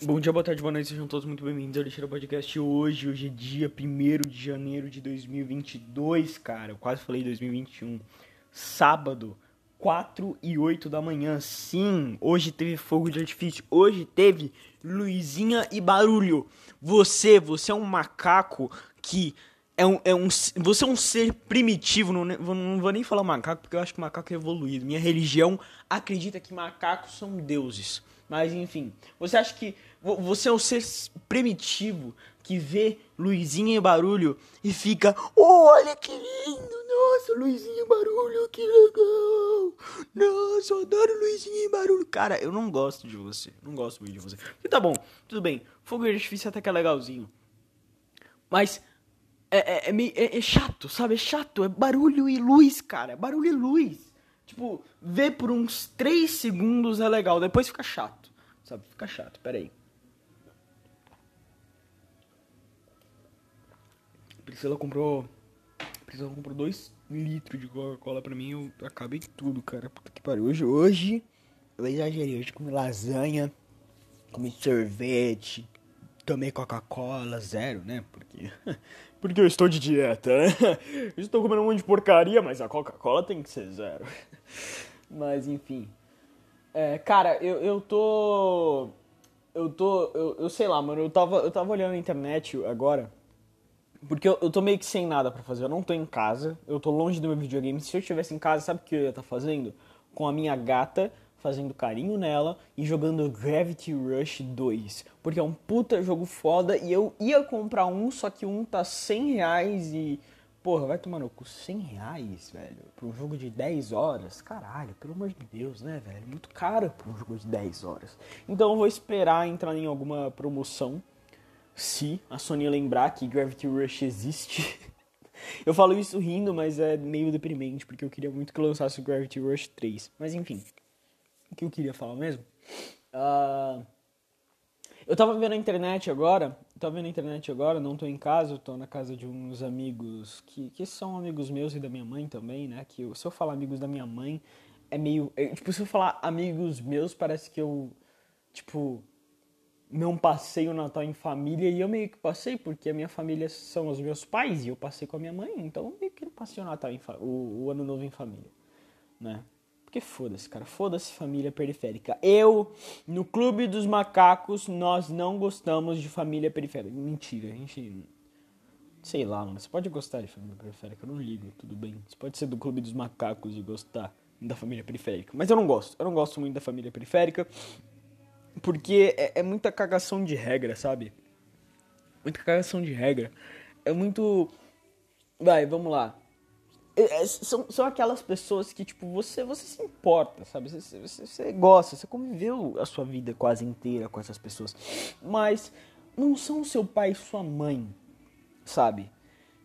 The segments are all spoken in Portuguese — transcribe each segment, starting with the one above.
Bom dia, boa tarde, boa noite, sejam todos muito bem-vindos ao Lixeira Podcast hoje. Hoje é dia 1 de janeiro de 2022, cara. Eu quase falei 2021. Sábado, 4 e 8 da manhã. Sim, hoje teve fogo de artifício. Hoje teve luzinha e barulho. Você, você é um macaco que é um, é um, você é um ser primitivo, não, não vou nem falar macaco, porque eu acho que macaco é evoluído. Minha religião acredita que macacos são deuses. Mas enfim, você acha que você é um ser primitivo que vê luzinha e barulho e fica, oh, olha que lindo, nossa, luzinha e barulho, que legal. Nossa, eu adoro luzinha e barulho. Cara, eu não gosto de você, não gosto muito de você. E tá bom, tudo bem, fogo de artifício até que é legalzinho. Mas é, é, é, é, é chato, sabe? É chato, é barulho e luz, cara, é barulho e luz. Tipo, ver por uns 3 segundos é legal, depois fica chato. Sabe? Fica chato, pera aí. Priscila comprou. Priscila comprou 2 litros de Coca-Cola pra mim eu acabei tudo, cara. Puta que pariu. Hoje, hoje, eu exagerei. Hoje comi lasanha, comi sorvete, tomei Coca-Cola, zero, né? Porque. Porque eu estou de dieta, né? Eu estou comendo um monte de porcaria, mas a Coca-Cola tem que ser zero. Mas enfim. É, cara, eu, eu tô. Eu tô. Eu, eu sei lá, mano. Eu tava, eu tava olhando na internet agora. Porque eu, eu tô meio que sem nada para fazer. Eu não tô em casa. Eu tô longe do meu videogame. Se eu estivesse em casa, sabe o que eu ia estar tá fazendo? Com a minha gata fazendo carinho nela e jogando Gravity Rush 2. Porque é um puta jogo foda e eu ia comprar um, só que um tá 100 reais e. Porra, vai tomar no cu 100 reais, velho, pra um jogo de 10 horas? Caralho, pelo amor de Deus, né, velho? Muito caro pra um jogo de 10 horas. Então eu vou esperar entrar em alguma promoção. Se a Sony lembrar que Gravity Rush existe. eu falo isso rindo, mas é meio deprimente, porque eu queria muito que lançasse o Gravity Rush 3. Mas enfim o que eu queria falar mesmo? Uh, eu tava vendo na internet agora, tava vendo na internet agora, não tô em casa, eu tô na casa de uns amigos que, que são amigos meus e da minha mãe também, né? Que eu, se eu falar amigos da minha mãe, é meio. É, tipo, se eu falar amigos meus, parece que eu, tipo, não passei o Natal em família e eu meio que passei, porque a minha família são os meus pais e eu passei com a minha mãe, então meio que não passei o Natal em o, o Ano Novo em família, né? Porque foda-se, cara. Foda-se família periférica. Eu, no Clube dos Macacos, nós não gostamos de família periférica. Mentira, a gente. Sei lá, mano. Você pode gostar de família periférica, eu não ligo, tudo bem. Você pode ser do Clube dos Macacos e gostar da família periférica. Mas eu não gosto. Eu não gosto muito da família periférica. Porque é, é muita cagação de regra, sabe? Muita cagação de regra. É muito. Vai, vamos lá são, são aquelas pessoas que, tipo, você, você se importa, sabe? Você, você, você gosta, você conviveu a sua vida quase inteira com essas pessoas. Mas não são seu pai e sua mãe, sabe?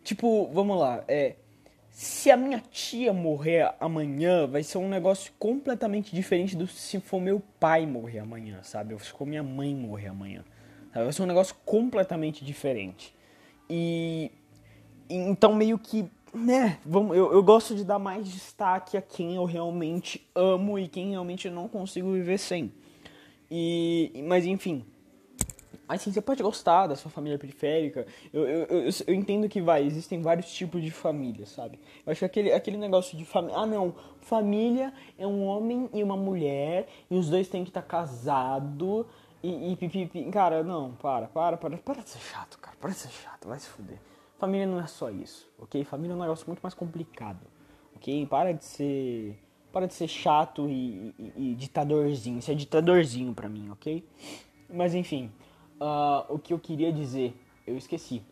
Tipo, vamos lá, é. Se a minha tia morrer amanhã, vai ser um negócio completamente diferente do se for meu pai morrer amanhã, sabe? Ou se for minha mãe morrer amanhã. Sabe? Vai ser um negócio completamente diferente. E. Então, meio que né, vamos, eu, eu gosto de dar mais destaque a quem eu realmente amo e quem realmente não consigo viver sem. E, mas enfim, assim, você pode gostar da sua família periférica. Eu, eu, eu, eu, entendo que vai, existem vários tipos de família, sabe? Eu acho que aquele, aquele negócio de família. Ah, não, família é um homem e uma mulher, e os dois têm que estar casados. E, e pipipi. Cara, não, para, para, para. Para de ser chato, cara. Para de ser chato, vai se fuder. Família não é só isso, ok? Família é um negócio muito mais complicado, ok? Para de ser, para de ser chato e, e, e ditadorzinho. Isso é ditadorzinho pra mim, ok? Mas enfim, uh, o que eu queria dizer, eu esqueci.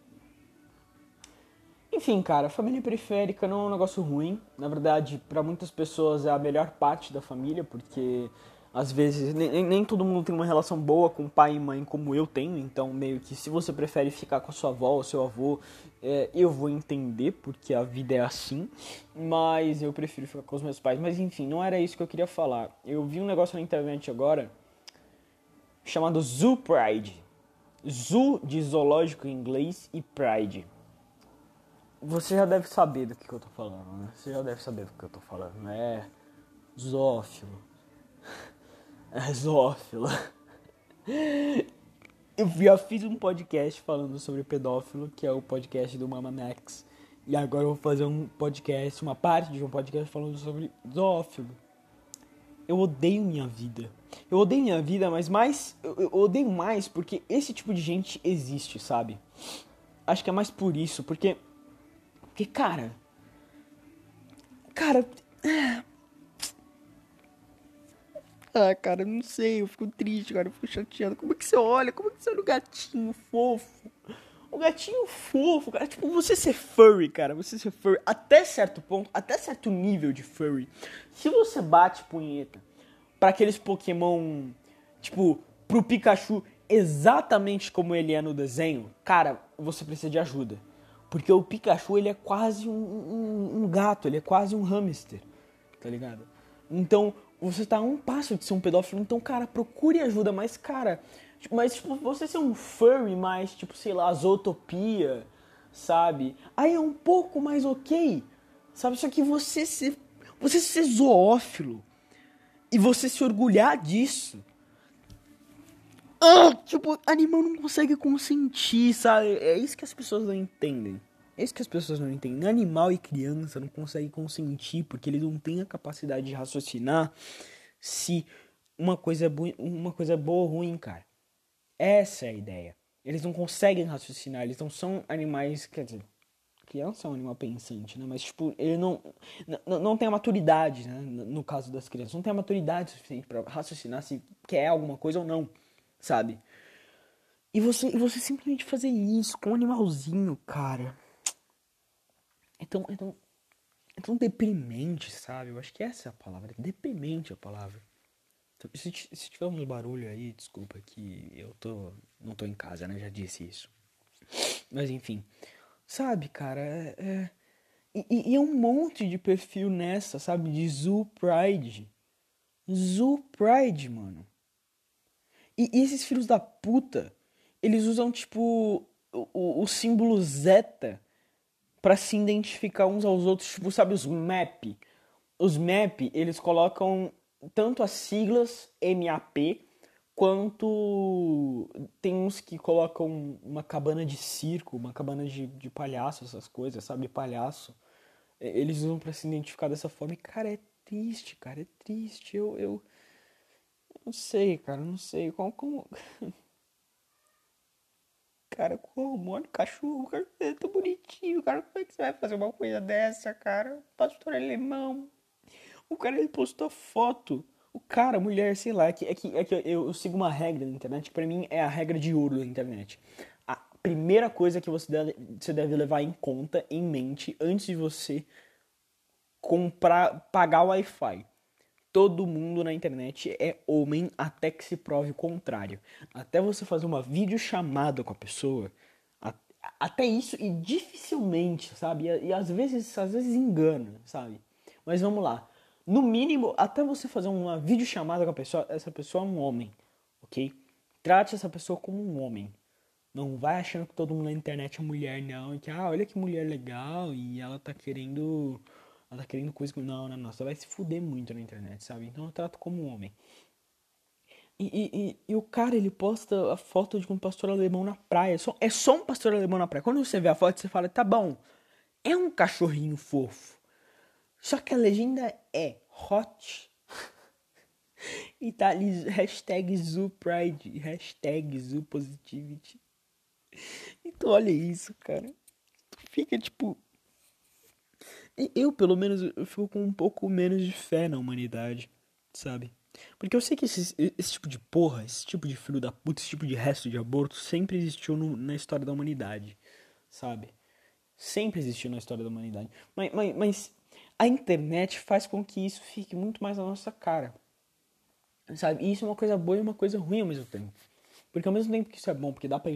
Enfim, cara, família periférica não é um negócio ruim. Na verdade, para muitas pessoas é a melhor parte da família, porque às vezes nem, nem todo mundo tem uma relação boa com pai e mãe como eu tenho, então meio que se você prefere ficar com a sua avó ou seu avô, é, eu vou entender porque a vida é assim, mas eu prefiro ficar com os meus pais. Mas enfim, não era isso que eu queria falar. Eu vi um negócio na internet agora chamado Zoo Pride. Zoo de zoológico em inglês e Pride. Você já deve saber do que, que eu tô falando, né? Você já deve saber do que eu tô falando, né? Zoófilo zoófila. Eu já fiz um podcast falando sobre pedófilo, que é o podcast do Mama Max. E agora eu vou fazer um podcast, uma parte de um podcast falando sobre zoófilo. Eu odeio minha vida. Eu odeio minha vida, mas mais. Eu, odeio mais porque esse tipo de gente existe, sabe? Acho que é mais por isso, porque. Porque, cara. Cara. Ah, cara, não sei, eu fico triste, cara, eu fico chateado. Como é que você olha? Como é que você olha o gatinho fofo? O gatinho fofo, cara. Tipo, você ser furry, cara. Você ser furry até certo ponto, até certo nível de furry. Se você bate punheta para aqueles Pokémon, tipo, pro Pikachu exatamente como ele é no desenho, cara, você precisa de ajuda. Porque o Pikachu, ele é quase um, um, um gato, ele é quase um hamster, tá ligado? Então, você tá a um passo de ser um pedófilo, então, cara, procure ajuda, mas, cara, tipo, mas, tipo, você ser um furry mais, tipo, sei lá, zootopia, sabe? Aí é um pouco mais ok, sabe? Só que você ser, você ser zoófilo e você se orgulhar disso, ah, tipo, animal não consegue consentir, sabe? É isso que as pessoas não entendem. É isso que as pessoas não entendem. Animal e criança não conseguem consentir porque eles não têm a capacidade de raciocinar se uma coisa é, uma coisa é boa ou ruim, cara. Essa é a ideia. Eles não conseguem raciocinar, eles não são animais, quer dizer, criança é um animal pensante, né? Mas, tipo, ele não, não, não tem a maturidade, né? No caso das crianças, não tem a maturidade suficiente para raciocinar se quer alguma coisa ou não, sabe? E você, e você simplesmente fazer isso com um animalzinho, cara. É tão, é tão, é tão deprimente, sabe? Eu acho que essa é a palavra. É deprimente a palavra. Se, se tiver um barulho aí, desculpa que eu tô. não tô em casa, né? Já disse isso. Mas enfim. Sabe, cara, é. é e, e, é um monte de perfil nessa, sabe? De Zoo Pride. Zoo Pride, mano. E, e esses filhos da puta, eles usam, tipo, o, o, o símbolo Zeta para se identificar uns aos outros, tipo, sabe, os MAP. Os MAP, eles colocam tanto as siglas MAP quanto tem uns que colocam uma cabana de circo, uma cabana de, de palhaço, essas coisas, sabe, palhaço. Eles usam para se identificar dessa forma e, cara, é triste, cara, é triste. Eu, eu, não sei, cara, não sei. Como, como... Cara, como? Olha o cachorro, o cachorro é tão bonitinho, cara. Como é que você vai fazer uma coisa dessa, cara? Pastor alemão. O cara ele postou foto. O cara, mulher, sei lá, é que, é que, é que eu, eu sigo uma regra na internet que pra mim é a regra de ouro da internet. A primeira coisa que você deve, você deve levar em conta, em mente, antes de você comprar, pagar o Wi-Fi todo mundo na internet é homem até que se prove o contrário. Até você fazer uma videochamada com a pessoa, até isso e dificilmente, sabe? E, e, às vezes, às vezes engana, sabe? Mas vamos lá. No mínimo, até você fazer uma videochamada com a pessoa, essa pessoa é um homem, ok? Trate essa pessoa como um homem. Não vai achando que todo mundo na internet é mulher, não. E que, ah, olha que mulher legal e ela tá querendo ela tá querendo coisa que. Não, não, não. Você vai se fuder muito na internet, sabe? Então eu trato como um homem. E, e, e, e, o cara, ele posta a foto de um pastor alemão na praia. Só, é só um pastor alemão na praia. Quando você vê a foto, você fala, tá bom, é um cachorrinho fofo. Só que a legenda é hot. e tá ali hashtag ZooPride, hashtag ZooPositivity. Então olha isso, cara. Tu fica tipo, eu, pelo menos, eu fico com um pouco menos de fé na humanidade, sabe? Porque eu sei que esse, esse tipo de porra, esse tipo de filho da puta, esse tipo de resto de aborto sempre existiu no, na história da humanidade, sabe? Sempre existiu na história da humanidade. Mas, mas, mas a internet faz com que isso fique muito mais na nossa cara, sabe? E isso é uma coisa boa e uma coisa ruim ao mesmo tempo. Porque ao mesmo tempo que isso é bom, porque dá pra,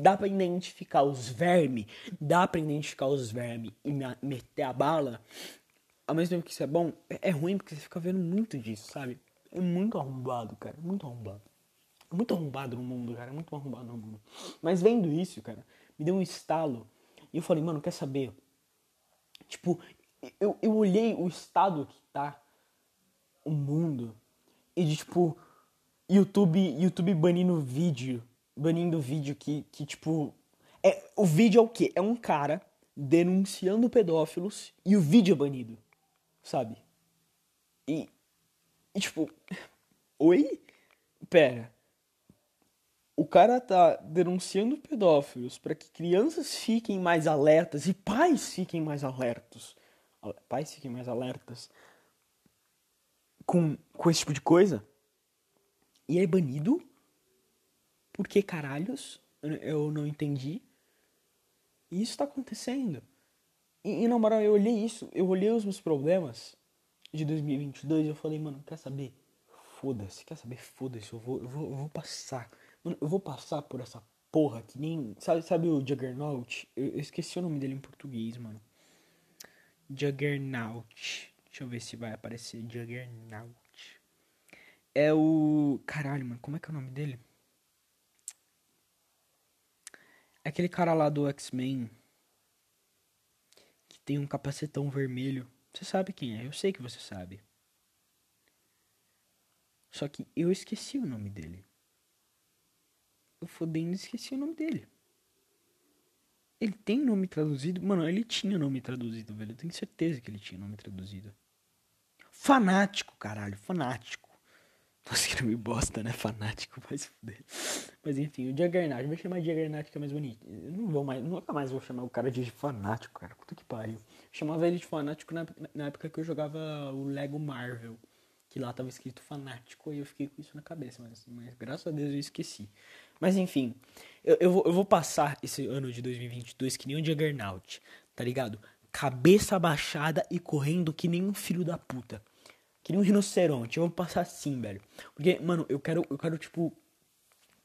dá pra identificar os vermes, dá pra identificar os vermes e meter a bala, ao mesmo tempo que isso é bom, é, é ruim porque você fica vendo muito disso, sabe? É muito arrombado, cara, muito arrombado. É muito arrombado no mundo, cara, é muito arrombado no mundo. Mas vendo isso, cara, me deu um estalo. E eu falei, mano, quer saber? Tipo, eu, eu olhei o estado que tá o mundo e de tipo, YouTube, YouTube banindo vídeo banindo vídeo que, que tipo. É, o vídeo é o quê? É um cara denunciando pedófilos e o vídeo é banido. Sabe? E. E tipo. Oi? Pera. O cara tá denunciando pedófilos para que crianças fiquem mais alertas e pais fiquem mais alertos. Pais fiquem mais alertas com, com esse tipo de coisa. E é banido? Por que caralhos? Eu não entendi. E isso tá acontecendo. E, e na moral, eu olhei isso, eu olhei os meus problemas de 2022 e eu falei, mano, quer saber? Foda-se, quer saber? Foda-se, eu vou, eu, vou, eu vou passar. Mano, eu vou passar por essa porra que nem. Sabe, sabe o Juggernaut? Eu, eu esqueci o nome dele em português, mano. Juggernaut. Deixa eu ver se vai aparecer Juggernaut. É o. Caralho, mano, como é que é o nome dele? É aquele cara lá do X-Men. Que tem um capacetão vermelho. Você sabe quem é, eu sei que você sabe. Só que eu esqueci o nome dele. Eu fodendo esqueci o nome dele. Ele tem nome traduzido? Mano, ele tinha nome traduzido, velho. Eu tenho certeza que ele tinha nome traduzido. Fanático, caralho, fanático. Nossa, que nome bosta, né? Fanático, mas foder. Mas enfim, o Juggernaut, vou chamar de Juggernaut que é mais bonito. Eu não vou mais, nunca mais vou chamar o cara de fanático, cara. Puta que pariu. Chamava ele de fanático na, na época que eu jogava o Lego Marvel. Que lá tava escrito fanático e eu fiquei com isso na cabeça, mas, mas graças a Deus eu esqueci. Mas enfim, eu, eu, vou, eu vou passar esse ano de 2022 que nem um Juggernaut, tá ligado? Cabeça abaixada e correndo que nem um filho da puta. Que nem um rinoceronte. Eu vou passar assim, velho. Porque, mano, eu quero, eu quero, tipo.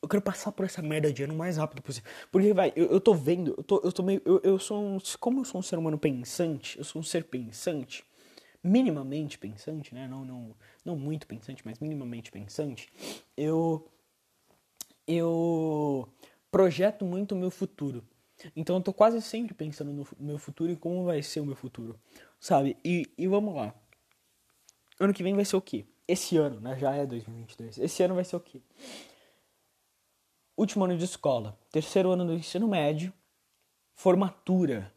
Eu quero passar por essa merda de ano o mais rápido possível. Porque, vai, eu, eu tô vendo, eu tô, eu tô meio. Eu, eu sou um. Como eu sou um ser humano pensante, eu sou um ser pensante, minimamente pensante, né? Não, não, não muito pensante, mas minimamente pensante. Eu. Eu projeto muito o meu futuro. Então eu tô quase sempre pensando no meu futuro e como vai ser o meu futuro, sabe? E, e vamos lá. Ano que vem vai ser o quê? Esse ano, né? Já é 2022. Esse ano vai ser o quê? Último ano de escola, terceiro ano do ensino médio, formatura.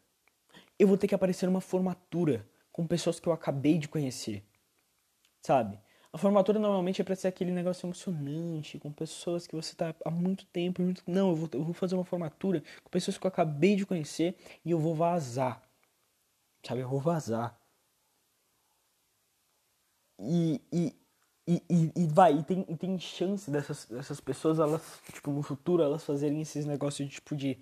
Eu vou ter que aparecer numa formatura com pessoas que eu acabei de conhecer, sabe? A formatura normalmente é pra ser aquele negócio emocionante, com pessoas que você tá há muito tempo. Muito... Não, eu vou, eu vou fazer uma formatura com pessoas que eu acabei de conhecer e eu vou vazar. Sabe, eu vou vazar. E, e, e, e, vai, e tem, e tem chance dessas, dessas pessoas, elas, tipo, no futuro, elas fazerem esses negócios de, tipo, de,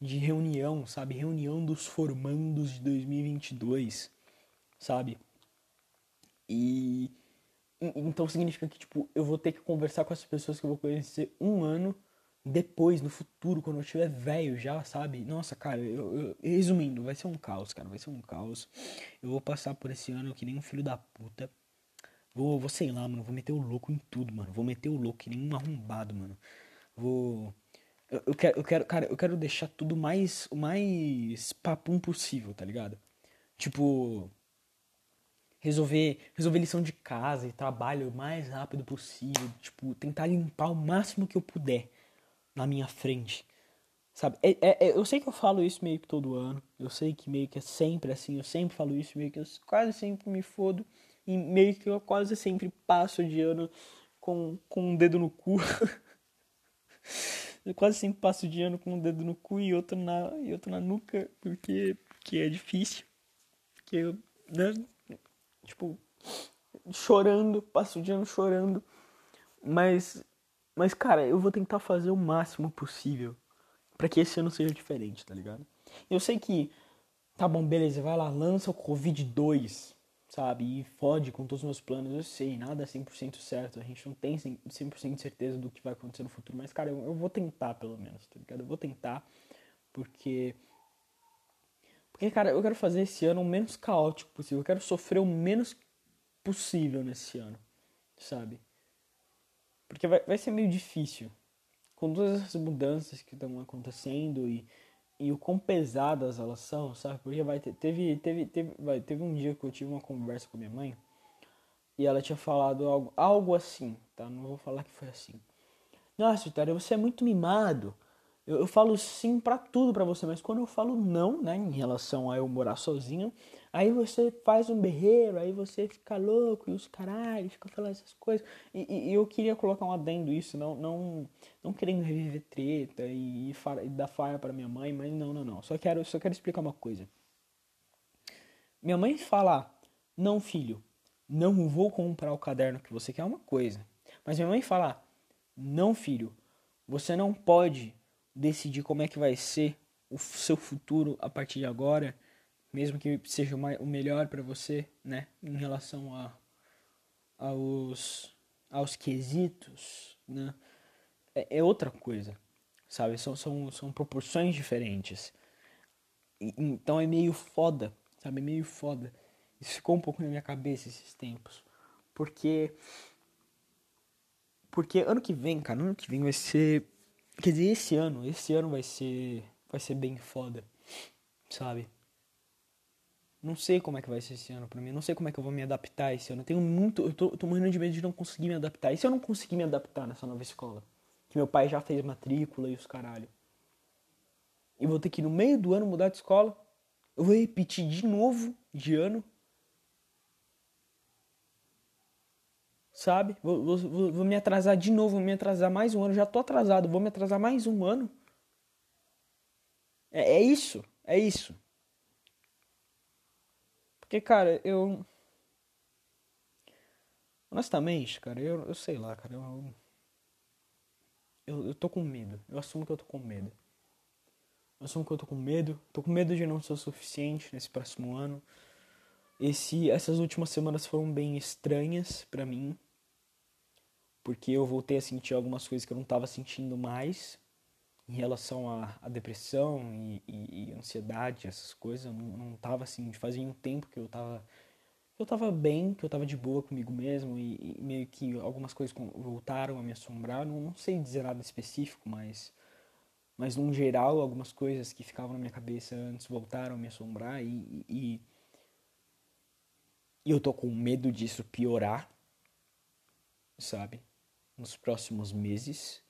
de reunião, sabe? Reunião dos formandos de 2022, sabe? E então significa que, tipo, eu vou ter que conversar com as pessoas que eu vou conhecer um ano depois, no futuro, quando eu estiver velho já, sabe? Nossa, cara, eu, eu, resumindo, vai ser um caos, cara, vai ser um caos. Eu vou passar por esse ano que nem um filho da puta. Vou, vou sei lá, mano, vou meter o louco em tudo, mano. Vou meter o louco que nem um arrombado, mano. Vou. Eu, eu, quero, eu quero, cara, eu quero deixar tudo mais, o mais papum possível, tá ligado? Tipo, resolver, resolver lição de casa e trabalho o mais rápido possível, tipo, tentar limpar o máximo que eu puder na minha frente. Sabe? É, é, é, eu sei que eu falo isso meio que todo ano. Eu sei que meio que é sempre assim. Eu sempre falo isso, meio que eu quase sempre me fodo. E meio que eu quase sempre passo de ano com, com um dedo no cu. eu quase sempre passo de ano com um dedo no cu e outro na, e outro na nuca, porque, porque é difícil. Porque eu, né? tipo, chorando, passo o dia chorando. Mas, mas, cara, eu vou tentar fazer o máximo possível para que esse ano seja diferente, tá ligado? Eu sei que, tá bom, beleza, vai lá, lança o Covid 2, sabe? E fode com todos os meus planos. Eu sei, nada é 100% certo, a gente não tem 100% de certeza do que vai acontecer no futuro. Mas, cara, eu, eu vou tentar, pelo menos, tá ligado? Eu vou tentar, porque porque, cara, eu quero fazer esse ano o menos caótico possível. Eu quero sofrer o menos possível nesse ano, sabe? Porque vai, vai ser meio difícil. Com todas essas mudanças que estão acontecendo e, e o quão pesadas elas são, sabe? Porque vai ter, teve, teve, teve, vai, teve um dia que eu tive uma conversa com minha mãe e ela tinha falado algo, algo assim, tá? Não vou falar que foi assim. Nossa, Vitória, você é muito mimado. Eu, eu falo sim para tudo para você, mas quando eu falo não, né, em relação a eu morar sozinho, aí você faz um berreiro, aí você fica louco e os caralho, fica falando essas coisas. E, e, eu queria colocar um adendo isso, não, não, não querendo reviver treta e, e, e dar faia para minha mãe, mas não, não, não. Só quero, só quero explicar uma coisa. Minha mãe fala, não, filho, não vou comprar o caderno que você quer é uma coisa. Mas minha mãe fala, não, filho, você não pode decidir como é que vai ser o seu futuro a partir de agora, mesmo que seja o melhor para você, né, em relação a, aos, aos quesitos, né, é, é outra coisa, sabe, são, são, são proporções diferentes. então é meio foda, sabe, é meio foda. Isso ficou um pouco na minha cabeça esses tempos, porque porque ano que vem, cara, ano que vem vai ser Quer dizer, esse ano, esse ano vai ser vai ser bem foda, sabe? Não sei como é que vai ser esse ano pra mim, não sei como é que eu vou me adaptar esse ano. Eu tenho muito, eu tô, tô morrendo de medo de não conseguir me adaptar. E se eu não conseguir me adaptar nessa nova escola? Que meu pai já fez matrícula e os caralho. E vou ter que no meio do ano mudar de escola. Eu vou repetir de novo de ano sabe? Vou, vou, vou, me atrasar de novo, vou me atrasar mais um ano. Já tô atrasado, vou me atrasar mais um ano. É, é isso, é isso. Porque, cara, eu. Honestamente, cara, eu, eu sei lá, cara, eu, eu. Eu tô com medo. Eu assumo que eu tô com medo. Eu assumo que eu tô com medo. Tô com medo de não ser o suficiente nesse próximo ano. Esse, essas últimas semanas foram bem estranhas para mim porque eu voltei a sentir algumas coisas que eu não estava sentindo mais em relação à, depressão e, e, e, ansiedade, essas coisas. Eu não, não tava assim, fazia um tempo que eu tava eu tava bem, que eu tava de boa comigo mesmo e, e meio que algumas coisas voltaram a me assombrar. Não, não sei dizer nada específico, mas mas num geral algumas coisas que ficavam na minha cabeça antes voltaram a me assombrar e, e, e eu tô com medo disso piorar, sabe? nos próximos meses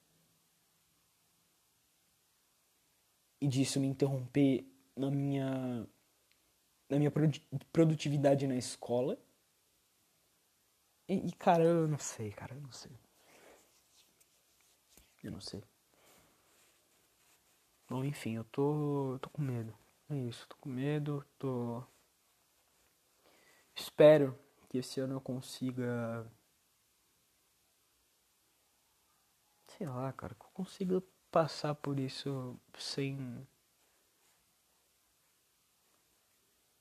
e disso me interromper na minha na minha produtividade na escola. E, e, cara, eu não sei, cara, eu não sei. Eu não sei. Bom, enfim, eu tô, eu tô com medo. É isso, tô com medo, tô espero que esse ano eu consiga sei lá, cara, que eu consiga passar por isso sem.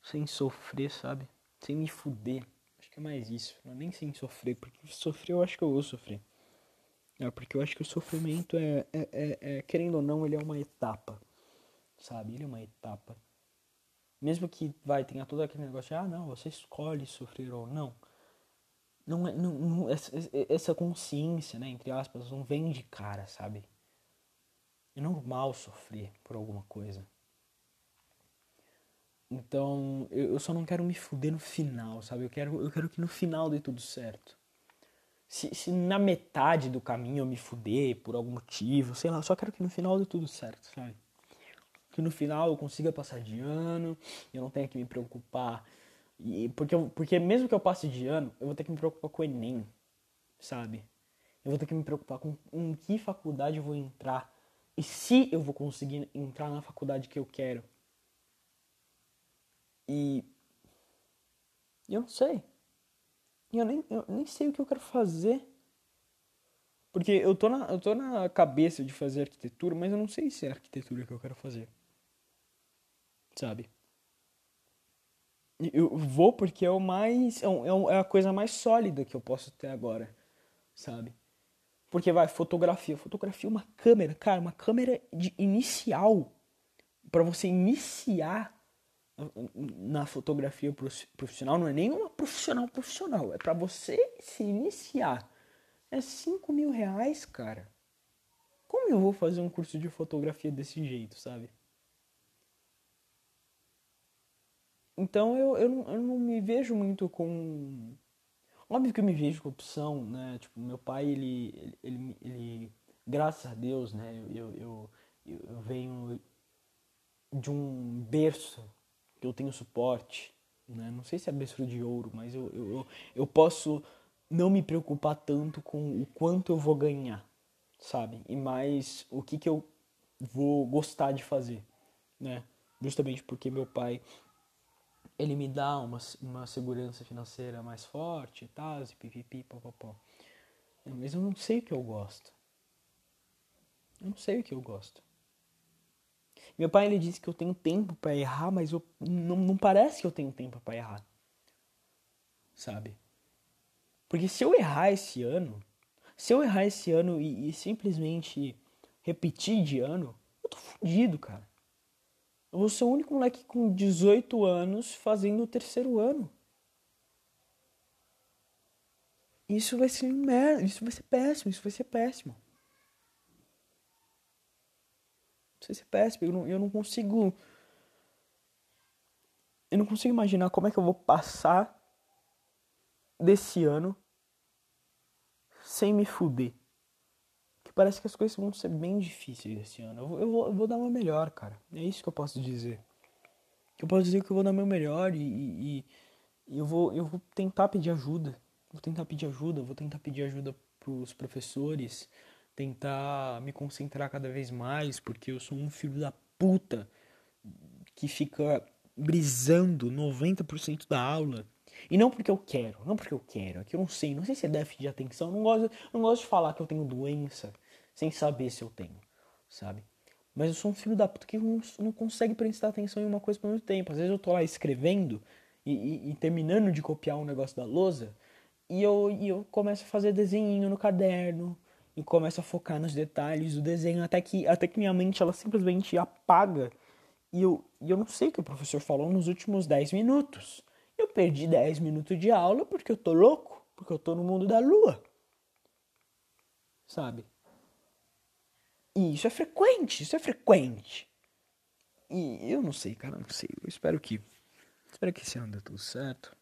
sem sofrer, sabe? Sem me fuder. Acho que é mais isso. Não é nem sem sofrer, porque sofrer eu acho que eu vou sofrer. É, porque eu acho que o sofrimento é, é, é, é, querendo ou não, ele é uma etapa. Sabe? Ele é uma etapa. Mesmo que vai, tenha todo aquele negócio de, ah, não, você escolhe sofrer ou não não, é, não, não essa, essa, consciência, né, entre aspas, não vem de cara, sabe? É normal sofrer por alguma coisa. Então, eu, eu só não quero me fuder no final, sabe? Eu quero, eu quero que no final dê tudo certo. Se, se na metade do caminho eu me fuder por algum motivo, sei lá, eu só quero que no final dê tudo certo, sabe? Que no final eu consiga passar de ano, eu não tenha que me preocupar e porque, porque mesmo que eu passe de ano, eu vou ter que me preocupar com o Enem, sabe? Eu vou ter que me preocupar com em que faculdade eu vou entrar. E se eu vou conseguir entrar na faculdade que eu quero. E. Eu não sei. Eu nem, eu nem sei o que eu quero fazer. Porque eu tô, na, eu tô na cabeça de fazer arquitetura, mas eu não sei se é arquitetura que eu quero fazer. Sabe? Eu vou porque é o mais. É, é, é a coisa mais sólida que eu posso ter agora, sabe? Porque vai, fotografia. Fotografia é uma câmera, cara, uma câmera de inicial. para você iniciar na fotografia profissional, não é nem uma profissional profissional, é para você se iniciar. É 5 mil reais, cara. Como eu vou fazer um curso de fotografia desse jeito, sabe? Então eu, eu, eu não me vejo muito com. Óbvio que eu me vejo com opção, né? Tipo, meu pai, ele, ele, ele, graças a Deus, né, eu, eu, eu, eu venho de um berço que eu tenho suporte, né? Não sei se é berço de ouro, mas eu, eu, eu posso não me preocupar tanto com o quanto eu vou ganhar, sabe? E mais o que, que eu vou gostar de fazer, né? Justamente porque meu pai ele me dá uma, uma segurança financeira mais forte e tal, pipipi, popopó. Mas eu não sei o que eu gosto. Eu não sei o que eu gosto. Meu pai ele disse que eu tenho tempo para errar, mas eu, não, não parece que eu tenho tempo para errar. Sabe? Porque se eu errar esse ano, se eu errar esse ano e, e simplesmente repetir de ano, eu tô fudido, cara. Eu vou ser o único moleque com 18 anos fazendo o terceiro ano. Isso vai ser merda, isso vai ser péssimo, isso vai ser péssimo. Isso vai ser péssimo, eu não, eu não consigo. Eu não consigo imaginar como é que eu vou passar desse ano sem me fuder. Parece que as coisas vão ser bem difíceis esse ano. Eu vou, eu vou, eu vou dar uma melhor, cara. É isso que eu posso dizer. Eu posso dizer que eu vou dar meu melhor e, e, e eu, vou, eu vou tentar pedir ajuda. Vou tentar pedir ajuda, vou tentar pedir ajuda pros professores, tentar me concentrar cada vez mais, porque eu sou um filho da puta que fica brisando 90% da aula e não porque eu quero, não porque eu quero, é que eu não sei, não sei se é déficit de atenção, não gosto, não gosto de falar que eu tenho doença sem saber se eu tenho, sabe? Mas eu sou um filho da puta que não, não consegue prestar atenção em uma coisa por muito tempo. Às vezes eu tô lá escrevendo e, e, e terminando de copiar um negócio da lousa e eu, e eu começo a fazer desenho no caderno e começo a focar nos detalhes do desenho até que, até que minha mente ela simplesmente apaga e eu, e eu não sei o que o professor falou nos últimos 10 minutos. Eu perdi 10 minutos de aula porque eu tô louco, porque eu tô no mundo da lua. Sabe? E isso é frequente, isso é frequente. E eu não sei, cara, não sei. Eu espero que. Espero que esse ano dê tudo certo.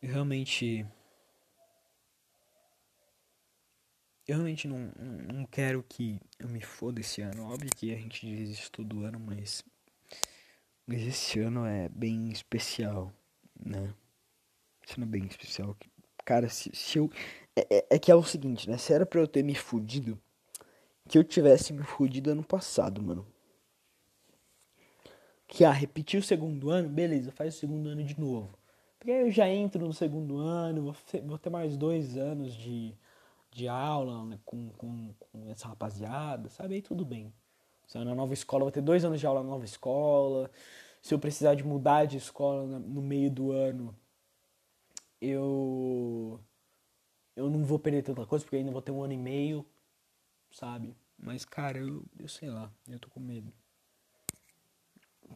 Eu realmente. Eu realmente não, não quero que eu me foda esse ano. Óbvio que a gente diz isso todo ano, mas mas esse ano é bem especial, né? Esse ano é bem especial. Cara, se, se eu. É, é, é, que é o seguinte, né? Se era pra eu ter me fudido, que eu tivesse me fudido ano passado, mano. Que, ah, repetir o segundo ano, beleza, faz o segundo ano de novo. Porque aí eu já entro no segundo ano, vou, ter mais dois anos de, de aula né, com, com, com essa rapaziada, sabe? Aí tudo bem. Se eu na nova escola, vou ter dois anos de aula na nova escola. Se eu precisar de mudar de escola no meio do ano, eu eu não vou perder tanta coisa, porque ainda vou ter um ano e meio, sabe? Mas, cara, eu, eu sei lá, eu tô com medo.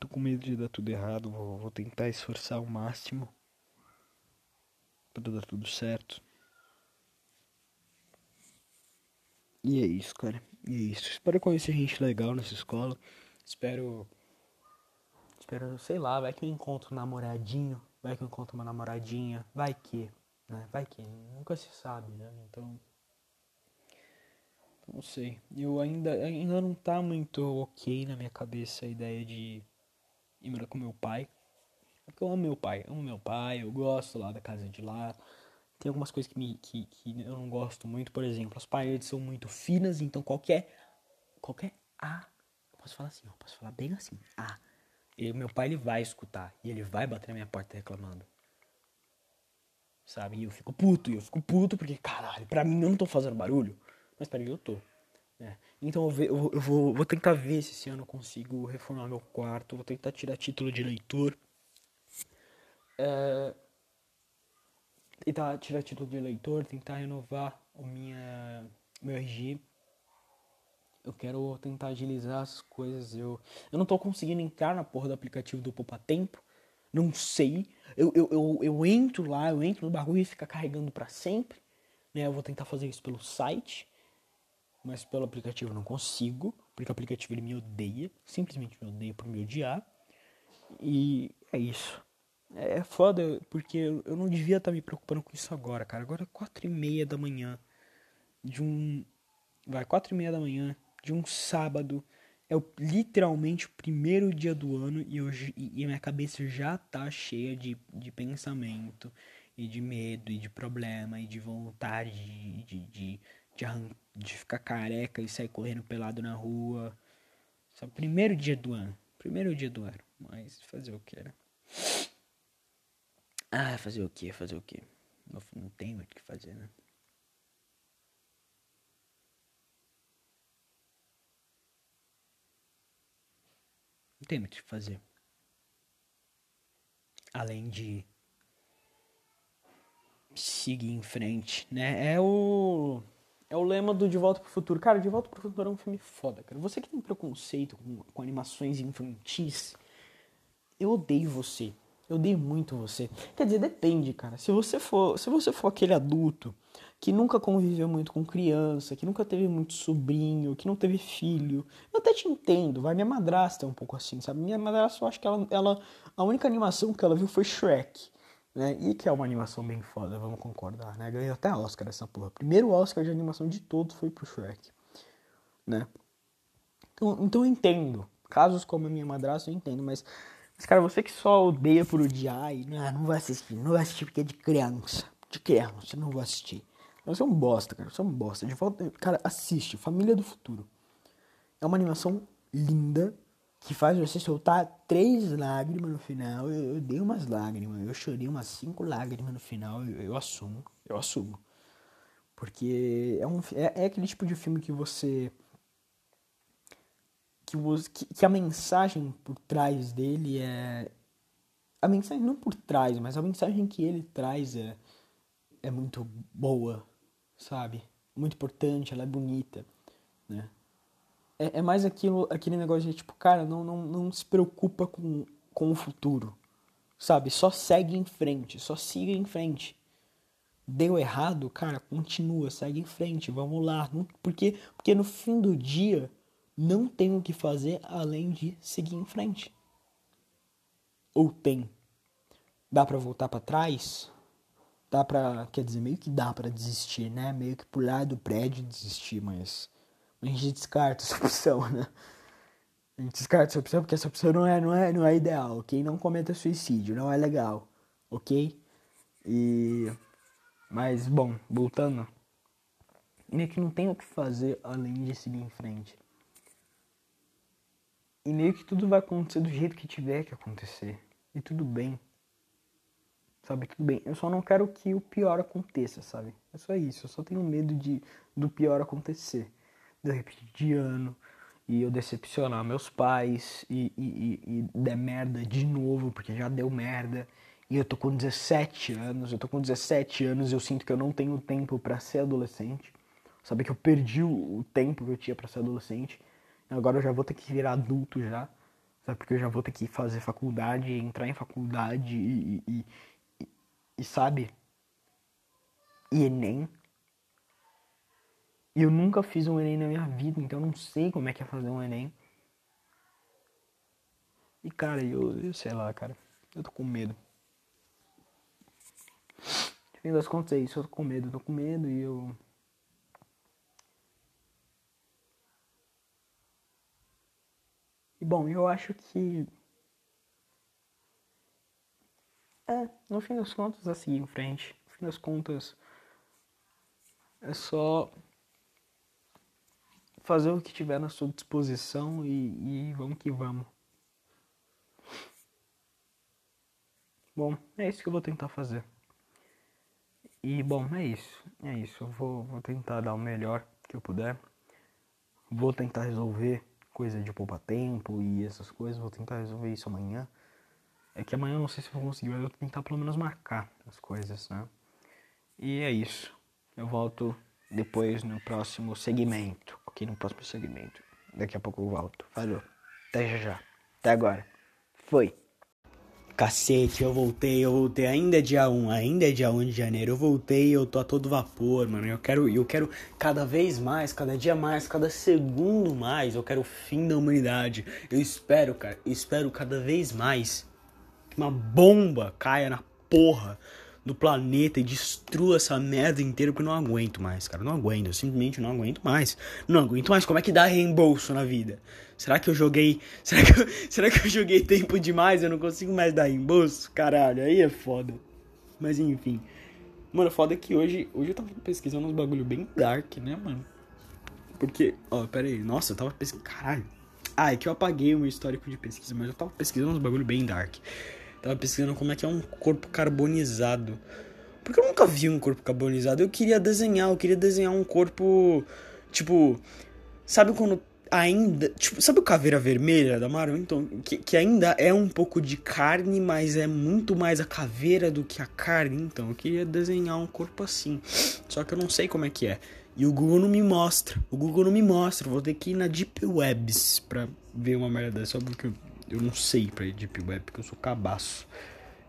tô com medo de dar tudo errado, vou, vou tentar esforçar o máximo pra dar tudo certo. E é isso, cara. E é isso. Espero conhecer gente legal nessa escola. Espero. Espero, sei lá, vai que eu encontro um namoradinho. Vai que eu encontro uma namoradinha. Vai que. Né? Vai que. Nunca se sabe, né? Então. Não sei. Eu ainda, ainda não tá muito ok na minha cabeça a ideia de ir morar com meu pai. Porque eu amo meu pai. amo meu pai. Eu gosto lá da casa de lá tem algumas coisas que, me, que, que eu não gosto muito, por exemplo, as paredes são muito finas, então qualquer qualquer A, eu posso falar assim, eu posso falar bem assim, A. E meu pai ele vai escutar e ele vai bater na minha porta reclamando. Sabe? E eu fico puto, e eu fico puto porque, caralho, pra mim eu não tô fazendo barulho, mas pra mim eu tô. Né? Então eu, eu, vou, vou tentar ver se esse ano eu consigo reformar meu quarto, vou tentar tirar título de leitor. É, tentar tirar título de eleitor, tentar renovar o minha, meu RG. Eu quero tentar agilizar as coisas. Eu, eu não tô conseguindo entrar na porra do aplicativo do Poupa Tempo. Não sei. Eu, eu, eu, eu entro lá, eu entro no bagulho e fica carregando para sempre. Né? Eu vou tentar fazer isso pelo site. Mas pelo aplicativo eu não consigo. Porque o aplicativo ele me odeia. Simplesmente me odeia por me odiar. E é isso. É foda, porque eu não devia estar tá me preocupando com isso agora, cara. Agora é quatro e meia da manhã. de um. Vai, quatro e meia da manhã, de um sábado. É o, literalmente o primeiro dia do ano e, eu, e, e minha cabeça já tá cheia de, de pensamento e de medo e de problema e de vontade de, de, de, de, de ficar careca e sair correndo pelado na rua. Só primeiro dia do ano. Primeiro dia do ano. Mas fazer o que, né? Ah, fazer o que? Fazer o que? Não, não tem muito o que fazer, né? Tem muito o que fazer. Além de seguir em frente, né? É o é o lema do De Volta pro Futuro. Cara, De Volta pro Futuro é um filme foda, cara. Você que tem preconceito com, com animações infantis, eu odeio você. Eu odeio muito você. Quer dizer, depende, cara. Se você for, se você for aquele adulto que nunca conviveu muito com criança, que nunca teve muito sobrinho, que não teve filho, eu até te entendo. Vai minha madrasta é um pouco assim, sabe? Minha madrasta, eu acho que ela, ela a única animação que ela viu foi Shrek. Né? E que é uma animação bem foda, vamos concordar, né? Ganhou até Oscar essa porra. Primeiro Oscar de animação de todos foi pro Shrek, né? Então, então eu entendo. Casos como a minha madrasta eu entendo, mas mas, cara, você que só odeia por odiar e não, não vai assistir, não vai assistir porque é de criança. De criança, não vou assistir. Você é um bosta, cara. Você é um bosta. De volta, cara, assiste. Família do Futuro. É uma animação linda que faz você soltar três lágrimas no final. Eu, eu dei umas lágrimas. Eu chorei umas cinco lágrimas no final. Eu, eu assumo. Eu assumo. Porque é, um, é, é aquele tipo de filme que você que, que, que a mensagem por trás dele é. A mensagem não por trás, mas a mensagem que ele traz é, é muito boa, sabe? Muito importante, ela é bonita, né? É, é mais aquilo, aquele negócio de tipo, cara, não, não, não se preocupa com, com o futuro, sabe? Só segue em frente, só siga em frente. Deu errado, cara, continua, segue em frente, vamos lá. Porque, porque no fim do dia, não tem o que fazer além de seguir em frente. Ou tem. Dá para voltar para trás? Dá para, quer dizer, meio que dá para desistir, né? Meio que pular do prédio e desistir, mas a gente descarta essa opção, né? A gente descarta essa opção porque essa opção não é, não é, não é ideal, ok? Não cometa suicídio, não é legal, ok? E mas bom, voltando, meio que não tem o que fazer além de seguir em frente. E meio que tudo vai acontecer do jeito que tiver que acontecer. E tudo bem. Sabe, tudo bem. Eu só não quero que o pior aconteça, sabe? É só isso. Eu só tenho medo de do pior acontecer. De repetir de ano e eu decepcionar meus pais e, e, e, e der merda de novo, porque já deu merda. E eu tô com 17 anos, eu tô com 17 anos e eu sinto que eu não tenho tempo para ser adolescente. Sabe que eu perdi o tempo que eu tinha para ser adolescente. Agora eu já vou ter que virar adulto já. Sabe? Porque eu já vou ter que fazer faculdade, entrar em faculdade e, e, e, sabe? E Enem. E eu nunca fiz um Enem na minha vida, então eu não sei como é que é fazer um Enem. E cara, eu, eu sei lá, cara. Eu tô com medo. No fim das contas é isso, eu tô com medo, eu tô com medo e eu. E bom, eu acho que. É, no fim das contas, a seguir em frente. No fim das contas, é só fazer o que tiver na sua disposição e, e vamos que vamos. Bom, é isso que eu vou tentar fazer. E bom, é isso. É isso. Eu vou, vou tentar dar o melhor que eu puder. Vou tentar resolver coisa de poupar tempo e essas coisas. Vou tentar resolver isso amanhã. É que amanhã eu não sei se vou conseguir, mas eu vou tentar pelo menos marcar as coisas, né? E é isso. Eu volto depois no próximo segmento. Ok, no próximo segmento. Daqui a pouco eu volto. Falou. Até já já. Até agora. Foi. Cacete, eu voltei, eu voltei. Ainda é dia 1, ainda é dia 1 de janeiro. Eu voltei, eu tô a todo vapor, mano. Eu quero, eu quero cada vez mais, cada dia mais, cada segundo mais. Eu quero o fim da humanidade. Eu espero, cara, eu espero cada vez mais uma bomba caia na porra do planeta e destrua essa merda inteira porque eu não aguento mais, cara. Não aguento, eu simplesmente não aguento mais. Não aguento mais. Como é que dá reembolso na vida? Será que eu joguei. Será que eu, será que eu joguei tempo demais? Eu não consigo mais dar reembolso? Caralho, aí é foda. Mas enfim. Mano, foda que hoje, hoje eu tava pesquisando uns bagulho bem dark, né, mano? Porque, ó, pera aí. Nossa, eu tava pesquisando. Caralho. Ah, é que eu apaguei o meu histórico de pesquisa, mas eu tava pesquisando uns bagulho bem dark. Tava pesquisando como é que é um corpo carbonizado. Porque eu nunca vi um corpo carbonizado. Eu queria desenhar, eu queria desenhar um corpo. Tipo. Sabe quando ainda. Tipo, sabe o caveira vermelha da Marvel? Então, que, que ainda é um pouco de carne, mas é muito mais a caveira do que a carne. Então, eu queria desenhar um corpo assim. Só que eu não sei como é que é. E o Google não me mostra. O Google não me mostra. Vou ter que ir na Deep Webs pra ver uma merda dessa. Só porque eu, eu não sei pra Deep Web, porque eu sou cabaço.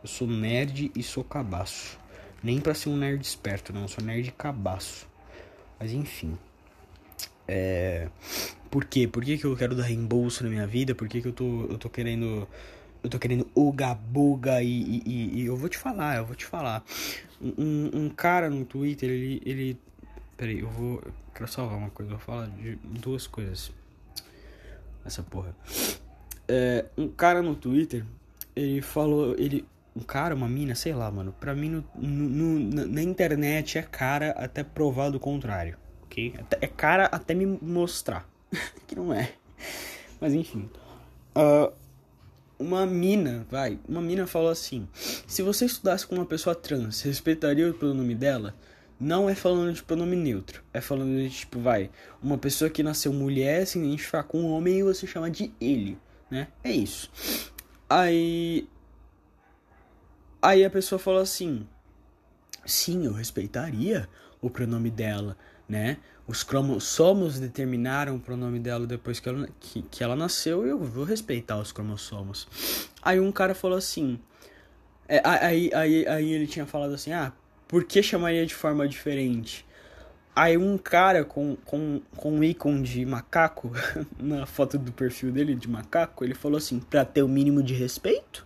Eu sou nerd e sou cabaço. Nem pra ser um nerd esperto, não. Eu sou nerd cabaço. Mas enfim. É. Por quê? Por que, que eu quero dar reembolso na minha vida? Por que, que eu, tô, eu tô querendo. Eu tô querendo uga buga e, e, e, eu vou te falar, eu vou te falar. Um, um cara no Twitter, ele, ele Peraí, eu vou. Eu quero salvar uma coisa. Eu vou falar de duas coisas. Essa porra. É, um cara no Twitter, ele falou. Ele. Um cara, uma mina, sei lá, mano. Pra mim, no, no, na internet é cara até provar do contrário. Ok? É cara até me mostrar. que não é. Mas enfim. Uh, uma mina, vai. Uma mina falou assim: Se você estudasse com uma pessoa trans, respeitaria o pronome dela? Não é falando de pronome neutro. É falando de, tipo, vai, uma pessoa que nasceu mulher se identificar com um homem e você chama de ele, né? É isso. Aí. Aí a pessoa falou assim: Sim, eu respeitaria o pronome dela, né? Os cromossomos determinaram o pronome dela depois que ela, que, que ela nasceu e eu vou respeitar os cromossomos. Aí um cara falou assim. É, aí, aí, aí ele tinha falado assim: Ah, por que chamaria de forma diferente? Aí um cara com, com, com um ícone de macaco na foto do perfil dele de macaco, ele falou assim, pra ter o mínimo de respeito,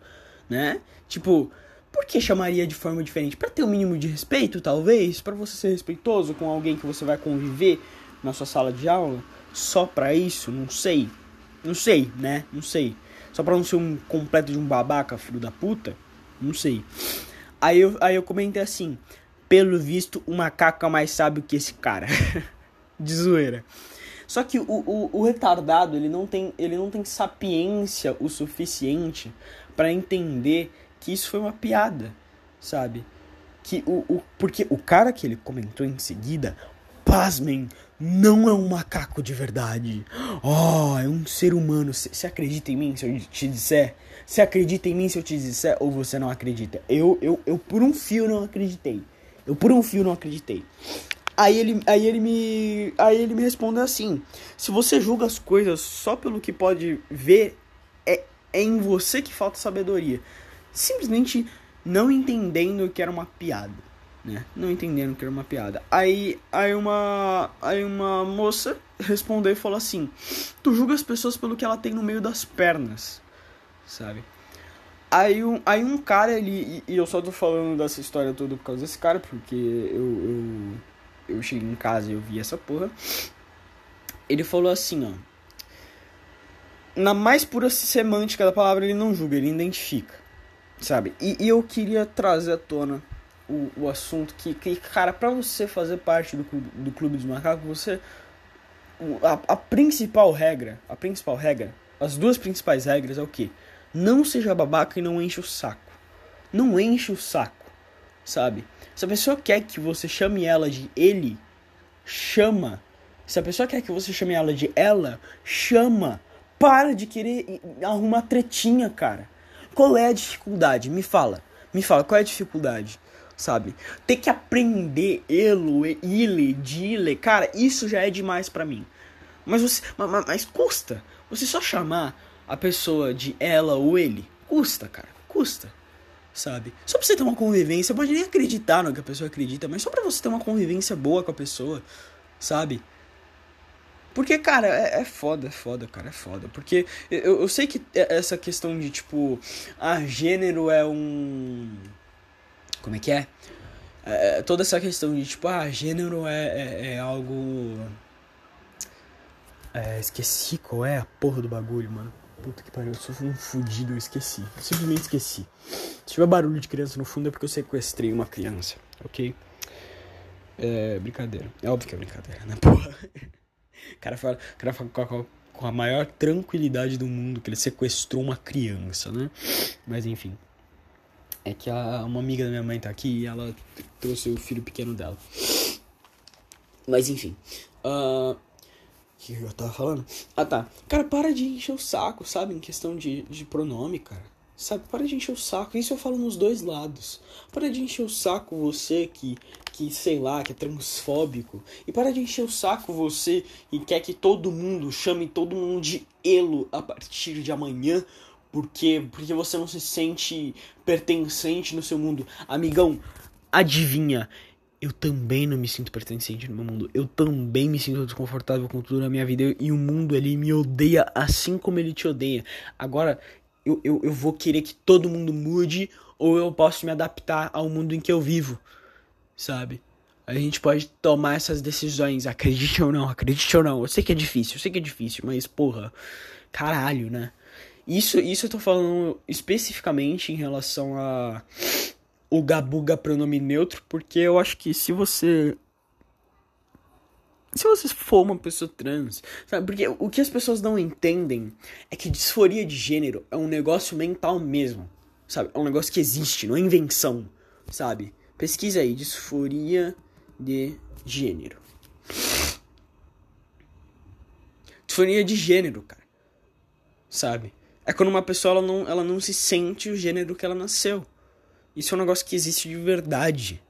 né? Tipo, por que chamaria de forma diferente? Para ter o mínimo de respeito, talvez, para você ser respeitoso com alguém que você vai conviver na sua sala de aula, só para isso, não sei. Não sei, né? Não sei. Só para não ser um completo de um babaca, filho da puta, não sei. Aí eu, aí eu comentei assim: pelo visto, o macaco é mais sábio que esse cara. de zoeira. Só que o, o, o, retardado, ele não, tem, ele não tem sapiência o suficiente para entender que isso foi uma piada, sabe? Que o, o, porque o cara que ele comentou em seguida, pasmem, não é um macaco de verdade. Oh, é um ser humano. Você acredita em mim se eu te disser? Você acredita em mim se eu te disser ou você não acredita? Eu, eu, eu por um fio não acreditei. Eu por um fio não acreditei. Aí ele, aí ele me, aí ele me respondeu assim: se você julga as coisas só pelo que pode ver, é, é em você que falta sabedoria. Simplesmente não entendendo que era uma piada, né? Não entendendo que era uma piada. Aí, aí uma, aí uma moça respondeu e falou assim: tu julga as pessoas pelo que ela tem no meio das pernas sabe? Aí um, aí um cara, ele. E eu só tô falando dessa história toda por causa desse cara, porque eu, eu, eu cheguei em casa e eu vi essa porra. Ele falou assim, ó. Na mais pura semântica da palavra, ele não julga, ele identifica. Sabe? E, e eu queria trazer à tona o, o assunto que, que, cara, pra você fazer parte do, do Clube dos Macacos, você. A, a principal regra, a principal regra, as duas principais regras é o que? Não seja babaca e não enche o saco. Não enche o saco, sabe? Se a pessoa quer que você chame ela de ele, chama. Se a pessoa quer que você chame ela de ela, chama. Para de querer arrumar tretinha, cara. Qual é a dificuldade? Me fala. Me fala, qual é a dificuldade? Sabe? Ter que aprender ele, ele, dile, cara, isso já é demais para mim. Mas você, mas, mas custa. Você só chamar a pessoa de ela ou ele, custa, cara, custa. Sabe? Só pra você ter uma convivência, pode nem acreditar no que a pessoa acredita, mas só pra você ter uma convivência boa com a pessoa, sabe? Porque, cara, é, é foda, é foda, cara, é foda. Porque eu, eu sei que essa questão de, tipo, ah, gênero é um. Como é que é? é toda essa questão de tipo, ah, gênero é, é, é algo. É, esqueci qual é a porra do bagulho, mano. Puta que pariu, eu sou um fudido, eu esqueci. Eu simplesmente esqueci. Se tiver barulho de criança no fundo é porque eu sequestrei uma criança, ok? É brincadeira. É óbvio que é brincadeira, né, porra? O cara fala, o cara fala com, a, maior tranquilidade do mundo que ele sequestrou uma criança, né? Mas enfim. É que a, uma amiga da minha mãe tá aqui e ela trouxe o filho pequeno dela. Mas enfim. Uh, que eu tava falando? Ah, tá. Cara, para de encher o saco, sabe? Em questão de, de pronome, cara. Sabe? Para de encher o saco. Isso eu falo nos dois lados. Para de encher o saco você que, que sei lá, que é transfóbico. E para de encher o saco você e quer que todo mundo chame todo mundo de elo a partir de amanhã. Porque, porque você não se sente pertencente no seu mundo. Amigão, adivinha eu também não me sinto pertencente no meu mundo. Eu também me sinto desconfortável com tudo na minha vida. E o mundo, ele me odeia assim como ele te odeia. Agora, eu, eu, eu vou querer que todo mundo mude ou eu posso me adaptar ao mundo em que eu vivo, sabe? A gente pode tomar essas decisões, acredite ou não, acredite ou não. Eu sei que é difícil, eu sei que é difícil, mas porra, caralho, né? Isso, isso eu tô falando especificamente em relação a o gabuga pronome neutro, porque eu acho que se você se você for uma pessoa trans, sabe? Porque o que as pessoas não entendem é que disforia de gênero é um negócio mental mesmo, sabe? É um negócio que existe, não é invenção, sabe? Pesquisa aí, disforia de gênero. Disforia de gênero, cara. Sabe? É quando uma pessoa ela não, ela não se sente o gênero que ela nasceu. Isso é um negócio que existe de verdade,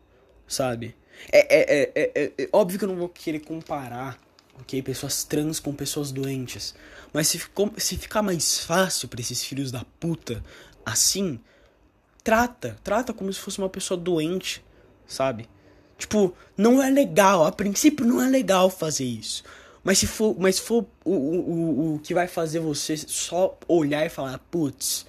sabe? É, é, é, é, é óbvio que eu não vou querer comparar, ok? Pessoas trans com pessoas doentes. Mas se, se ficar mais fácil para esses filhos da puta assim, trata. Trata como se fosse uma pessoa doente, sabe? Tipo, não é legal. A princípio não é legal fazer isso. Mas se for, mas for o, o, o, o que vai fazer você só olhar e falar, putz,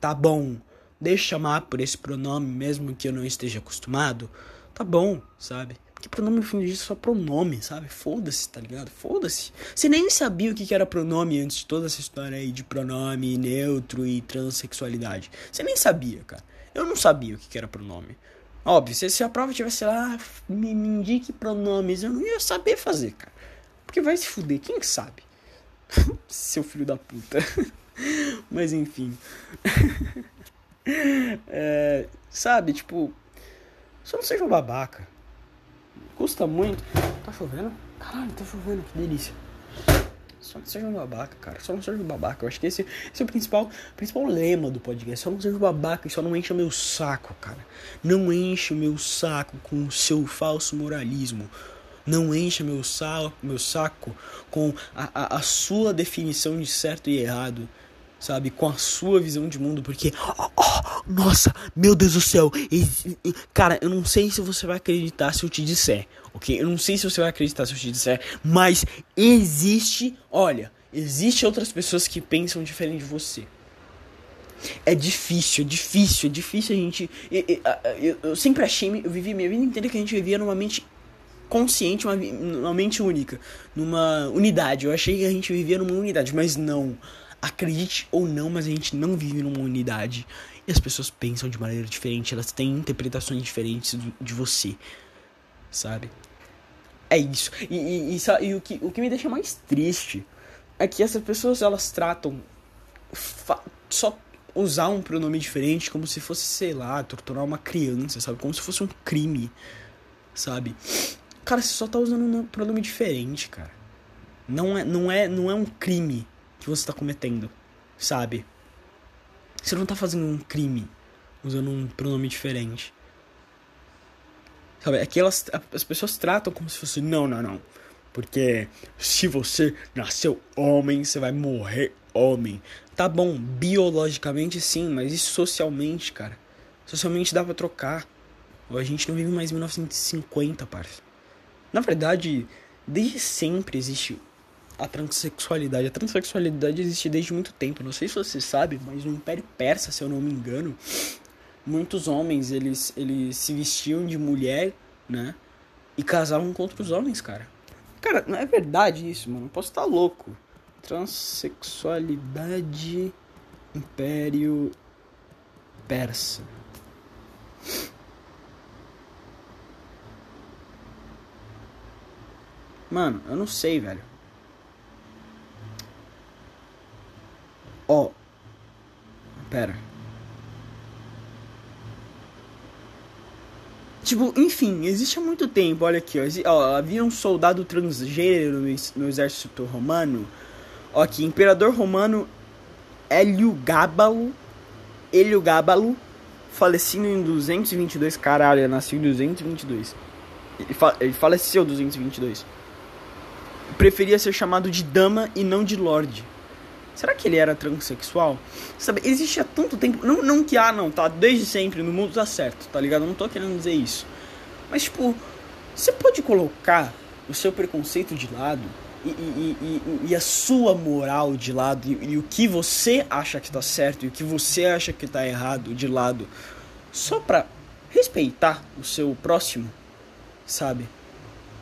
tá bom deixa chamar por esse pronome mesmo que eu não esteja acostumado, tá bom, sabe? Porque pronome no é só pronome, sabe? Foda-se, tá ligado? Foda-se. Você nem sabia o que era pronome antes de toda essa história aí de pronome neutro e transexualidade. Você nem sabia, cara. Eu não sabia o que era pronome. Óbvio, se, se a prova tivesse lá, me, me indique pronomes, eu não ia saber fazer, cara. Porque vai se fuder, quem sabe? Seu filho da puta. Mas enfim. É, sabe, tipo, só não seja um babaca. Custa muito. Tá chovendo? Caralho, tá chovendo, que delícia. Só não seja um babaca, cara. Só não seja um babaca. Eu acho que esse, esse é o principal, principal lema do podcast. Só não seja um babaca e só não encha meu saco, cara. Não enche meu saco com o seu falso moralismo. Não encha meu, sal, meu saco com a, a, a sua definição de certo e errado sabe? Com a sua visão de mundo, porque, oh, oh, nossa, meu Deus do céu, cara, eu não sei se você vai acreditar se eu te disser, ok? Eu não sei se você vai acreditar se eu te disser, mas existe, olha, existe outras pessoas que pensam diferente de você. É difícil, é difícil, é difícil a gente. Eu, eu, eu sempre achei, eu vivi minha vida inteira que a gente vivia numa mente consciente, uma, numa mente única, numa unidade. Eu achei que a gente vivia numa unidade, mas não. Acredite ou não, mas a gente não vive numa unidade. E as pessoas pensam de maneira diferente, elas têm interpretações diferentes de você. Sabe? É isso. E, e, e, e o, que, o que me deixa mais triste é que essas pessoas elas tratam só usar um pronome diferente como se fosse, sei lá, torturar uma criança, sabe? Como se fosse um crime, sabe? Cara, você só tá usando um pronome diferente, cara. Não é, não é, não é um crime que você está cometendo, sabe? Você não está fazendo um crime usando um pronome diferente. Sabe? Que elas, as pessoas tratam como se fosse não, não, não. Porque se você nasceu homem, você vai morrer homem. Tá bom, biologicamente sim, mas isso socialmente, cara. Socialmente dá pra trocar. A gente não vive mais em 1950, parça. Na verdade, desde sempre existe a transexualidade. A transexualidade existe desde muito tempo. Não sei se você sabe, mas no Império Persa, se eu não me engano, muitos homens, eles, eles se vestiam de mulher, né? E casavam com outros homens, cara. Cara, não é verdade isso, mano. Posso estar louco. Transsexualidade Império Persa. Mano, eu não sei, velho. Ó. Pera. Tipo, enfim, existe há muito tempo, olha aqui, ó, havia um soldado transgênero no, exército romano, ó aqui, imperador romano Heliogábalo, Heliogábalo, falecido em 222, caralho, ele nasceu em 222, ele, fa ele faleceu em 222, preferia ser chamado de dama e não de lord. Será que ele era transexual? Sabe, existe há tanto tempo. Não, não que, ah, não, tá desde sempre, no mundo tá certo, tá ligado? Eu não tô querendo dizer isso. Mas, tipo, você pode colocar o seu preconceito de lado e, e, e, e a sua moral de lado e, o que você acha que tá certo e o que você acha que tá errado de lado só pra respeitar o seu próximo, sabe?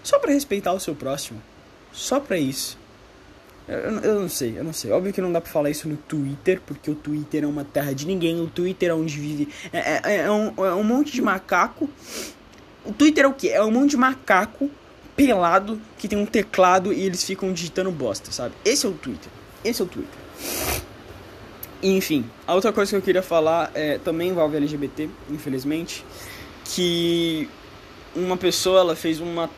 Só pra respeitar o seu próximo. Só pra isso. Eu, eu, não sei, eu não sei. Óbvio que não dá pra falar isso no Twitter, porque o Twitter é uma terra de ninguém. O Twitter é onde vive. É, é, é, um, é um monte de macaco. O Twitter é o quê? É um monte de macaco pelado que tem um teclado e eles ficam digitando bosta, sabe? Esse é o Twitter. Esse é o Twitter. enfim, a outra coisa que eu queria falar é, também envolve LGBT, infelizmente. Que uma pessoa ela fez uma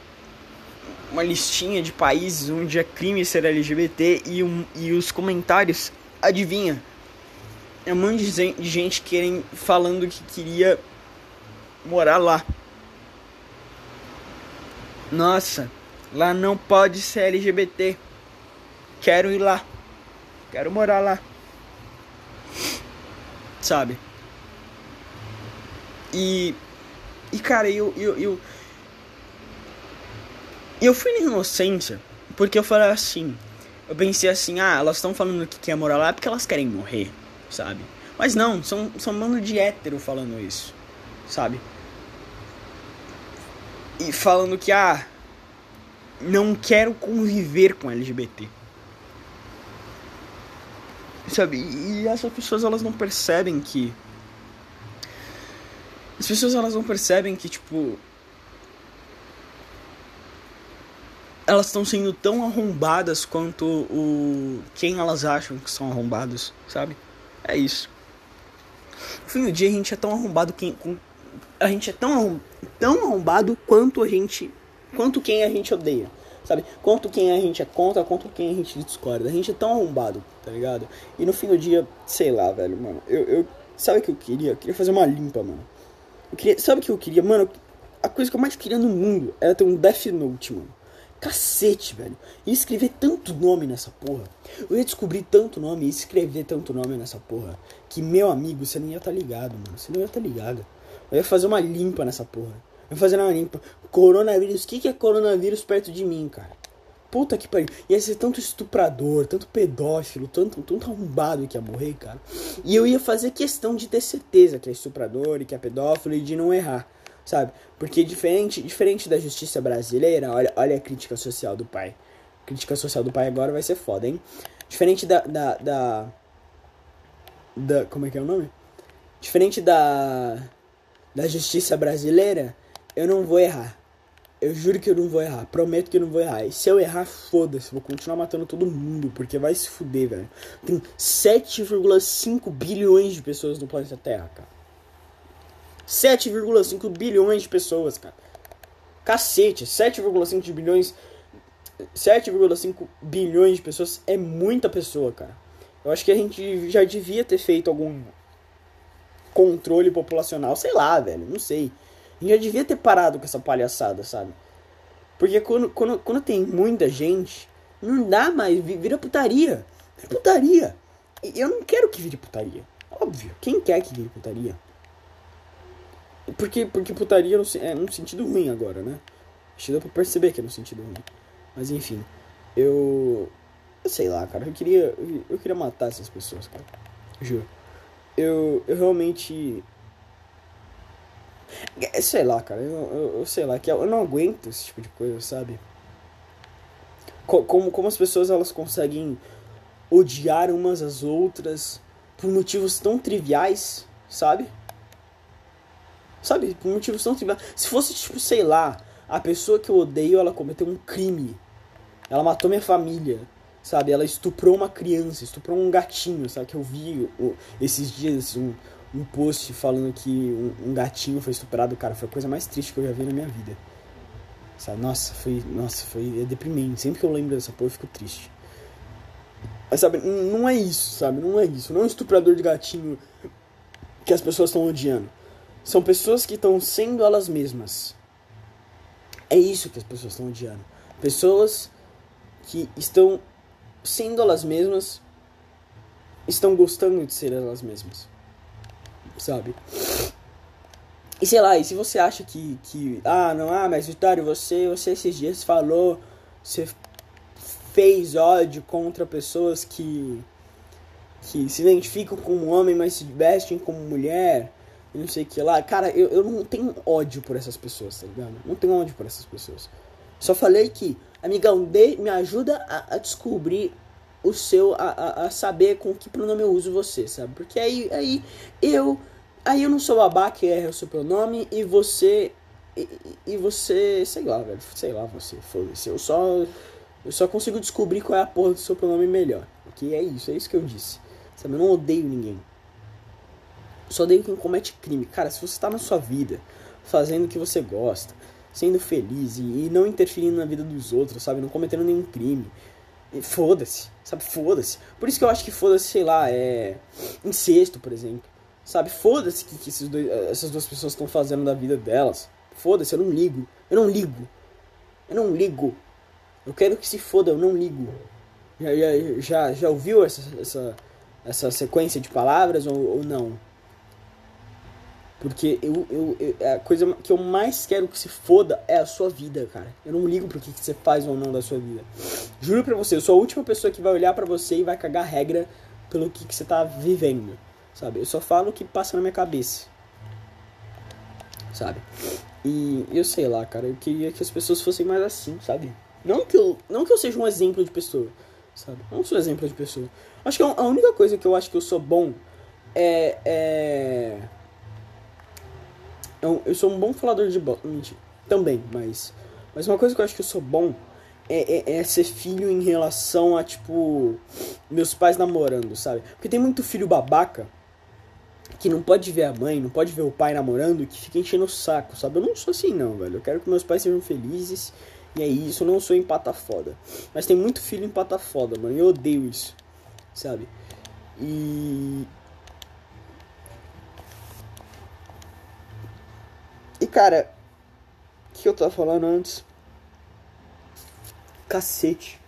uma listinha de países onde é crime ser LGBT e, um, e os comentários, adivinha? É um monte de gente querem, falando que queria morar lá. Nossa, lá não pode ser LGBT. Quero ir lá. Quero morar lá. Sabe? E. E cara, eu, eu, eu e eu fui na inocência, porque eu falei assim. Eu pensei assim, ah, elas estão falando que quer morar lá porque elas querem morrer, sabe? Mas não, são, são um bando de hétero falando isso, sabe? E falando que, ah, não quero conviver com LGBT. Sabe? E essas pessoas elas não percebem que. As pessoas elas não percebem que, tipo, elas estão sendo tão arrombadas quanto o quem elas acham que são arrombados, sabe? É isso. No fim do dia a gente é tão arrombado quem a gente é tão tão arrombado quanto a gente quanto quem a gente odeia, sabe? Quanto quem a gente é contra, quanto quem a gente discorda. A gente é tão arrombado, tá ligado? E no fim do dia, sei lá, velho, mano. Eu, eu sabe o que eu queria? Eu queria fazer uma limpa, mano. Eu queria, sabe o que eu queria, mano? A coisa que eu mais queria no mundo era ter um Death Note, mano. Cacete, velho. E escrever tanto nome nessa porra. Eu ia descobrir tanto nome e escrever tanto nome nessa porra. Que, meu amigo, você não ia estar tá ligado, mano. Você não ia estar tá ligado. Eu ia fazer uma limpa nessa porra. Eu ia fazer uma limpa. Coronavírus. O que, que é coronavírus perto de mim, cara? Puta que pariu. Ia ser tanto estuprador, tanto pedófilo, tanto, tanto arrombado que ia morrer, cara. E eu ia fazer questão de ter certeza que é estuprador e que é pedófilo e de não errar sabe? Porque diferente, diferente da justiça brasileira, olha, olha a crítica social do pai. A crítica social do pai agora vai ser foda, hein? Diferente da, da, da, da como é que é o nome? Diferente da da justiça brasileira, eu não vou errar. Eu juro que eu não vou errar. Prometo que eu não vou errar. E se eu errar, foda-se. Vou continuar matando todo mundo. Porque vai se fuder, velho. Tem 7,5 bilhões de pessoas no planeta Terra, cara. 7,5 bilhões de pessoas, cara. Cacete, 7,5 bilhões. 7,5 bilhões de pessoas é muita pessoa, cara. Eu acho que a gente já devia ter feito algum controle populacional, sei lá, velho, não sei. A gente já devia ter parado com essa palhaçada, sabe? Porque quando, quando, quando tem muita gente, não dá mais, vira putaria. É putaria. Eu não quero que vire putaria. Óbvio, quem quer que vire putaria? Porque, porque putaria no, é num sentido ruim agora, né? Acho que dá pra perceber que é no sentido ruim. Mas enfim, eu. Eu sei lá, cara. Eu queria. Eu queria matar essas pessoas, cara. Juro. Eu, eu realmente. É, sei lá, cara, eu, eu, eu, sei lá, que eu não aguento esse tipo de coisa, sabe? Como, como as pessoas elas conseguem odiar umas às outras por motivos tão triviais, sabe? Sabe, por motivos tão triviais. Se fosse, tipo, sei lá, a pessoa que eu odeio, ela cometeu um crime. Ela matou minha família, sabe? Ela estuprou uma criança, estuprou um gatinho, sabe? Que eu vi esses dias um, um post falando que um, um, gatinho foi estuprado, cara, foi a coisa mais triste que eu já vi na minha vida. Sabe? Nossa, foi, nossa, foi é deprimente. Sempre que eu lembro dessa porra, eu fico triste. Mas sabe, não é isso, sabe? Não é isso. Não é um estuprador de gatinho que as pessoas estão odiando. São pessoas que estão sendo elas mesmas. É isso que as pessoas estão odiando. Pessoas que estão sendo elas mesmas, estão gostando de ser elas mesmas sabe? E sei lá, e se você acha que, que ah, não, ah, mas Vitório, você, você esses dias falou, você fez ódio contra pessoas que que se identificam como homem, mas se vestem como mulher, e não sei o que lá. Cara, eu, eu não tenho ódio por essas pessoas, tá ligado? Não tenho ódio por essas pessoas. Só falei que, amigão, de, me ajuda a, a descobrir o seu a, a, a, saber com que pronome eu uso você, sabe? Porque aí, aí eu aí eu não sou babaca que erra o seu pronome e você e, e, você, sei lá, velho, sei lá você, foda-se. Eu só eu só consigo descobrir qual é a porra do seu pronome melhor. Que é isso, é isso que eu disse. Sabe? Eu não odeio ninguém. Só odeio quem comete crime. Cara, se você tá na sua vida fazendo o que você gosta, sendo feliz e, e não interferindo na vida dos outros, sabe? Não cometendo nenhum crime, Foda-se, sabe? Foda-se. Por isso que eu acho que foda-se, sei lá, é. Incesto, por exemplo. Sabe? Foda-se que, que dois, essas duas pessoas estão fazendo da vida delas. Foda-se, eu não ligo. Eu não ligo. Eu não ligo. Eu quero que se foda, eu não ligo. Já, já, já, já ouviu essa, essa, essa sequência de palavras ou, ou não? Porque eu, eu, eu, a coisa que eu mais quero que se foda é a sua vida, cara. Eu não ligo pro que, que você faz ou não da sua vida. Juro pra você, eu sou a última pessoa que vai olhar para você e vai cagar regra pelo que, que você tá vivendo. Sabe? Eu só falo o que passa na minha cabeça. Sabe? E eu sei lá, cara, eu queria que as pessoas fossem mais assim, sabe? Não que eu, não que eu seja um exemplo de pessoa, sabe? Não sou exemplo de pessoa. Acho que a única coisa que eu acho que eu sou bom é. é eu, eu sou um bom falador de bola. Também, mas. Mas uma coisa que eu acho que eu sou bom é, é, é, ser filho em relação a, tipo, meus pais namorando, sabe? Porque tem muito filho babaca que não pode ver a mãe, não pode ver o pai namorando que fica enchendo o saco, sabe? Eu não sou assim, não, velho. Eu quero que meus pais sejam felizes e é isso. Eu não sou empata foda. Mas tem muito filho empata foda, mano. Eu odeio isso, sabe? E E cara, o que eu tava falando antes? Cacete.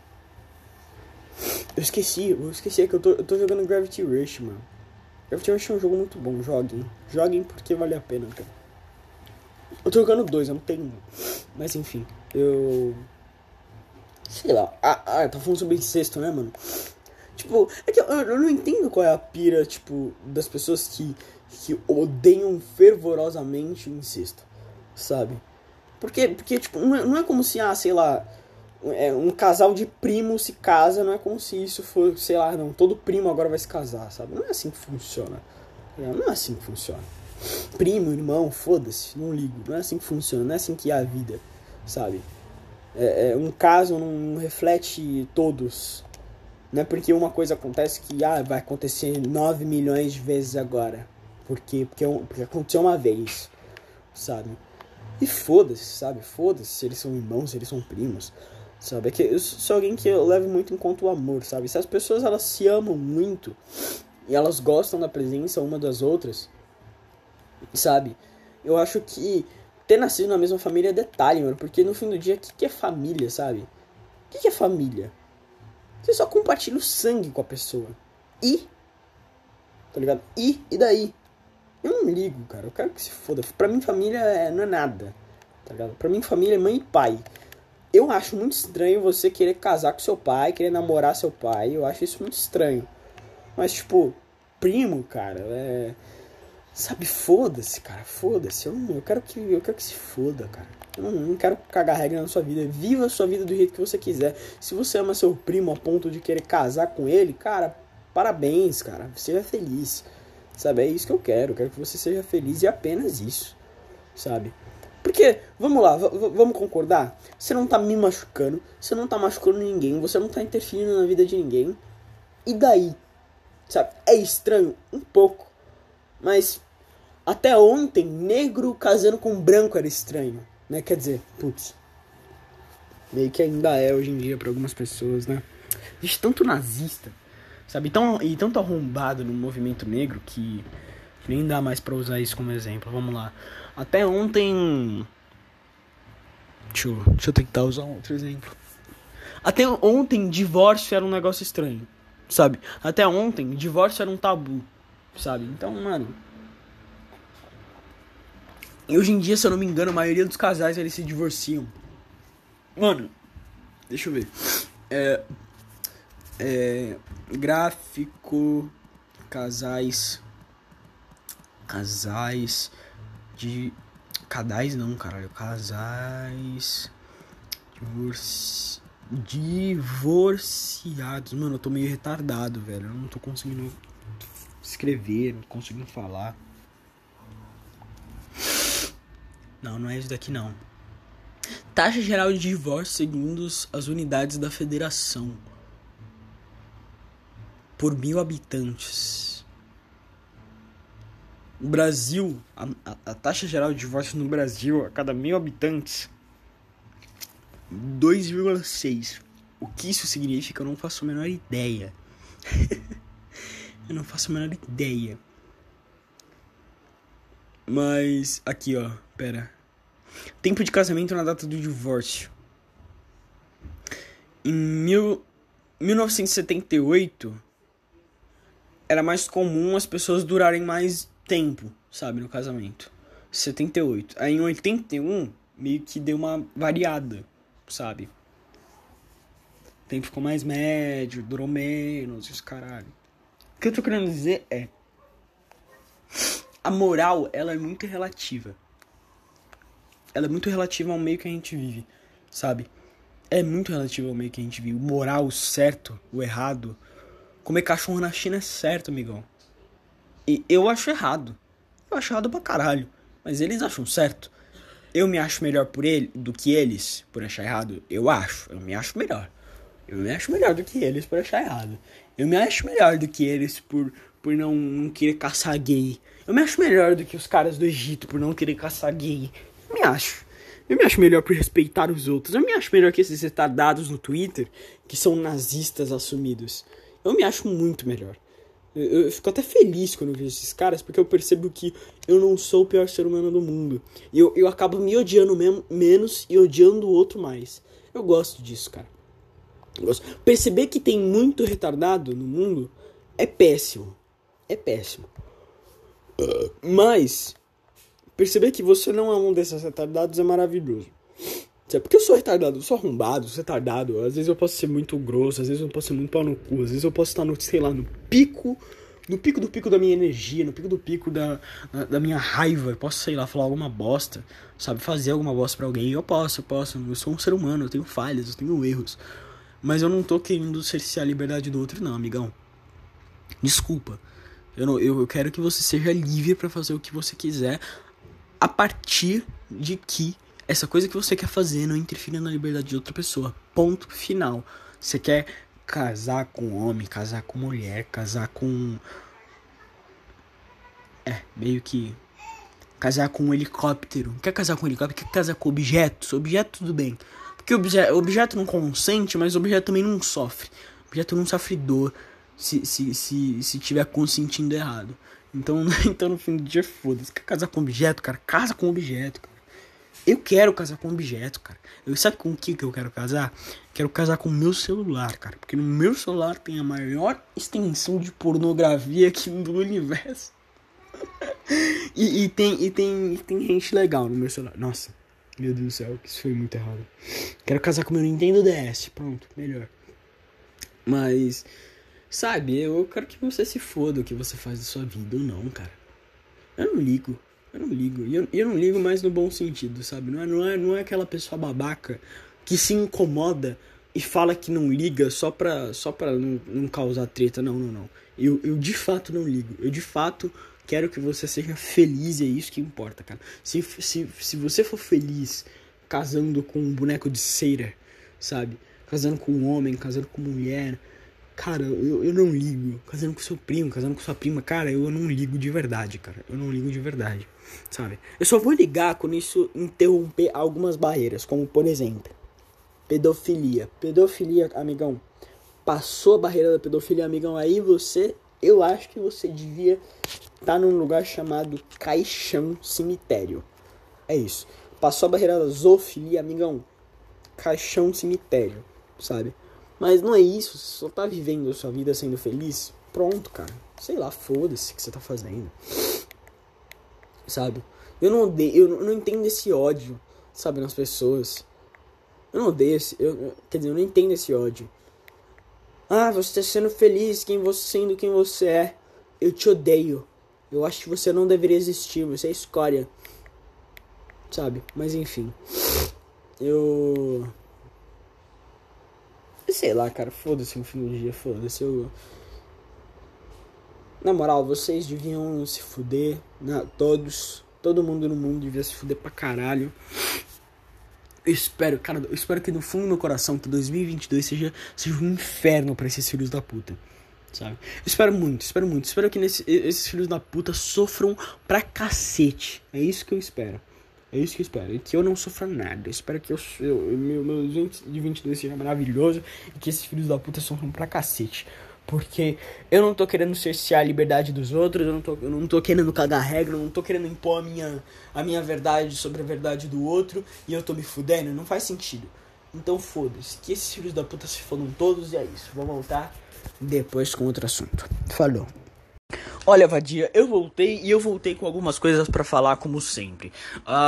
Eu esqueci, eu esqueci que eu tô, eu tô jogando Gravity Rush, mano. Gravity Rush é um jogo muito bom, joguem. Joguem porque vale a pena, cara. Eu tô jogando dois, eu não tenho. Mas enfim, eu. Sei lá. Ah, ah tá falando sobre incesto, né, mano? Tipo, é que eu, eu não entendo qual é a pira, tipo, das pessoas que, que odeiam fervorosamente o incesto sabe? Porque, porque tipo, não é, não é como se, ah, sei lá, é, um casal de primos se casa, não é como se isso for, sei lá, não, todo primo agora vai se casar, sabe? Não é assim que funciona. Não é assim que funciona. Primo, irmão, foda-se, não ligo. Não é assim que funciona, não é assim que é a vida, sabe? É, é, um caso não reflete todos. Não é porque uma coisa acontece que ah, vai acontecer 9 milhões de vezes agora. Por quê? Porque, é porque aconteceu uma vez, sabe? E foda-se, sabe? Foda-se se eles são irmãos, se eles são primos. Sabe? É que eu sou alguém que eu levo muito em conta o amor, sabe? Se as pessoas elas se amam muito e elas gostam da presença uma das outras, sabe? Eu acho que ter nascido na mesma família é detalhe, mano. Porque no fim do dia, o que, que é família, sabe? O que, que é família? Você só compartilha o sangue com a pessoa. E? Tá ligado? E? E daí? Eu não ligo, cara. Eu quero que se foda. Pra mim, família é, não é nada. Tá ligado? Pra mim, família é mãe e pai. Eu acho muito estranho você querer casar com seu pai, querer namorar seu pai. Eu acho isso muito estranho. Mas, tipo, primo, cara, é. Sabe, foda-se, cara, foda-se. Eu, não- eu, quero que, eu quero que se foda, cara. Eu não, não quero cagar regra na sua vida. Viva a sua vida do jeito que você quiser. Se você ama seu primo a ponto de querer casar com ele, cara, parabéns, cara. Seja feliz. Sabe, é isso que eu quero. Eu quero que você seja feliz e apenas isso. Sabe? Porque, vamos lá, vamos concordar? Você não tá me machucando, você não tá machucando ninguém, você não tá interferindo na vida de ninguém. E daí? Sabe? É estranho? Um pouco. Mas até ontem, negro casando com branco era estranho, né? Quer dizer, putz. Meio que ainda é hoje em dia pra algumas pessoas, né? Existe tanto nazista, sabe? E, tão, e tanto arrombado no movimento negro que nem dá mais pra usar isso como exemplo. Vamos lá. Até ontem. Deixa eu, deixa eu tentar usar um outro exemplo. Até ontem, divórcio era um negócio estranho, sabe? Até ontem, divórcio era um tabu, sabe? Então, mano. E hoje em dia, se eu não me engano, a maioria dos casais eles se divorciam. Mano, deixa eu ver. É. É. Gráfico. Casais. Casais. De. Cadais não, caralho. Casais. Divorci... Divorciados. Mano, eu tô meio retardado, velho. Eu não tô conseguindo escrever, não tô conseguindo falar. Não, não é isso daqui não. Taxa geral de divórcio segundo as unidades da federação. Por mil habitantes. O Brasil, a, a- taxa geral de divórcio no Brasil, a cada mil habitantes, 2,6. O que isso significa, eu não faço a menor ideia. eu não faço a menor ideia. Mas, aqui ó, pera. Tempo de casamento na data do divórcio. Em mil, 1978, era mais comum as pessoas durarem mais tempo, sabe, no casamento. 78. Aí em 81, meio que deu uma variada, sabe? O tempo ficou mais médio, durou menos, os caralho. O que eu tô querendo dizer é. A moral, ela é muito relativa. Ela é muito relativa ao meio que a gente vive, sabe? É muito relativa ao meio que a gente vive. O moral, o certo, o errado. Comer cachorro na China é certo, amigão. E eu acho errado. Eu acho errado pra caralho. Mas eles acham certo. Eu me acho melhor por ele do que eles por achar errado. Eu acho. Eu me acho melhor. Eu me acho melhor do que eles por achar errado. Eu me acho melhor do que eles por, por não, não querer caçar gay. Eu me acho melhor do que os caras do Egito por não querer caçar gay. Eu me acho. Eu me acho melhor por respeitar os outros. Eu me acho melhor que esses retardados no Twitter que são nazistas assumidos. Eu me acho muito melhor. Eu, eu fico até feliz quando eu vejo esses caras, porque eu percebo que eu não sou o pior ser humano do mundo. E eu, eu acabo me odiando menos e odiando o outro mais. Eu gosto disso, cara. Eu gosto. Perceber que tem muito retardado no mundo é péssimo. É péssimo. Mas, perceber que você não é um desses retardados é maravilhoso. Porque eu sou retardado, eu sou arrombado, sou retardado. Às vezes eu posso ser muito grosso, às vezes eu posso ser muito pau no cu, às vezes eu posso estar no, sei lá, no pico, no pico do pico da minha energia, no pico do pico da, da, minha raiva. Eu posso, sei lá, falar alguma bosta, sabe? Fazer alguma bosta pra alguém. Eu posso, eu posso. Eu sou um ser humano, eu tenho falhas, eu tenho erros. Mas eu não tô querendo cercear a liberdade do outro, não, amigão. Desculpa. Eu, não, eu, eu quero que você seja livre pra fazer o que você quiser a partir de que essa coisa que você quer fazer não interfira na liberdade de outra pessoa. Ponto final. Você quer casar com homem, casar com mulher, casar com. É, meio que. Casar com um helicóptero. Quer casar com um helicóptero? Quer casar com objetos? Objeto, tudo bem. Porque obje objeto não consente, mas objeto também não sofre. Objeto não sofre dor se, se, se, se tiver consentindo errado. Então, então no fim do dia, foda-se. Quer casar com objeto, cara? Casa com objeto, cara. Eu quero casar com objeto, cara. Eu sabe com o que que eu quero casar? Quero casar com o meu celular, cara. Porque no meu celular tem a maior extensão de pornografia aqui do universo. e, e, tem, e, tem, e tem gente legal no meu celular. Nossa, meu Deus do céu, isso foi muito errado. Quero casar com meu Nintendo DS. Pronto, melhor. Mas, sabe, eu quero que você se foda o que você faz da sua vida ou não, cara. Eu não ligo. Eu não ligo. E eu, eu não ligo mais no bom sentido, sabe? Não é, não, é, não é aquela pessoa babaca que se incomoda e fala que não liga só pra, só pra não, não causar treta. Não, não, não. Eu, eu de fato não ligo. Eu de fato quero que você seja feliz e é isso que importa, cara. Se, se, se você for feliz casando com um boneco de cera, sabe? Casando com um homem, casando com mulher. Cara, eu, eu não ligo. Casando com seu primo, casando com sua prima. Cara, eu não ligo de verdade, cara. Eu não ligo de verdade, sabe? Eu só vou ligar quando isso interromper algumas barreiras, como por exemplo, pedofilia. Pedofilia, amigão. Passou a barreira da pedofilia, amigão. Aí você, eu acho que você devia estar tá num lugar chamado caixão cemitério. É isso. Passou a barreira da zoofilia, amigão. Caixão cemitério, sabe? Mas não é isso, você só tá vivendo a sua vida sendo feliz. Pronto, cara. Sei lá, foda-se o que você tá fazendo. Sabe? Eu não odeio, eu não, entendo esse ódio, sabe, nas pessoas. Eu não odeio esse, eu, quer dizer, eu não entendo esse ódio. Ah, você tá sendo feliz, quem você sendo quem você é. Eu te odeio. Eu acho que você não deveria existir, você é escória sabe? Mas enfim. Eu. Sei lá, cara, foda-se dia, foda-se. Eu. Na moral, vocês deviam se fuder, né? Todos. Todo mundo no mundo devia se fuder pra caralho. Eu espero, cara, eu espero que no fundo do meu coração que 2022 seja, seja um inferno para esses filhos da puta. Sabe? Eu espero muito, espero muito. Espero que nesse, esses filhos da puta sofram pra cacete. É isso que eu espero. É isso que eu espero. E que eu não sofra nada. Eu espero que eu, eu, meu, meu 2022 seja maravilhoso e que esses filhos da puta sofram pra cacete. Porque eu não tô querendo cercear a liberdade dos outros, eu não tô, eu não tô querendo cagar regra, eu não tô querendo impor a minha, a minha verdade sobre a verdade do outro e eu tô me fudendo. Não faz sentido. Então foda-se. Que esses filhos da puta se fodam todos e é isso. Vou voltar depois com outro assunto. Falou. Olha, Vadia, eu voltei e eu voltei com algumas coisas para falar, como sempre.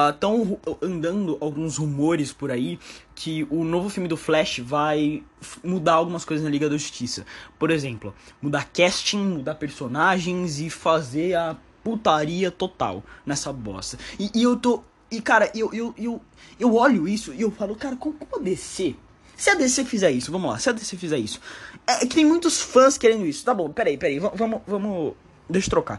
Estão uh, andando alguns rumores por aí que o novo filme do Flash vai mudar algumas coisas na Liga da Justiça. Por exemplo, mudar casting, mudar personagens e fazer a putaria total nessa bosta. E, e eu tô. E cara, eu, eu, eu, eu olho isso e eu falo, cara, como, como se a DC fizer isso, vamos lá, se a DC fizer isso. É que tem muitos fãs querendo isso. Tá bom, peraí, peraí, vamos, vamos Deixa eu trocar.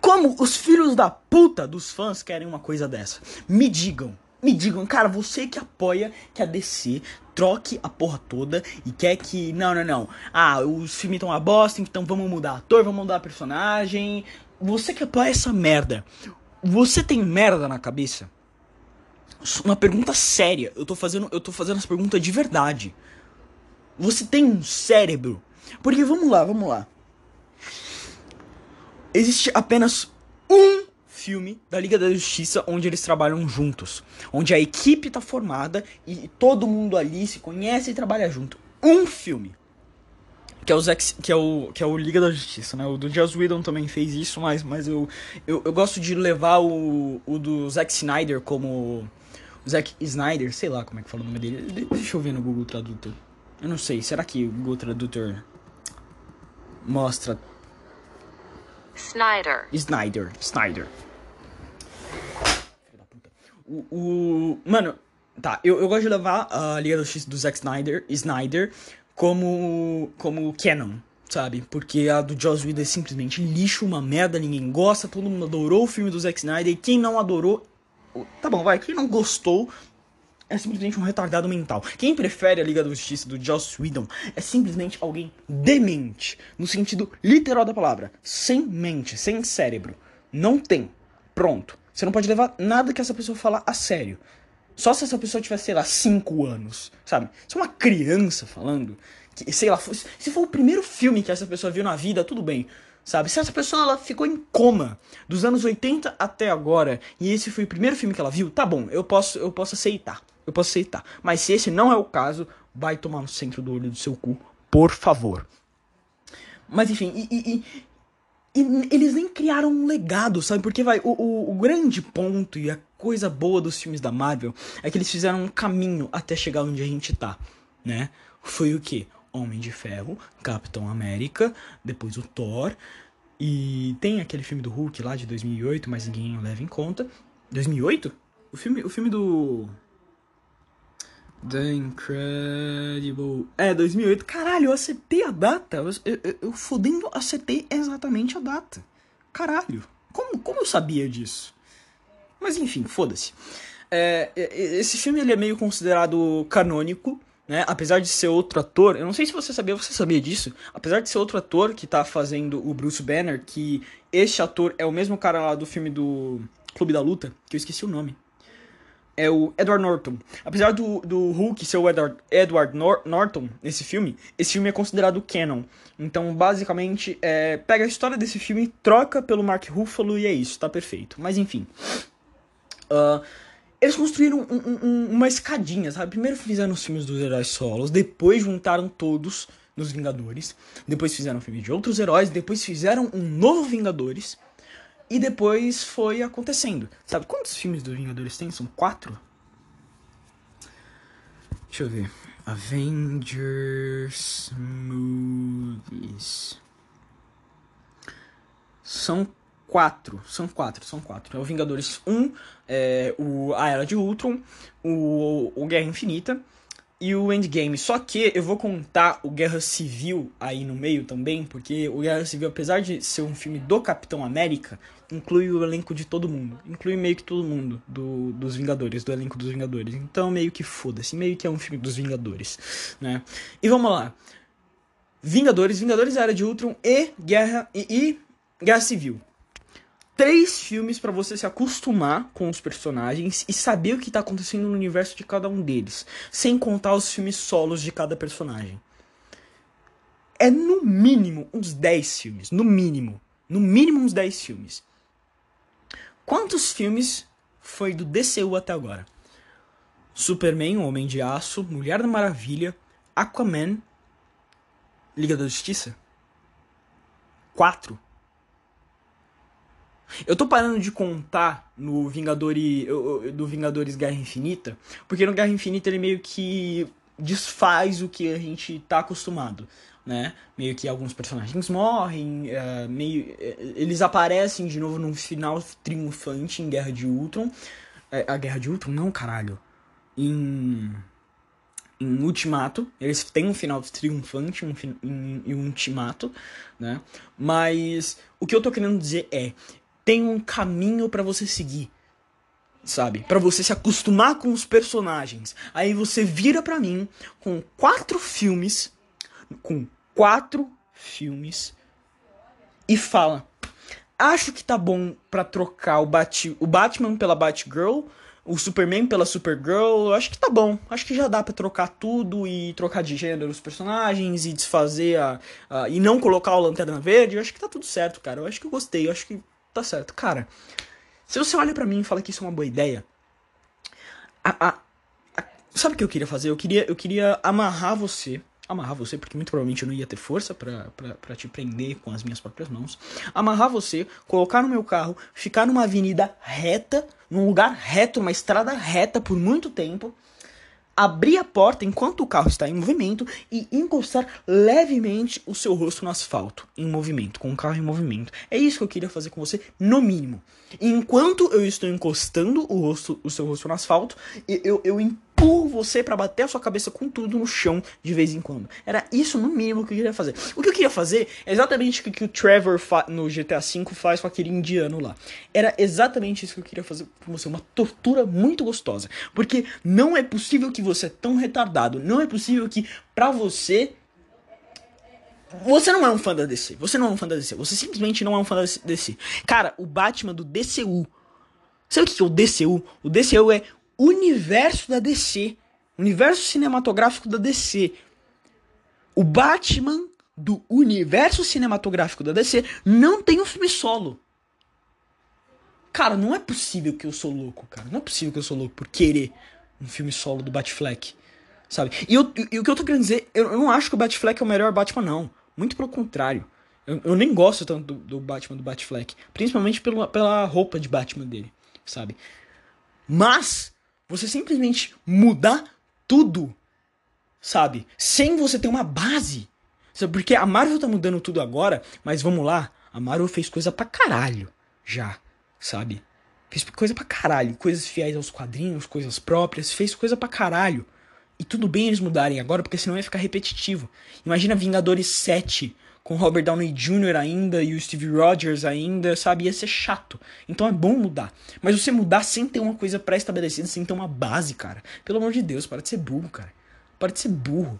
Como os filhos da puta dos fãs querem uma coisa dessa? Me digam. Me digam, cara, você que apoia que a DC troque a porra toda e quer que. Não, não, não. Ah, os filmes estão uma bosta, então vamos mudar ator, vamos mudar personagem. Você que apoia essa merda. Você tem merda na cabeça? Uma pergunta séria. Eu tô fazendo, eu tô fazendo essa pergunta de verdade. Você tem um cérebro? Porque vamos lá, vamos lá existe apenas um filme da Liga da Justiça onde eles trabalham juntos, onde a equipe tá formada e todo mundo ali se conhece e trabalha junto. Um filme. Que é, o Zack, que, é o, que é o Liga da Justiça, né? O do Joss Whedon também fez isso, mas, mas eu, eu, eu gosto de levar o, o do Zack Snyder como. Zack Snyder, sei lá como é que fala o nome dele. Deixa eu ver no Google Tradutor. Eu não sei, será que o Google Tradutor mostra Snyder. Snyder. Snyder. O, o, Mano, tá. Eu, eu gosto de levar a Liga do X do Zack Snyder, Snyder como, como canon, sabe? Porque a do Joss Whedon é simplesmente lixo, uma merda, ninguém gosta, todo mundo adorou o filme do Zack Snyder, e quem não adorou, tá bom, vai, quem não gostou é simplesmente um retardado mental. Quem prefere a Liga da Justiça do Joss Whedon é simplesmente alguém demente, no sentido literal da palavra, sem mente, sem cérebro. Não tem. Pronto. Você não pode levar nada que essa pessoa falar a sério. Só se essa pessoa tiver, sei lá, 5 anos, sabe? Se uma criança falando, que, sei lá, se for o primeiro filme que essa pessoa viu na vida, tudo bem sabe? Se essa pessoa ela ficou em coma dos anos 80 até agora e esse foi o primeiro filme que ela viu, tá bom, eu posso eu posso aceitar eu posso aceitar. Mas se esse não é o caso, vai tomar no centro do olho do seu cu, por favor. Mas enfim, e, e, e, e eles nem criaram um legado, sabe? Porque vai, o, o, o, grande ponto e a coisa boa dos filmes da Marvel é que eles fizeram um caminho até chegar onde a gente tá, né? Foi o que? Homem de Ferro, Capitão América, depois o Thor, E tem aquele filme do Hulk lá de 2008, mas ninguém leva em conta. 2008? O filme, o filme do. The Incredible. É, 2008. Caralho, eu acertei a data. Eu, eu, eu fodendo acertei exatamente a data. Caralho. Como, como eu sabia disso? Mas enfim, foda-se. É, esse filme ele é meio considerado canônico, né? Apesar de ser outro ator, eu não sei se você sabia, você sabia disso? Apesar de ser outro ator que tá fazendo o Bruce Banner, que este ator é o mesmo cara lá do filme do Clube da Luta, que eu esqueci o nome. É o Edward Norton. Apesar do, do Hulk ser o Edward, Edward Nor Norton nesse filme, esse filme é considerado canon. Então, basicamente, é, pega a história desse filme, troca pelo Mark Ruffalo e é isso, tá perfeito. Mas enfim. Uh, eles construíram um, um, uma escadinha, sabe? Primeiro fizeram os filmes dos heróis solos, depois juntaram todos nos Vingadores, depois fizeram um filme de outros heróis, depois fizeram um novo Vingadores. E depois foi acontecendo. Sabe quantos filmes dos Vingadores tem? São quatro? Deixa eu ver. Avengers Movies. São quatro. São quatro, são quatro. É o Vingadores 1, é, o, a Era de Ultron, o, o Guerra Infinita e o Endgame. Só que eu vou contar o Guerra Civil aí no meio também, porque o Guerra Civil, apesar de ser um filme do Capitão América, inclui o elenco de todo mundo. Inclui meio que todo mundo do, dos Vingadores, do elenco dos Vingadores. Então meio que foda-se, meio que é um filme dos Vingadores, né? E vamos lá. Vingadores, Vingadores Era de Ultron e Guerra e, e Guerra Civil três filmes para você se acostumar com os personagens e saber o que tá acontecendo no universo de cada um deles, sem contar os filmes solos de cada personagem. É no mínimo uns 10 filmes, no mínimo, no mínimo uns 10 filmes. Quantos filmes foi do DCU até agora? Superman, Homem de Aço, Mulher da Maravilha, Aquaman, Liga da Justiça? Quatro. Eu tô parando de contar no Vingadores, do Vingadores Guerra Infinita, porque no Guerra Infinita ele meio que desfaz o que a gente tá acostumado, né? Meio que alguns personagens morrem, uh, meio uh, eles aparecem de novo num final triunfante em Guerra de Ultron. Uh, a Guerra de Ultron não, caralho. Em em Ultimato. Eles têm um final triunfante um, em, em Ultimato, né? Mas o que eu tô querendo dizer é, tem um caminho para você seguir, sabe? Para você se acostumar com os personagens. Aí você vira para mim com quatro filmes, com quatro filmes e fala: "Acho que tá bom para trocar o, Bat o Batman pela Batgirl, o Superman pela Supergirl, acho que tá bom. Acho que já dá para trocar tudo e trocar de gênero os personagens e desfazer a, a, e não colocar o Lanterna Verde. Eu acho que tá tudo certo, cara. Eu acho que eu gostei. Eu acho que tá certo. Cara, se você olha para mim e fala que isso é uma boa ideia, a, a, a, sabe o que eu queria fazer? Eu queria, eu queria amarrar você. Amarrar você, porque muito provavelmente eu não ia ter força para te prender com as minhas próprias mãos. Amarrar você, colocar no meu carro, ficar numa avenida reta, num lugar reto, uma estrada reta por muito tempo abrir a porta enquanto o carro está em movimento e encostar levemente o seu rosto no asfalto, em movimento, com o carro em movimento. É isso que eu queria fazer com você, no mínimo. Enquanto eu estou encostando o rosto, o seu rosto no asfalto, eu, eu empurro você para bater a sua cabeça com tudo no chão de vez em quando. Era isso no mínimo que eu queria fazer. O que eu queria fazer é exatamente o que o Trevor no GTA V faz com aquele indiano lá. Era exatamente isso que eu queria fazer com você, uma tortura muito gostosa, porque não é possível que você é tão retardado, não é possível que para você você não é um fã da DC. Você não é um fã da DC. Você simplesmente não é um fã da DC. Cara, o Batman do DCU. Sabe o que é o DCU? O DCU é universo da DC, universo cinematográfico da DC. O Batman do universo cinematográfico da DC não tem um filme solo. Cara, não é possível que eu sou louco, cara. Não é possível que eu sou louco por querer um filme solo do Batfleck. Sabe? E, eu, e o que eu tô querendo dizer, eu, eu, não acho que o Batfleck é o melhor Batman, não. Muito pelo contrário. Eu, eu nem gosto tanto do, do Batman do Batfleck. Principalmente pela, pela roupa de Batman dele, sabe? Mas você simplesmente mudar tudo, sabe? Sem você ter uma base. Porque a Marvel tá mudando tudo agora, mas vamos lá. A Marvel fez coisa pra caralho já, sabe? Fez coisa pra caralho. Coisas fiéis aos quadrinhos, coisas próprias. Fez coisa pra caralho. E tudo bem eles mudarem agora, porque senão ia ficar repetitivo. Imagina Vingadores 7 com Robert Downey Jr. ainda e o Steve Rogers ainda, sabe? Ia ser chato. Então é bom mudar. Mas você mudar sem ter uma coisa pré-estabelecida, sem ter uma base, cara. Pelo amor de Deus, para de ser burro, cara. Para de ser burro.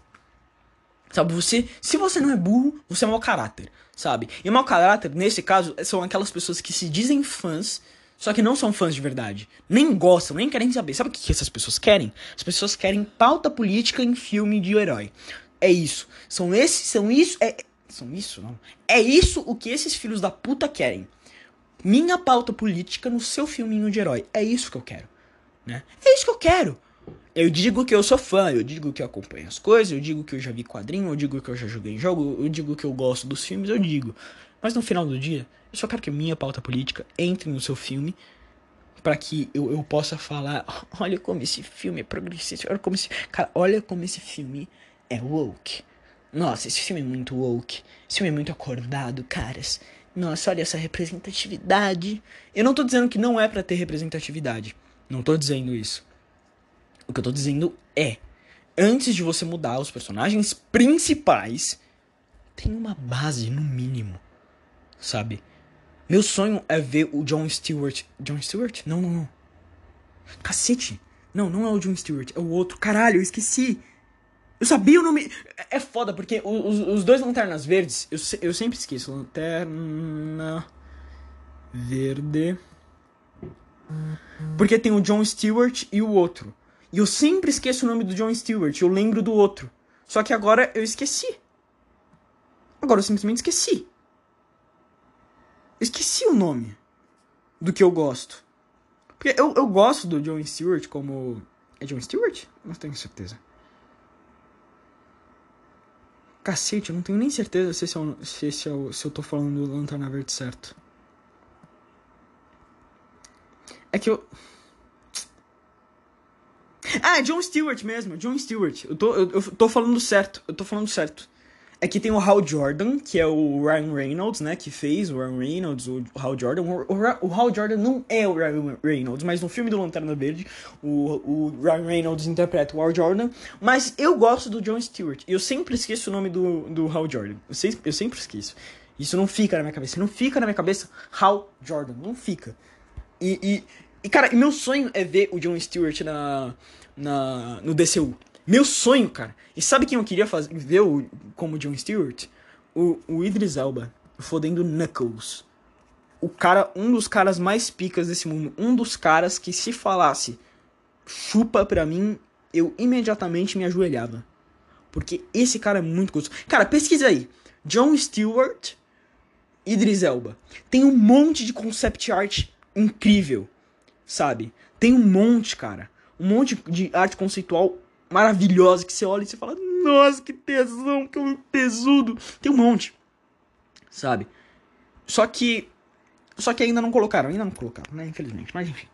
Sabe, você. Se você não é burro, você é mau caráter, sabe? E mau caráter, nesse caso, são aquelas pessoas que se dizem fãs, só que não são fãs de verdade. Nem gostam, nem querem saber. Sabe o que, essas pessoas querem? As pessoas querem pauta política em filme de herói. É isso. São esses, são isso. É, são isso, não. É isso o que esses filhos da puta querem. Minha pauta política no seu filminho de herói. É isso que eu quero. Né? É isso que eu quero. Eu digo que eu sou fã, eu digo que eu acompanho as coisas, eu digo que eu já vi quadrinho, eu digo que eu já joguei jogo, eu digo que eu gosto dos filmes, eu digo. Mas no final do dia, eu só quero que minha pauta política entre no seu filme para que eu, eu possa falar, olha como esse filme é progressista, olha como esse, cara, olha como esse filme é woke. Nossa, esse filme é muito woke. Esse filme é muito acordado, caras. Nossa, olha essa representatividade. Eu não tô dizendo que não é para ter representatividade. Não tô dizendo isso. O que eu tô dizendo é, antes de você mudar os personagens principais, tem uma base no mínimo. Sabe? Meu sonho é ver o John Stewart. John Stewart? Não, não, não. Cacete. Não, não é o John Stewart, é o outro. Caralho, eu esqueci. Eu sabia o nome. É foda, porque os, os dois lanternas verdes, eu, eu sempre esqueço. Lanterna verde. Porque tem o John Stewart e o outro. E eu sempre esqueço o nome do John Stewart, eu lembro do outro. Só que agora eu esqueci. Agora eu simplesmente esqueci. Eu esqueci o nome do que eu gosto. Porque eu, eu gosto do John Stewart como. É John Stewart? Não tenho certeza. Cacete, eu não tenho nem certeza se, esse é o, se, esse é o, se eu tô falando do Lanterna Verde certo. É que eu. Ah, é John Stewart mesmo, John Stewart. Eu tô, eu, eu tô falando certo, eu tô falando certo. É que tem o Hal Jordan, que é o Ryan Reynolds, né? Que fez o Ryan Reynolds, o Hal Jordan. O, o, o Hal Jordan não é o Ryan Reynolds, mas no filme do Lanterna Verde, o, o Ryan Reynolds interpreta o Hal Jordan. Mas eu gosto do John Stewart. E eu sempre esqueço o nome do, do Hal Jordan. Eu, sempre, eu sempre esqueço. Isso não fica na minha cabeça. Não fica na minha cabeça Hal Jordan. Não fica. E, e, e cara, meu sonho é ver o John Stewart na, na, no DCU. Meu sonho, cara. E sabe quem eu queria fazer, ver o, como John Stewart? O, o Idris Elba, fodendo Knuckles. O cara, um dos caras mais picas desse mundo. Um dos caras que se falasse chupa pra mim, eu imediatamente me ajoelhava. Porque esse cara é muito gostoso. Cara, pesquisa aí. John Stewart, Idris Elba. Tem um monte de concept art incrível, sabe? Tem um monte, cara. Um monte de arte conceitual maravilhosa que você olha e você fala, nossa, que tesão, que um tesudo. Tem um monte, sabe? Só que, só que ainda não colocaram, ainda não colocaram, né? Infelizmente, mas enfim.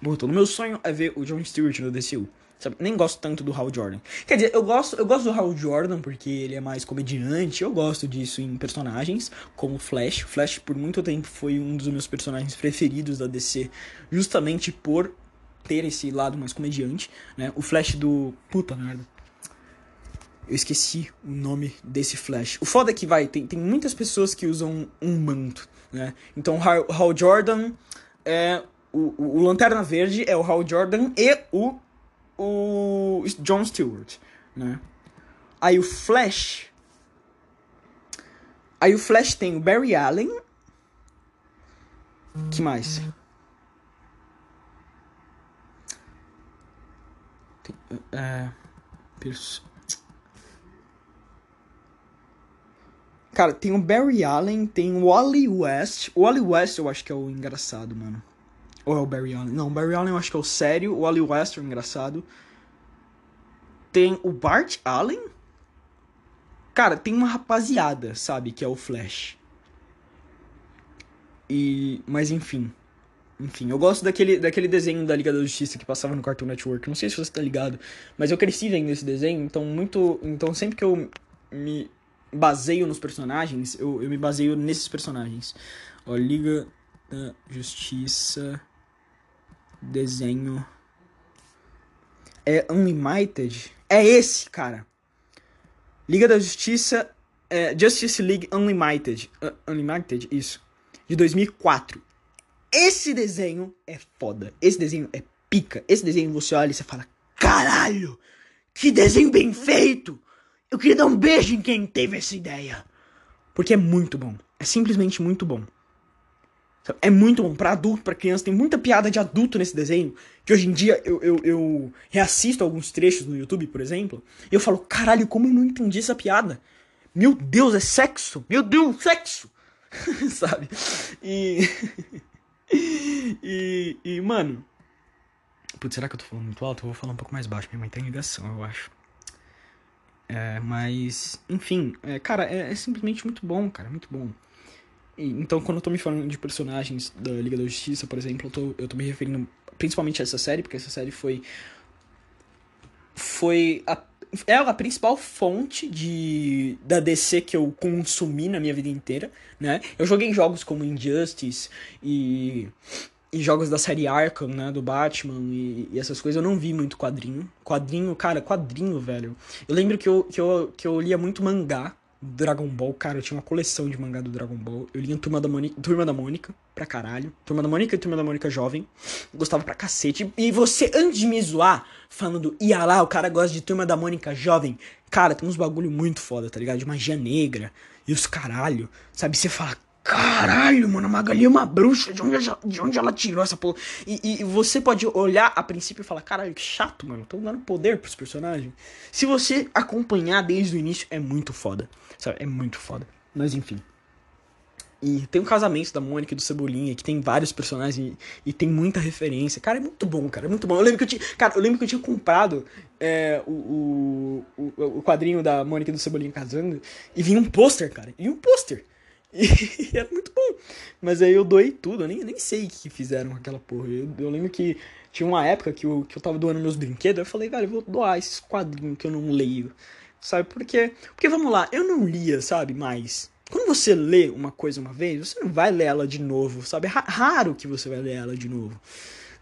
Voltou. Meu sonho é ver o John Stewart no DCU. Sabe? Nem gosto tanto do Hal Jordan. Quer dizer, eu gosto, eu gosto do Hal Jordan porque ele é mais comediante. Eu gosto disso em personagens, como Flash. Flash, por muito tempo, foi um dos meus personagens preferidos da DC, justamente por ter esse lado mais comediante, né? O Flash do. Puta merda. Eu esqueci o nome desse Flash. O foda é que vai, tem, tem muitas pessoas que usam um manto, né? Então, Hal, Hal Jordan é. O, o, o, Lanterna Verde é o Hal Jordan e o. O John Stewart, né? Aí o Flash. Aí o Flash tem o Barry Allen. que mais? É. Cara, tem o Barry Allen, tem o Wally West. O Wally West eu acho que é o engraçado, mano. Ou é o Barry Allen? Não, o Barry Allen eu acho que é o sério. O Wally West é o engraçado. Tem o Bart Allen. Cara, tem uma rapaziada, sabe, que é o Flash. E. Mas enfim. Enfim, eu gosto daquele, daquele desenho da Liga da Justiça que passava no Cartoon Network. Não sei se você tá ligado, mas eu cresci vendo esse desenho, então muito. Então sempre que eu me, baseio nos personagens, eu, eu me baseio nesses personagens. Ó, Liga da Justiça. Desenho. É Unlimited? É esse, cara. Liga da Justiça. É, Justice League Unlimited. Uh, Unlimited, isso. De 2004. Esse desenho é foda. Esse desenho é pica. Esse desenho você olha e você fala: Caralho! Que desenho bem feito! Eu queria dar um beijo em quem teve essa ideia. Porque é muito bom. É simplesmente muito bom. É muito bom para adulto, para criança. Tem muita piada de adulto nesse desenho. Que hoje em dia eu, eu, eu reassisto alguns trechos no YouTube, por exemplo. E eu falo, caralho, como eu não entendi essa piada? Meu Deus, é sexo! Meu Deus, sexo! Sabe? E. e. E, mano. Putz, será que eu tô falando muito alto? Eu vou falar um pouco mais baixo. Minha mãe tem ligação, eu acho. É, mas, enfim, é, cara, é, é, simplesmente muito bom, cara, muito bom. E, então, quando eu tô me falando de personagens da Liga da Justiça, por exemplo, eu tô, eu tô me referindo principalmente a essa série, porque essa série foi. Foi a, é a principal fonte de da DC que eu consumi na minha vida inteira, né? Eu joguei jogos como Injustice e e jogos da série Arkham, né, do Batman e, e, essas coisas, eu não vi muito quadrinho. Quadrinho, cara, quadrinho, velho. Eu lembro que eu, que eu, que eu lia muito mangá Dragon Ball, cara, eu tinha uma coleção de mangá do Dragon Ball. Eu lia Turma da, Moni Turma da Mônica, pra caralho. Turma da Mônica e Turma da Mônica jovem. gostava pra cacete. E você, antes de me zoar, falando, ia lá, o cara gosta de Turma da Mônica jovem. Cara, tem uns bagulho muito foda, tá ligado? De magia negra e os caralho. Sabe? Você fala, Caralho, mano, a Magali é uma bruxa. De onde, de onde ela tirou essa porra? E, e, você pode olhar a princípio e falar: caralho, que chato, mano. Tô dando poder pros personagens. Se você acompanhar desde o início, é muito foda. Sabe? É muito foda. Mas enfim. E tem o um casamento da Mônica e do Cebolinha, que tem vários personagens e, e, tem muita referência. Cara, é muito bom, cara. É muito bom. Eu lembro que eu tinha. Cara, eu lembro que eu tinha comprado é, o, o, o, quadrinho da Mônica e do Cebolinha casando. E vinha um pôster, cara. E um pôster. E era muito bom. Mas aí eu doei tudo, eu nem, nem sei o que fizeram com aquela porra. Eu, eu lembro que tinha uma época que eu, que eu tava doando meus brinquedos, eu falei, velho, eu vou doar esses quadrinhos que eu não leio. Sabe? Porque, porque vamos lá, eu não lia, sabe, mais. Quando você lê uma coisa uma vez, você não vai ler ela de novo, sabe? É raro que você vai ler ela de novo.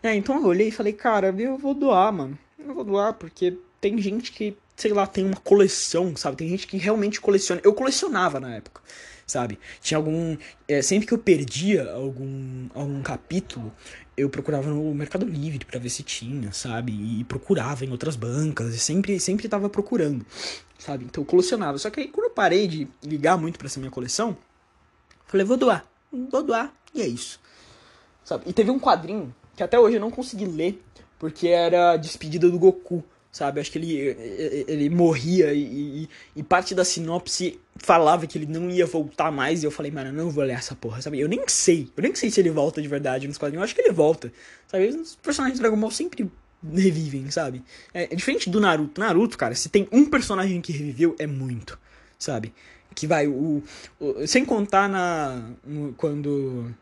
É, então eu olhei e falei, cara, eu vou doar, mano. Eu vou doar, porque tem gente que, sei lá, tem uma coleção, sabe? Tem gente que realmente coleciona. Eu colecionava na época sabe? Tinha algum. É, sempre que eu perdia algum, algum capítulo, eu procurava no Mercado Livre para ver se tinha, sabe? E procurava em outras bancas, e sempre, sempre tava procurando, sabe? Então eu colecionava. Só que aí quando eu parei de ligar muito para essa minha coleção, falei, vou doar, vou doar, e é isso. Sabe? E teve um quadrinho que até hoje eu não consegui ler, porque era despedida do Goku sabe? Acho que ele, ele morria e, e, e, parte da sinopse falava que ele não ia voltar mais. E eu falei, mano, eu não vou ler essa porra, sabe? Eu nem sei, eu nem sei se ele volta de verdade nos quadrinhos. Eu acho que ele volta, sabe? Os personagens do Dragon Ball sempre revivem, sabe? É, é diferente do Naruto. Naruto, cara, se tem um personagem que reviveu, é muito, sabe? Que vai, o, o sem contar na. No, quando.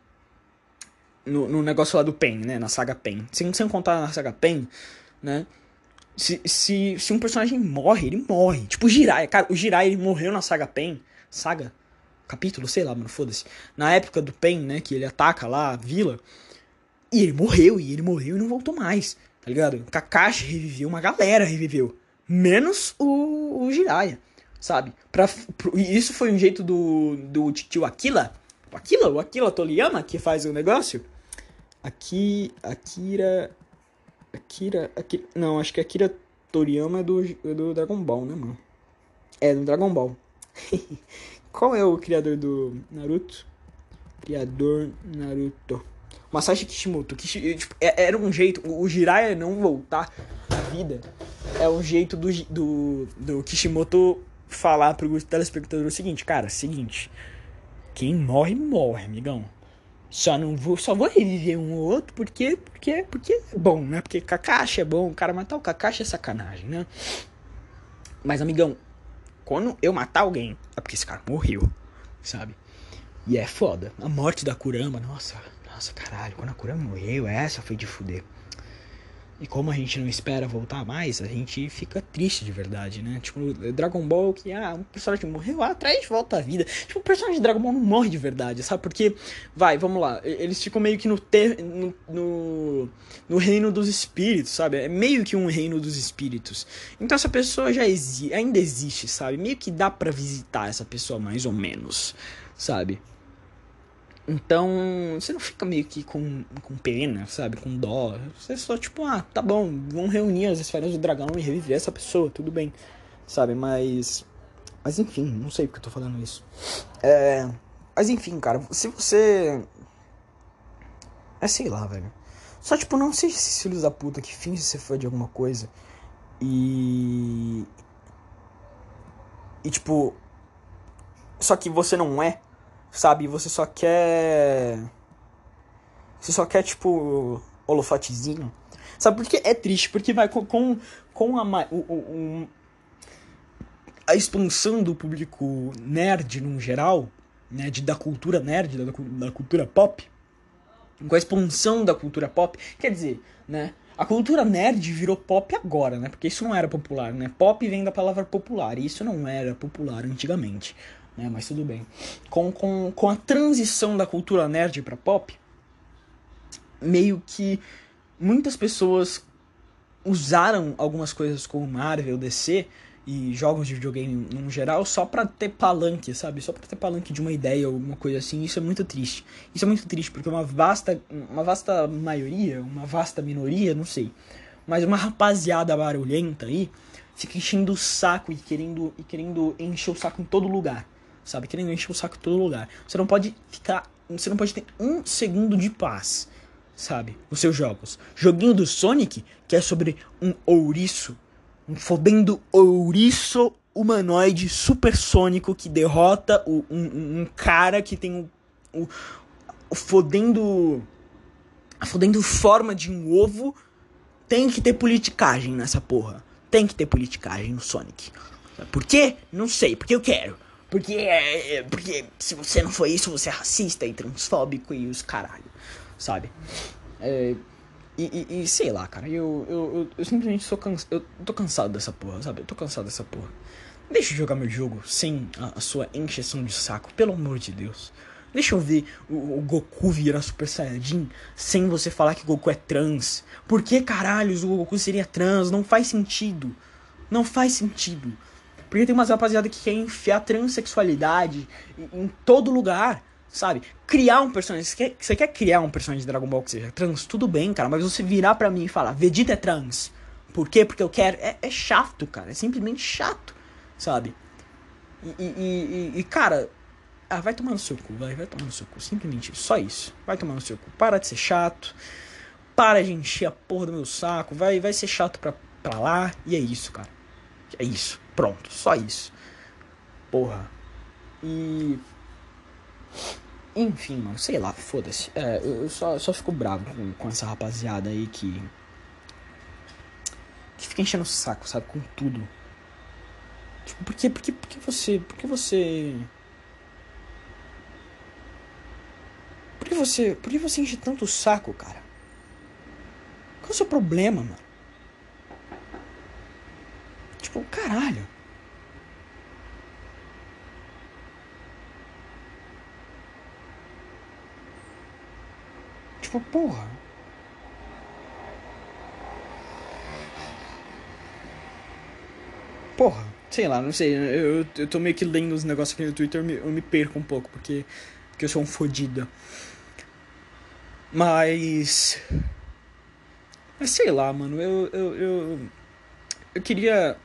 No, no negócio lá do Pen, né? Na saga Pen. Sem, sem contar na saga Pen, né? Se, se, se um personagem morre, ele morre. Tipo o Jiraiya. Cara, o Jiraiya ele morreu na saga Pen. Saga? Capítulo? Sei lá, mano, foda-se. Na época do Pen, né? Que ele ataca lá a vila. E ele morreu, e ele morreu e não voltou mais. Tá ligado? Kakashi reviveu, uma galera reviveu. Menos o, o Jiraiya, sabe? Pra, pro, isso foi um jeito do, do tio Aquila. Aquila, o Aquila Toriyama que faz o negócio. Aqui, Akira. Akira, Akira. Não, acho que Akira Toriyama é do, é do Dragon Ball, né, mano? É, do Dragon Ball. Qual é o criador do Naruto? Criador Naruto. Masashi Kishimoto. Kishi, tipo, é, era um jeito. O Jiraiya não voltar à vida. É um jeito do, do, do Kishimoto falar pro telespectador o seguinte, cara, seguinte. Quem morre, morre, amigão. Só não vou, só vou reviver um ou outro porque, porque, porque é bom, né? Porque Kakashi é bom, o cara matar o Kakashi é sacanagem, né? Mas, amigão, quando eu matar alguém, é porque esse cara morreu, sabe? E é foda. A morte da Kurama, nossa, nossa, caralho, quando a Kurama morreu, essa foi de fuder. E como a gente não espera voltar mais, a gente fica triste de verdade, né? Tipo, Dragon Ball, que ah, um personagem morreu, ah, traz volta à vida. Tipo, o personagem de Dragon Ball não morre de verdade, sabe? Porque, vai, vamos lá, eles ficam meio que no, ter, no, no, no reino dos espíritos, sabe? É meio que um reino dos espíritos. Então essa pessoa já existe, ainda existe, sabe? Meio que dá para visitar essa pessoa mais ou menos, sabe? Então, você não fica meio que com, com pena, sabe? Com dó. Você só, tipo, ah, tá bom, vão reunir as esferas do dragão e reviver essa pessoa, tudo bem. Sabe? Mas. Mas enfim, não sei porque eu tô falando isso. É. Mas enfim, cara, se você. É sei lá, velho. Só, tipo, não seja esses filhos da puta que finge ser fã de alguma coisa. E. E, tipo. Só que você não é sabe? Você só quer. Você só quer, tipo, holofotezinho. Sabe por que é triste? Porque vai com, com, com a, o, o, a expansão do público nerd no geral, né? De, da cultura nerd, da, da cultura pop. Com a expansão da cultura pop. Quer dizer, né? A cultura nerd virou pop agora, né? Porque isso não era popular, né? Pop vem da palavra popular, e isso não era popular antigamente né? Mas tudo bem. Com, com, com a transição da cultura nerd para pop, meio que muitas pessoas usaram algumas coisas como Marvel, DC e jogos de videogame no geral só pra ter palanque, sabe? Só pra ter palanque de uma ideia ou alguma coisa assim. Isso é muito triste. Isso é muito triste porque uma vasta, uma vasta maioria, uma vasta minoria, não sei, mas uma rapaziada barulhenta aí fica enchendo o saco e querendo, e querendo encher o saco em todo lugar sabe? Querendo encher o saco em todo lugar. Você não pode ficar. Você não pode ter um segundo de paz, sabe? Nos seus jogos. Joguinho do Sonic, que é sobre um ouriço. Um fodendo ouriço humanoide supersônico que derrota o, um, um, cara que tem o, o, o fodendo. A fodendo forma de um ovo. Tem que ter politicagem nessa porra. Tem que ter politicagem no Sonic. Por quê? Não sei, porque eu quero. Porque, é, é, porque se você não for isso, você é racista e transfóbico e os caralho, sabe? É, e, e, e, sei lá, cara, eu, eu, eu, eu simplesmente sou eu tô cansado dessa porra, sabe? Eu tô cansado dessa porra. Deixa eu jogar meu jogo sem a, a sua encheção de saco, pelo amor de Deus. Deixa eu ver o, o, Goku virar Super Saiyajin sem você falar que Goku é trans. Por que caralhos o Goku seria trans? Não faz sentido. Não faz sentido. Porque tem umas rapaziada que quer enfiar transexualidade em, todo lugar, sabe? Criar um personagem. Você quer, você quer criar um personagem de Dragon Ball que seja trans? Tudo bem, cara, mas você virar pra mim e falar, Vegeta é trans. Por quê? Porque eu quero. É, é chato, cara. É simplesmente chato, sabe? E, e, e, e, cara, ah, vai tomar no seu cu, vai, vai tomar no seu cu. Simplesmente só isso. Vai tomar no seu cu. Para de ser chato. Para de encher a porra do meu saco. Vai, vai ser chato pra, pra lá. E é isso, cara. É isso. Pronto, só isso. Porra. E. Enfim, mano, sei lá, foda-se. É, eu só, só fico bravo com, com essa rapaziada aí que. que fica enchendo o saco, sabe? Com tudo. Tipo, por que, por por você. Por que você. Por que você. Por que você enche tanto o saco, cara? Qual é o seu problema, mano? Tipo, caralho. Tipo, porra. Porra, sei lá, não sei. Eu, eu tô meio que lendo os negócios aqui no Twitter, eu me, perco um pouco, porque, porque eu sou um fodido. Mas. Mas sei lá, mano, eu. Eu, eu, eu queria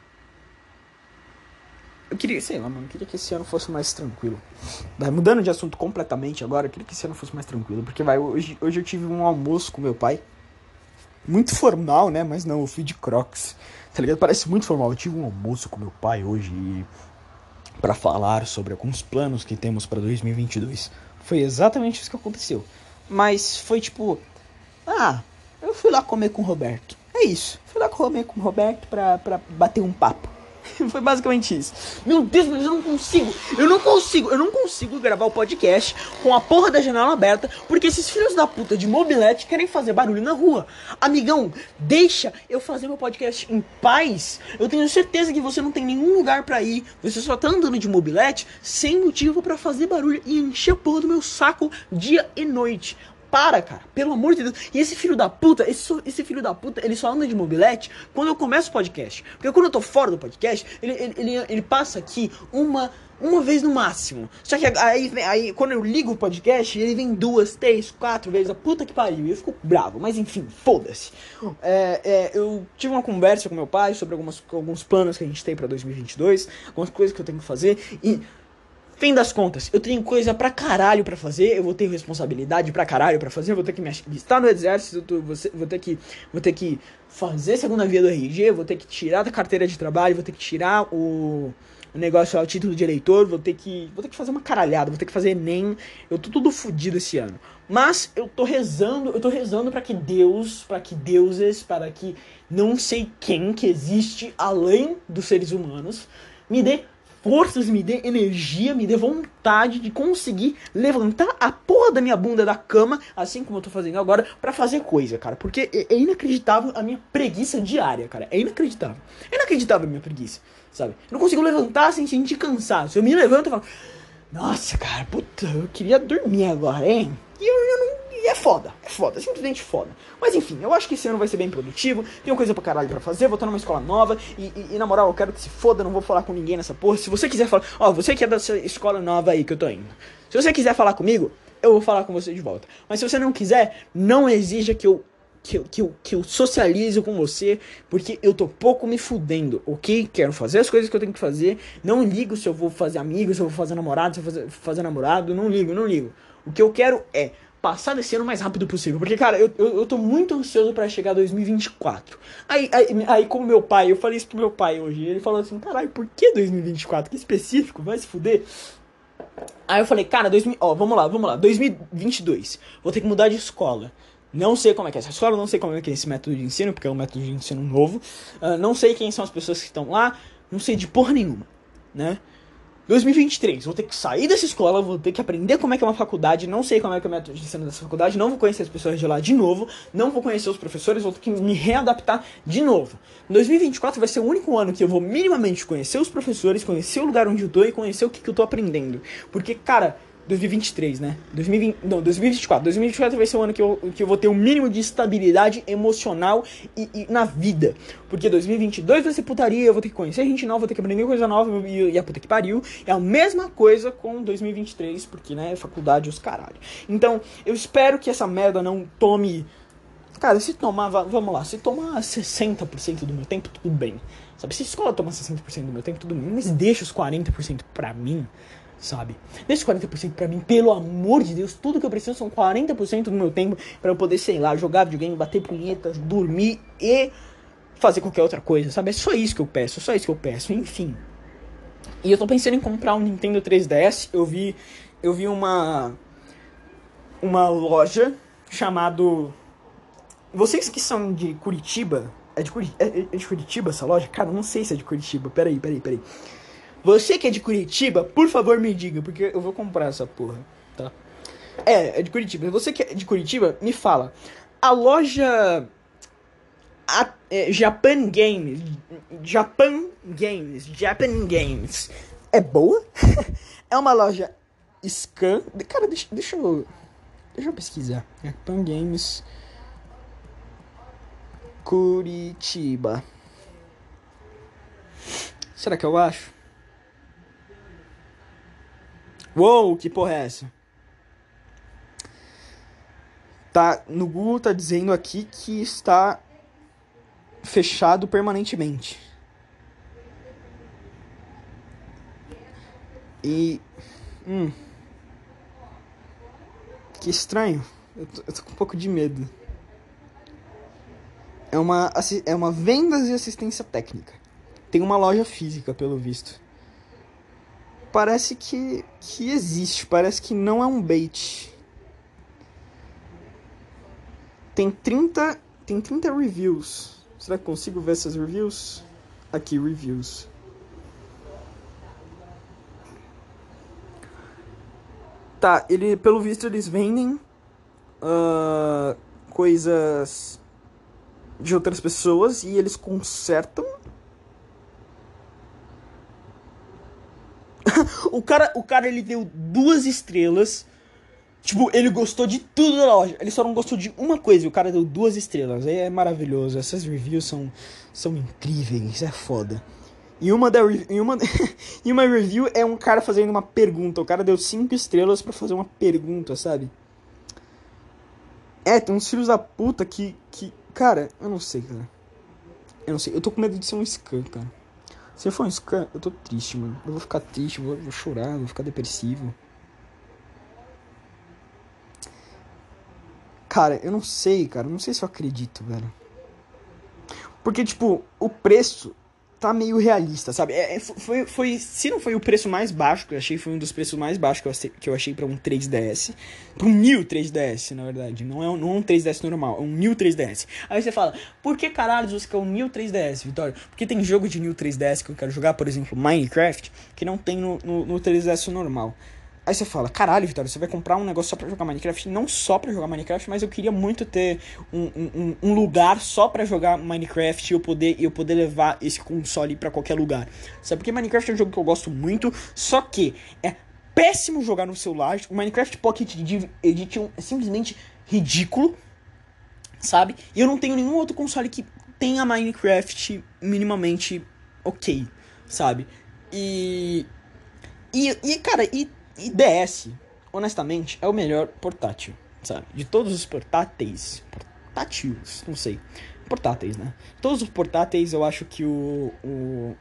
eu queria, sei lá, mano, eu queria que esse ano fosse mais tranquilo. Vai, mudando de assunto completamente agora, eu queria que esse ano fosse mais tranquilo. Porque, vai, hoje, hoje eu tive um almoço com meu pai. Muito formal, né? Mas não, eu fui de crocs. Tá ligado? Parece muito formal. Eu tive um almoço com meu pai hoje e... para falar sobre alguns planos que temos para 2022. Foi exatamente isso que aconteceu. Mas foi tipo. Ah, eu fui lá comer com o Roberto. É isso. Fui lá comer com o Roberto pra, pra bater um papo. Foi basicamente isso. Meu Deus, mas eu não consigo. Eu não consigo. Eu não consigo gravar o podcast com a porra da janela aberta porque esses filhos da puta de mobilete querem fazer barulho na rua. Amigão, deixa eu fazer meu podcast em paz. Eu tenho certeza que você não tem nenhum lugar para ir. Você só tá andando de mobilete sem motivo para fazer barulho e encher a porra do meu saco dia e noite. Para, cara. Pelo amor de Deus. E esse filho da puta, esse, esse filho da puta, ele só anda de mobilete quando eu começo o podcast. Porque quando eu tô fora do podcast, ele, ele, ele, ele passa aqui uma uma vez no máximo. Só que aí, aí, quando eu ligo o podcast, ele vem duas, três, quatro vezes. A puta que pariu. E eu fico bravo. Mas enfim, foda-se. É, é, eu tive uma conversa com meu pai sobre algumas, alguns planos que a gente tem pra 2022. Algumas coisas que eu tenho que fazer. E Fim das contas, eu tenho coisa pra caralho pra fazer, eu vou ter responsabilidade pra caralho pra fazer, eu vou ter que me estar no exército, vou ter que, vou ter que fazer segunda via do RG, vou ter que tirar da carteira de trabalho, vou ter que tirar o, o negócio, o título de eleitor, vou ter que, vou ter que fazer uma caralhada, vou ter que fazer ENEM, eu tô tudo fodido esse ano. Mas eu tô rezando, eu tô rezando para que Deus, para que deuses, para que não sei quem que existe além dos seres humanos me dê forças, me dê energia, me dê vontade de conseguir levantar a porra da minha bunda da cama, assim como eu tô fazendo agora, para fazer coisa, cara. Porque é, é, inacreditável a minha preguiça diária, cara. É inacreditável. É inacreditável a minha preguiça, sabe? Eu não consigo levantar sem sentir cansaço. Eu me levanto e falo, nossa, cara, puta, eu queria dormir agora, hein? E eu, eu não e é foda, é foda, simplesmente foda. Mas enfim, eu acho que esse ano vai ser bem produtivo, tenho coisa pra caralho pra fazer, vou estar numa escola nova, e, e, e, na moral, eu quero que se foda, não vou falar com ninguém nessa porra. Se você quiser falar, ó, você que é dessa escola nova aí que eu tô indo, se você quiser falar comigo, eu vou falar com você de volta. Mas se você não quiser, não exija que eu que eu, que, eu, que eu socialize com você, porque eu tô pouco me fudendo, ok? Quero fazer as coisas que eu tenho que fazer, não ligo se eu vou fazer amigos, se eu vou fazer namorado, se eu vou fazer, fazer namorado, não ligo, não ligo. O que eu quero é passar desse ano o mais rápido possível. Porque, cara, eu, eu, eu tô muito ansioso para chegar a 2024. Aí, aí, aí, como meu pai, eu falei isso pro meu pai hoje, ele falou assim, caralho, por que 2024? Que específico, vai se fuder. Aí eu falei, cara, 2000, ó, vamos lá, vamos lá, 2022, vou ter que mudar de escola. Não sei como é que é essa escola, não sei como é que é esse método de ensino, porque é um método de ensino novo. Uh, não sei quem são as pessoas que estão lá, não sei de porra nenhuma, né? 2023, vou ter que sair dessa escola, vou ter que aprender como é que é uma faculdade, não sei como é que é o método de ensino dessa faculdade, não vou conhecer as pessoas de lá de novo, não vou conhecer os professores, vou ter que me readaptar de novo. 2024 vai ser o único ano que eu vou minimamente conhecer os professores, conhecer o lugar onde eu tô e conhecer o que, que eu tô aprendendo. Porque, cara, 2023, né? 2020, não, 2024. 2024 vai ser o ano que eu, que eu vou ter um mínimo de estabilidade emocional e, e, na vida. Porque 2022 vai ser putaria, eu vou ter que conhecer gente nova, vou ter que aprender coisa nova e, e a puta que pariu. É a mesma coisa com 2023, porque, né, faculdade os caralho. Então, eu espero que essa merda não tome. Cara, se tomar, vamos lá, se tomar 60% do meu tempo, tudo bem. Sabe, se a escola tomar 60% do meu tempo, tudo bem. Mas deixa os 40% pra mim sabe? Deixa 40% para mim, pelo amor de Deus. Tudo que eu preciso são 40% do meu tempo para eu poder, sei lá, jogar videogame, bater punhetas, dormir e fazer qualquer outra coisa, sabe? É só isso que eu peço, é só isso que eu peço, enfim. E eu tô pensando em comprar um Nintendo 3DS. Eu vi eu vi uma uma loja chamado Vocês que são de Curitiba, é de, Curi... é de Curitiba essa loja? Cara, não sei se é de Curitiba. Peraí, peraí, peraí. Você que é de Curitiba, por favor me diga, porque eu vou comprar essa porra, tá? É, é de Curitiba. Você que é de Curitiba, me fala. A loja a, é, Japan Games, Japan Games, Japan Games é boa? é uma loja scan. Cara, deixa, deixa eu deixa eu pesquisar. Japan Games Curitiba. Será que eu acho? Uou, que porra é essa? Tá, no Google tá dizendo aqui que está fechado permanentemente. E. Hum. Que estranho. Eu tô, eu tô, com um pouco de medo. É uma, é uma vendas e assistência técnica. Tem uma loja física, pelo visto parece que, que existe, parece que não é um bait. Tem 30, tem 30 reviews. Será que consigo ver essas reviews? Aqui, reviews. Tá, ele, pelo visto eles vendem uh, coisas de outras pessoas e eles consertam o cara, o cara ele deu duas estrelas. Tipo, ele gostou de tudo da loja. Ele só não gostou de uma coisa. E o cara deu duas estrelas. Aí é maravilhoso. Essas reviews são, são incríveis. É foda. E uma, da, e, uma, e uma review é um cara fazendo uma pergunta. O cara deu cinco estrelas para fazer uma pergunta, sabe? É, tem uns filhos da puta que, que. Cara, eu não sei, cara. Eu não sei. Eu tô com medo de ser um scam, cara. Se for um scam, eu tô triste, mano. Eu vou ficar triste, vou, vou chorar, vou ficar depressivo. Cara, eu não sei, cara. Eu não sei se eu acredito, velho. Porque, tipo, o preço tá meio realista, sabe? É, é foi, foi, se não foi o preço mais baixo que eu achei, foi um dos preços mais baixos que eu, achei, achei pra um 3DS. Pra um New 3DS, na verdade. Não é, um, não é um 3DS normal, é um New 3DS. Aí você fala, por que caralho você quer um New 3DS, Vitória? Porque tem jogo de New 3DS que eu quero jogar, por exemplo, Minecraft, que não tem no, no, no 3DS normal. Aí você fala, caralho, Vitória, você vai comprar um negócio só pra jogar Minecraft? Não só pra jogar Minecraft, mas eu queria muito ter um, um, um lugar só pra jogar Minecraft e eu poder, eu poder levar esse console para qualquer lugar. Sabe? Porque Minecraft é um jogo que eu gosto muito, só que é péssimo jogar no celular. O Minecraft Pocket Edition é simplesmente ridículo, sabe? E eu não tenho nenhum outro console que tenha Minecraft minimamente ok, sabe? E. E, e cara, e e DS, honestamente, é o melhor portátil, sabe? De todos os portáteis, portáteis, não sei, portáteis, né? Todos os portáteis eu acho que o, o,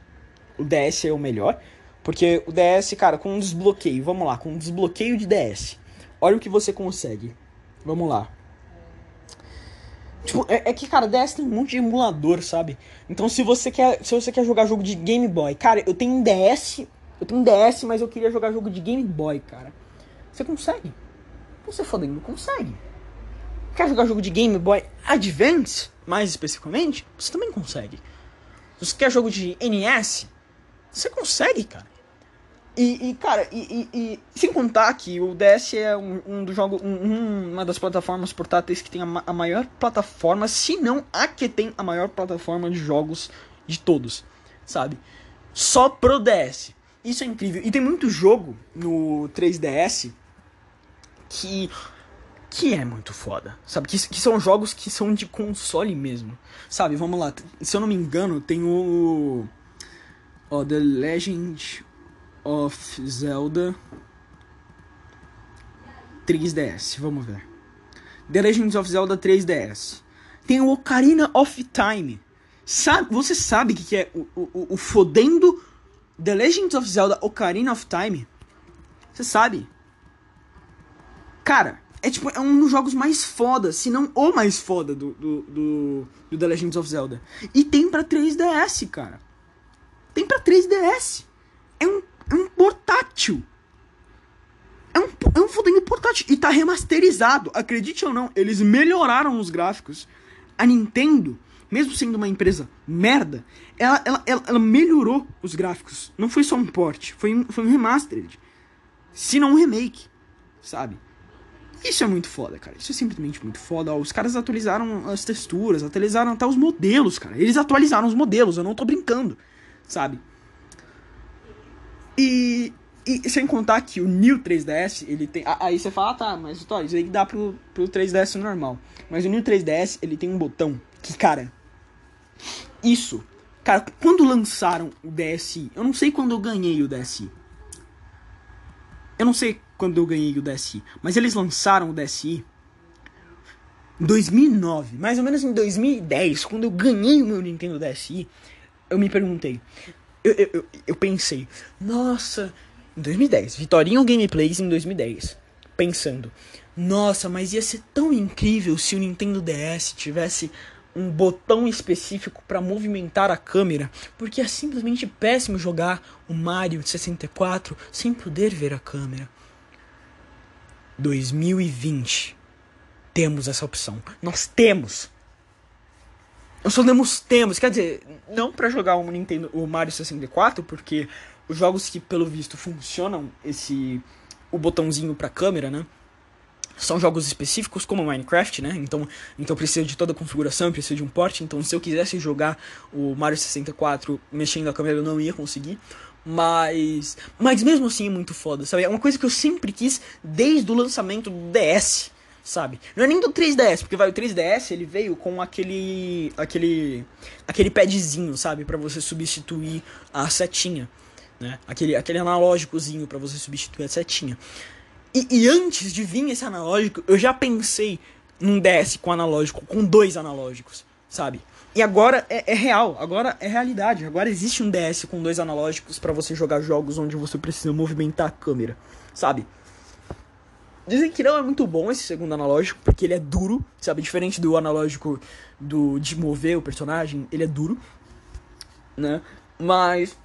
o DS é o melhor, porque o DS, cara, com um desbloqueio, vamos lá, com um desbloqueio de DS, olha o que você consegue. Vamos lá. Tipo, é, é, que, cara, DS tem um monte de emulador, sabe? Então se você quer. Se você quer jogar jogo de Game Boy, cara, eu tenho um DS eu tenho DS, mas eu queria jogar jogo de Game Boy, cara. Você consegue. Você fodendo, consegue. Quer jogar jogo de Game Boy Advance, mais especificamente? Você também consegue. Se você quer jogo de NES, você consegue, cara. E, e cara, e, e, e, sem contar que o DS é um, um dos jogos, um, uma das plataformas portáteis que tem a, a maior plataforma, se não a que tem a maior plataforma de jogos de todos, sabe? Só pro DS. Isso é incrível. E tem muito jogo no 3DS que que é muito foda, sabe? Que, que são jogos que são de console mesmo, sabe? Vamos lá, se eu não me engano, tem o. Ó, The Legend of Zelda 3DS, vamos ver. The Legend of Zelda 3DS. Tem o Ocarina of Time. Sabe, você sabe o que, que é o, o, o fodendo The Legend of Zelda Ocarina of Time, você sabe? Cara, é tipo, é um dos jogos mais foda, se não o mais foda do, do, do, do The Legend of Zelda. E tem pra 3DS, cara. Tem pra 3DS. É um, é um portátil. É um, é um fodendo portátil. E tá remasterizado. Acredite ou não, eles melhoraram os gráficos. A Nintendo mesmo sendo uma empresa merda, ela, ela, ela, ela melhorou os gráficos. Não foi só um port, foi um, foi um remastered. Se não um remake, sabe? Isso é muito foda, cara. Isso é simplesmente muito foda. Os caras atualizaram as texturas, atualizaram até os modelos, cara. Eles atualizaram os modelos, eu não tô brincando, sabe? E, e sem contar que o New 3DS, ele tem. Aí você fala, ah, tá, mas Vitória, isso aí dá pro, pro 3DS normal. Mas o New 3DS, ele tem um botão que, cara, isso. Cara, quando lançaram o DSi, eu não sei quando eu ganhei o DSi. Eu não sei quando eu ganhei o DSi, mas eles lançaram o DSi em 2009, mais ou menos em 2010, quando eu ganhei o meu Nintendo DSi, eu me perguntei, eu, eu, eu, eu pensei, nossa, em 2010, Vitorinho Gameplays em 2010, pensando, nossa, mas ia ser tão incrível se o Nintendo DS tivesse um botão específico para movimentar a câmera, porque é simplesmente péssimo jogar o Mario 64 sem poder ver a câmera. 2020 temos essa opção. Nós temos. Nós só temos temos, quer dizer, não para jogar o Nintendo o Mario 64, porque os jogos que pelo visto funcionam esse o botãozinho pra câmera, né? São jogos específicos como Minecraft, né? Então, então precisa de toda a configuração, precisa de um port. Então, se eu quisesse jogar o Mario 64 mexendo a câmera, eu não ia conseguir. Mas, mas mesmo assim é muito foda, sabe? É uma coisa que eu sempre quis desde o lançamento do DS, sabe? Não é nem do 3DS, porque vai o 3DS, ele veio com aquele aquele aquele padzinho, sabe, para você substituir a setinha, né? Aquele aquele analógicozinho para você substituir a setinha. E, e, antes de vir esse analógico, eu já pensei num DS com analógico, com dois analógicos, sabe? E agora é, é, real, agora é realidade. Agora existe um DS com dois analógicos para você jogar jogos onde você precisa movimentar a câmera, sabe? Dizem que não é muito bom esse segundo analógico, porque ele é duro, sabe? Diferente do analógico do de mover o personagem, ele é duro, né? Mas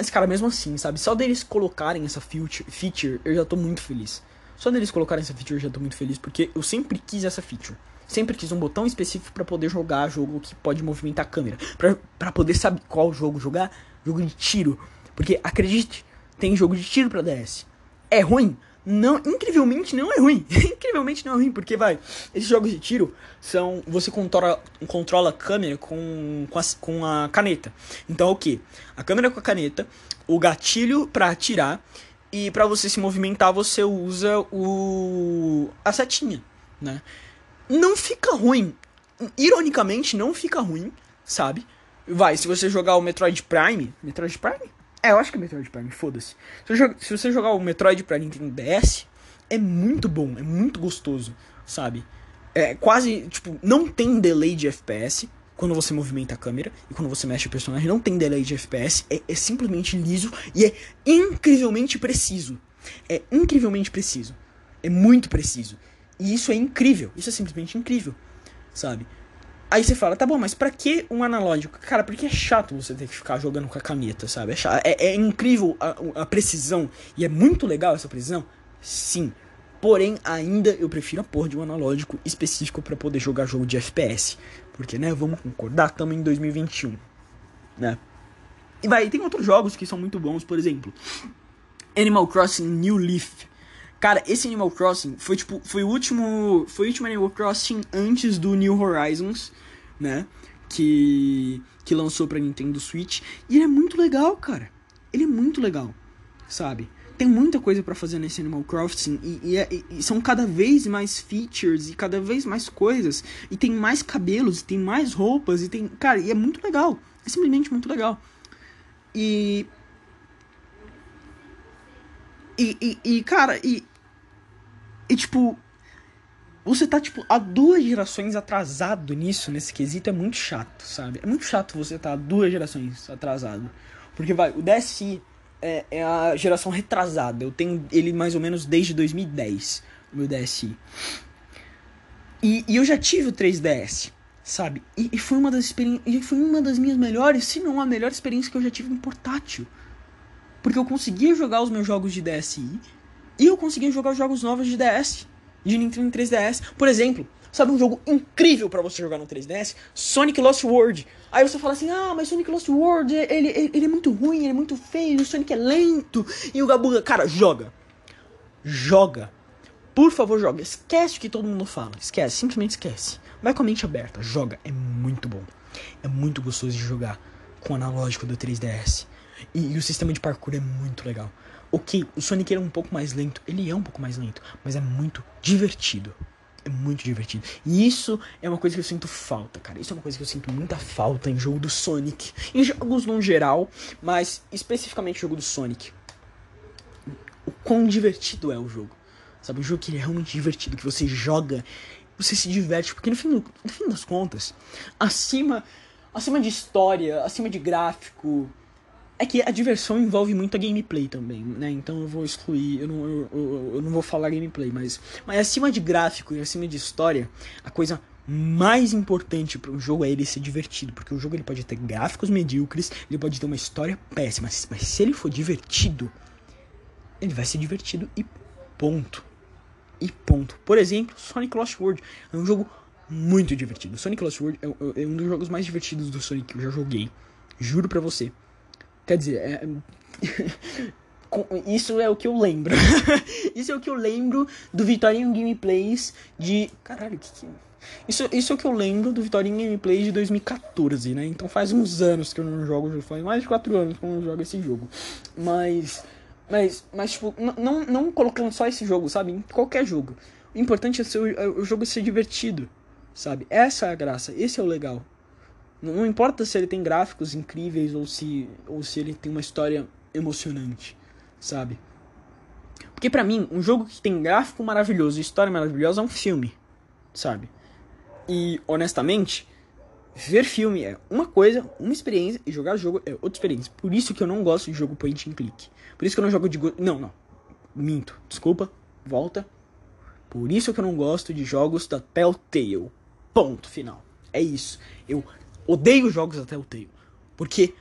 mas, cara, mesmo assim, sabe? Só deles colocarem essa feature, eu já tô muito feliz. Só deles colocarem essa feature, eu já tô muito feliz, porque eu sempre quis essa feature. Sempre quis um botão específico para poder jogar jogo que pode movimentar a câmera. para poder saber qual jogo jogar. Jogo de tiro. Porque, acredite, tem jogo de tiro pra DS. É ruim? Não, incrivelmente não é ruim. incrivelmente não é ruim, porque vai. Esses jogos de tiro são. Você controla, controla a câmera com, com, a, com a caneta. Então o que? A câmera com a caneta, o gatilho para atirar. E para você se movimentar, você usa o. a setinha, né? Não fica ruim. Ironicamente, não fica ruim, sabe? Vai, se você jogar o Metroid Prime. Metroid Prime? É, eu acho que é Metroid Prime, foda-se. Se, se, você jogar o Metroid pra Nintendo DS, é muito bom, é muito gostoso, sabe? É quase, tipo, não tem delay de FPS quando você movimenta a câmera e quando você mexe o personagem, não tem delay de FPS, é, é simplesmente liso e é incrivelmente preciso. É incrivelmente preciso. É muito preciso. E isso é incrível, isso é simplesmente incrível, sabe? Aí você fala, tá bom, mas pra que um analógico? Cara, porque é chato você ter que ficar jogando com a caneta, sabe? É, chato, é, é incrível a, a, precisão. E é muito legal essa precisão? Sim. Porém, ainda eu prefiro a porra de um analógico específico para poder jogar jogo de FPS. Porque, né, vamos concordar, estamos em 2021. Né? E vai, tem outros jogos que são muito bons, por exemplo. Animal Crossing New Leaf. Cara, esse Animal Crossing foi tipo, foi o último, foi o último Animal Crossing antes do New Horizons, né? Que que lançou para Nintendo Switch, e ele é muito legal, cara. Ele é muito legal, sabe? Tem muita coisa para fazer nesse Animal Crossing e, e, é, e, são cada vez mais features e cada vez mais coisas e tem mais cabelos, e tem mais roupas e tem, cara, e é muito legal. É simplesmente muito legal. E e, e, e, cara, e, e tipo, você tá, tipo, há duas gerações atrasado nisso, nesse quesito, é muito chato, sabe? É muito chato você tá duas gerações atrasado. Porque, vai, o DSi é, é a geração retrasada. Eu tenho ele mais ou menos desde 2010, o meu DSi. E, e eu já tive o 3DS, sabe? E, e foi uma das experiências. Foi uma das minhas melhores, se não a melhor experiência que eu já tive em portátil. Porque eu conseguia jogar os meus jogos de DSi e eu consegui jogar jogos novos de DS, de Nintendo 3DS. Por exemplo, sabe um jogo incrível para você jogar no 3DS? Sonic Lost World. Aí você fala assim, ah, mas Sonic Lost World, ele, ele, ele é muito ruim, ele é muito feio, o Sonic é lento. E o Gabuga, cara, joga. Joga. Por favor, joga. Esquece o que todo mundo fala. Esquece, simplesmente esquece. Vai com a mente aberta, joga. É muito bom. É muito gostoso de jogar com o analógico do 3DS. E, e o sistema de parkour é muito legal. Ok, o Sonic é um pouco mais lento, ele é um pouco mais lento, mas é muito divertido. É muito divertido. E isso é uma coisa que eu sinto falta, cara. Isso é uma coisa que eu sinto muita falta em jogo do Sonic. Em jogos no geral, mas especificamente jogo do Sonic. O quão divertido é o jogo. Sabe, um jogo que é realmente divertido, que você joga, você se diverte, porque no fim, no fim das contas, acima, acima de história, acima de gráfico, é que a diversão envolve muito a gameplay também, né? Então eu vou excluir, eu não, eu, eu, eu não vou falar gameplay, mas, mas acima de gráfico e acima de história, a coisa mais importante para um jogo é ele ser divertido, porque o jogo ele pode ter gráficos medíocres, ele pode ter uma história péssima, mas se ele for divertido, ele vai ser divertido e ponto. E ponto. Por exemplo, Sonic Lost World é um jogo muito divertido. Sonic Lost World é, é um dos jogos mais divertidos do Sonic que eu já joguei. Juro pra você. Quer dizer, é... Isso é o que eu lembro. isso é o que eu lembro do Vitorinho Gameplays de. Caralho, que que. Isso, isso é o que eu lembro do Vitorinho Gameplays de 2014, né? Então faz uns anos que eu não jogo, faz mais de 4 anos que eu não jogo esse jogo. Mas. Mas, mas tipo, não, não colocando só esse jogo, sabe? Em qualquer jogo. O importante é, ser, é o jogo ser divertido, sabe? Essa é a graça, esse é o legal. Não, importa se ele tem gráficos incríveis ou se, ou se ele tem uma história emocionante, sabe? Porque para mim, um jogo que tem gráfico maravilhoso e história maravilhosa é um filme, sabe? E honestamente, ver filme é uma coisa, uma experiência, e jogar jogo é outra experiência. Por isso que eu não gosto de jogo point and click. Por isso que eu não jogo de. Não, não. Minto. Desculpa. Volta. Por isso que eu não gosto de jogos da Telltale. Ponto final. É isso. Eu odeio jogos da Telltale. Porque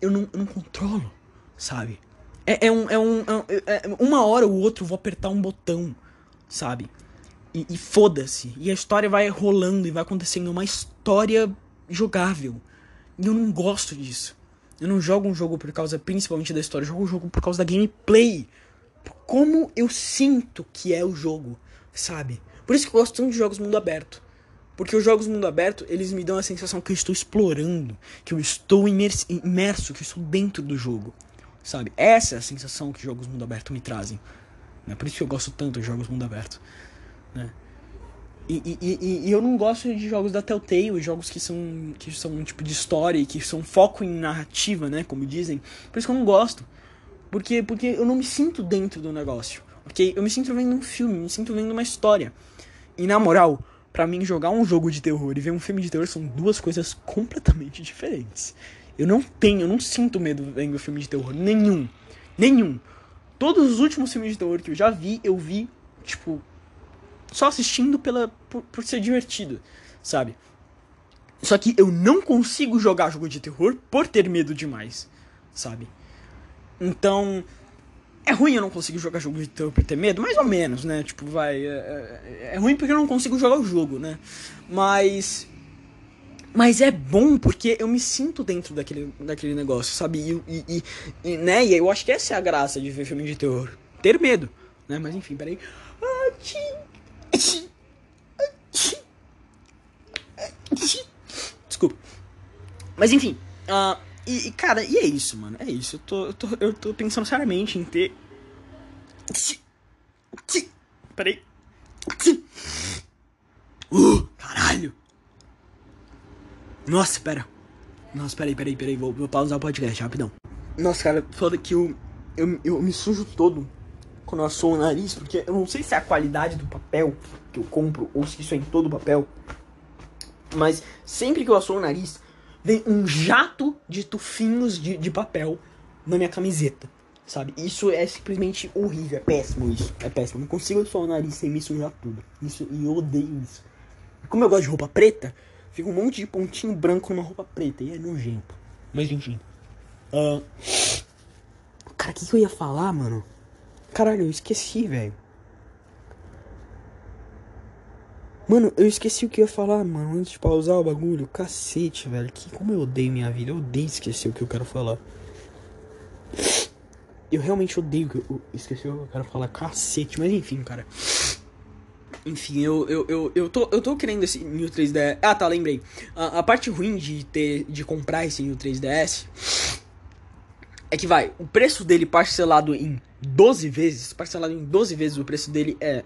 eu não, eu não controlo, sabe? É, é, um, é, um, é, é Uma hora ou outra eu vou apertar um botão, sabe? E, e foda-se. E a história vai rolando e vai acontecendo uma história jogável. E eu não gosto disso. Eu não jogo um jogo por causa principalmente da história, eu jogo um jogo por causa da gameplay. Como eu sinto que é o jogo, sabe? Por isso que eu gosto tanto de jogos mundo aberto. Porque os jogos mundo aberto, eles me dão a sensação que eu estou explorando, que eu estou imerso, que eu estou dentro do jogo. Sabe? Essa é a sensação que jogos mundo aberto me trazem. Né? Por isso que eu gosto tanto de jogos mundo aberto. Né? E, e, e, e, eu não gosto de jogos da Telltale, jogos que são, que são um tipo de história e que são foco em narrativa, né? Como dizem. Por isso que eu não gosto. Porque, porque eu não me sinto dentro do negócio. Ok? Eu me sinto vendo um filme, me sinto vendo uma história. E na moral, para mim jogar um jogo de terror e ver um filme de terror são duas coisas completamente diferentes. Eu não tenho, eu não sinto medo vendo filme de terror nenhum. Nenhum. Todos os últimos filmes de terror que eu já vi, eu vi, tipo, só assistindo pela por, por ser divertido, sabe? Só que eu não consigo jogar jogo de terror por ter medo demais, sabe? Então, é ruim eu não conseguir jogar jogo de terror por ter medo? Mais ou menos, né? Tipo, vai. É, é, é, ruim porque eu não consigo jogar o jogo, né? Mas. Mas é bom porque eu me sinto dentro daquele, daquele negócio, sabe? E, e, e, né? e eu acho que essa é a graça de ver filme de terror. Ter medo, né? Mas enfim, peraí. Desculpa. Mas enfim. Uh, e, cara, e é isso, mano. É isso. Eu tô, eu tô, eu tô pensando seriamente em ter. Peraí. Uh, caralho. Nossa, pera. Nossa, peraí, peraí, peraí. Vou, vou pausar o podcast rapidão. Nossa, cara, foda que eu, eu, eu me sujo todo quando eu assou o nariz, porque eu não sei se é a qualidade do papel que eu compro ou se isso é em todo o papel. Mas sempre que eu assou o nariz, vem um jato de tufinhos de, de papel na minha camiseta. Sabe? Isso é simplesmente horrível, é péssimo isso. É péssimo. não consigo assoar o nariz sem me sujar tudo. Isso, e eu odeio isso. Como eu gosto de roupa preta, fica um monte de pontinho branco numa roupa preta. E é nojento. Mas enfim. Uh... Cara, o que, que eu ia falar, mano? Caralho, eu esqueci, velho. Mano, eu esqueci o que eu ia falar, mano, antes de pausar o bagulho. Cacete, velho. Que, como eu odeio minha vida. Eu odeio esquecer o que eu quero falar. Eu realmente odeio que eu esqueci o que eu quero falar. Cacete, mas enfim, cara. Enfim, eu, eu, eu, eu, tô, eu tô querendo esse New 3DS. Ah, tá, lembrei. A, a parte ruim de ter de comprar esse New 3DS é que vai, o preço dele parcelado em 12 vezes, parcelado em 12 vezes, o preço dele é,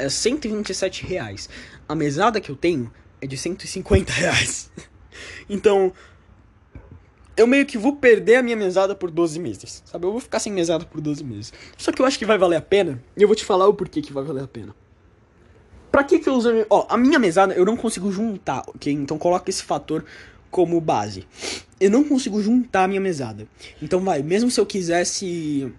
é 127 reais. A mesada que eu tenho é de 150 reais. então, eu meio que vou perder a minha mesada por 12 meses, sabe? Eu vou ficar sem mesada por 12 meses. Só que eu acho que vai valer a pena, e eu vou te falar o porquê que vai valer a pena. Pra que que eu uso... Ó, a minha mesada eu não consigo juntar, ok? Então coloca esse fator como base. Eu não consigo juntar a minha mesada. Então vai, mesmo se eu quisesse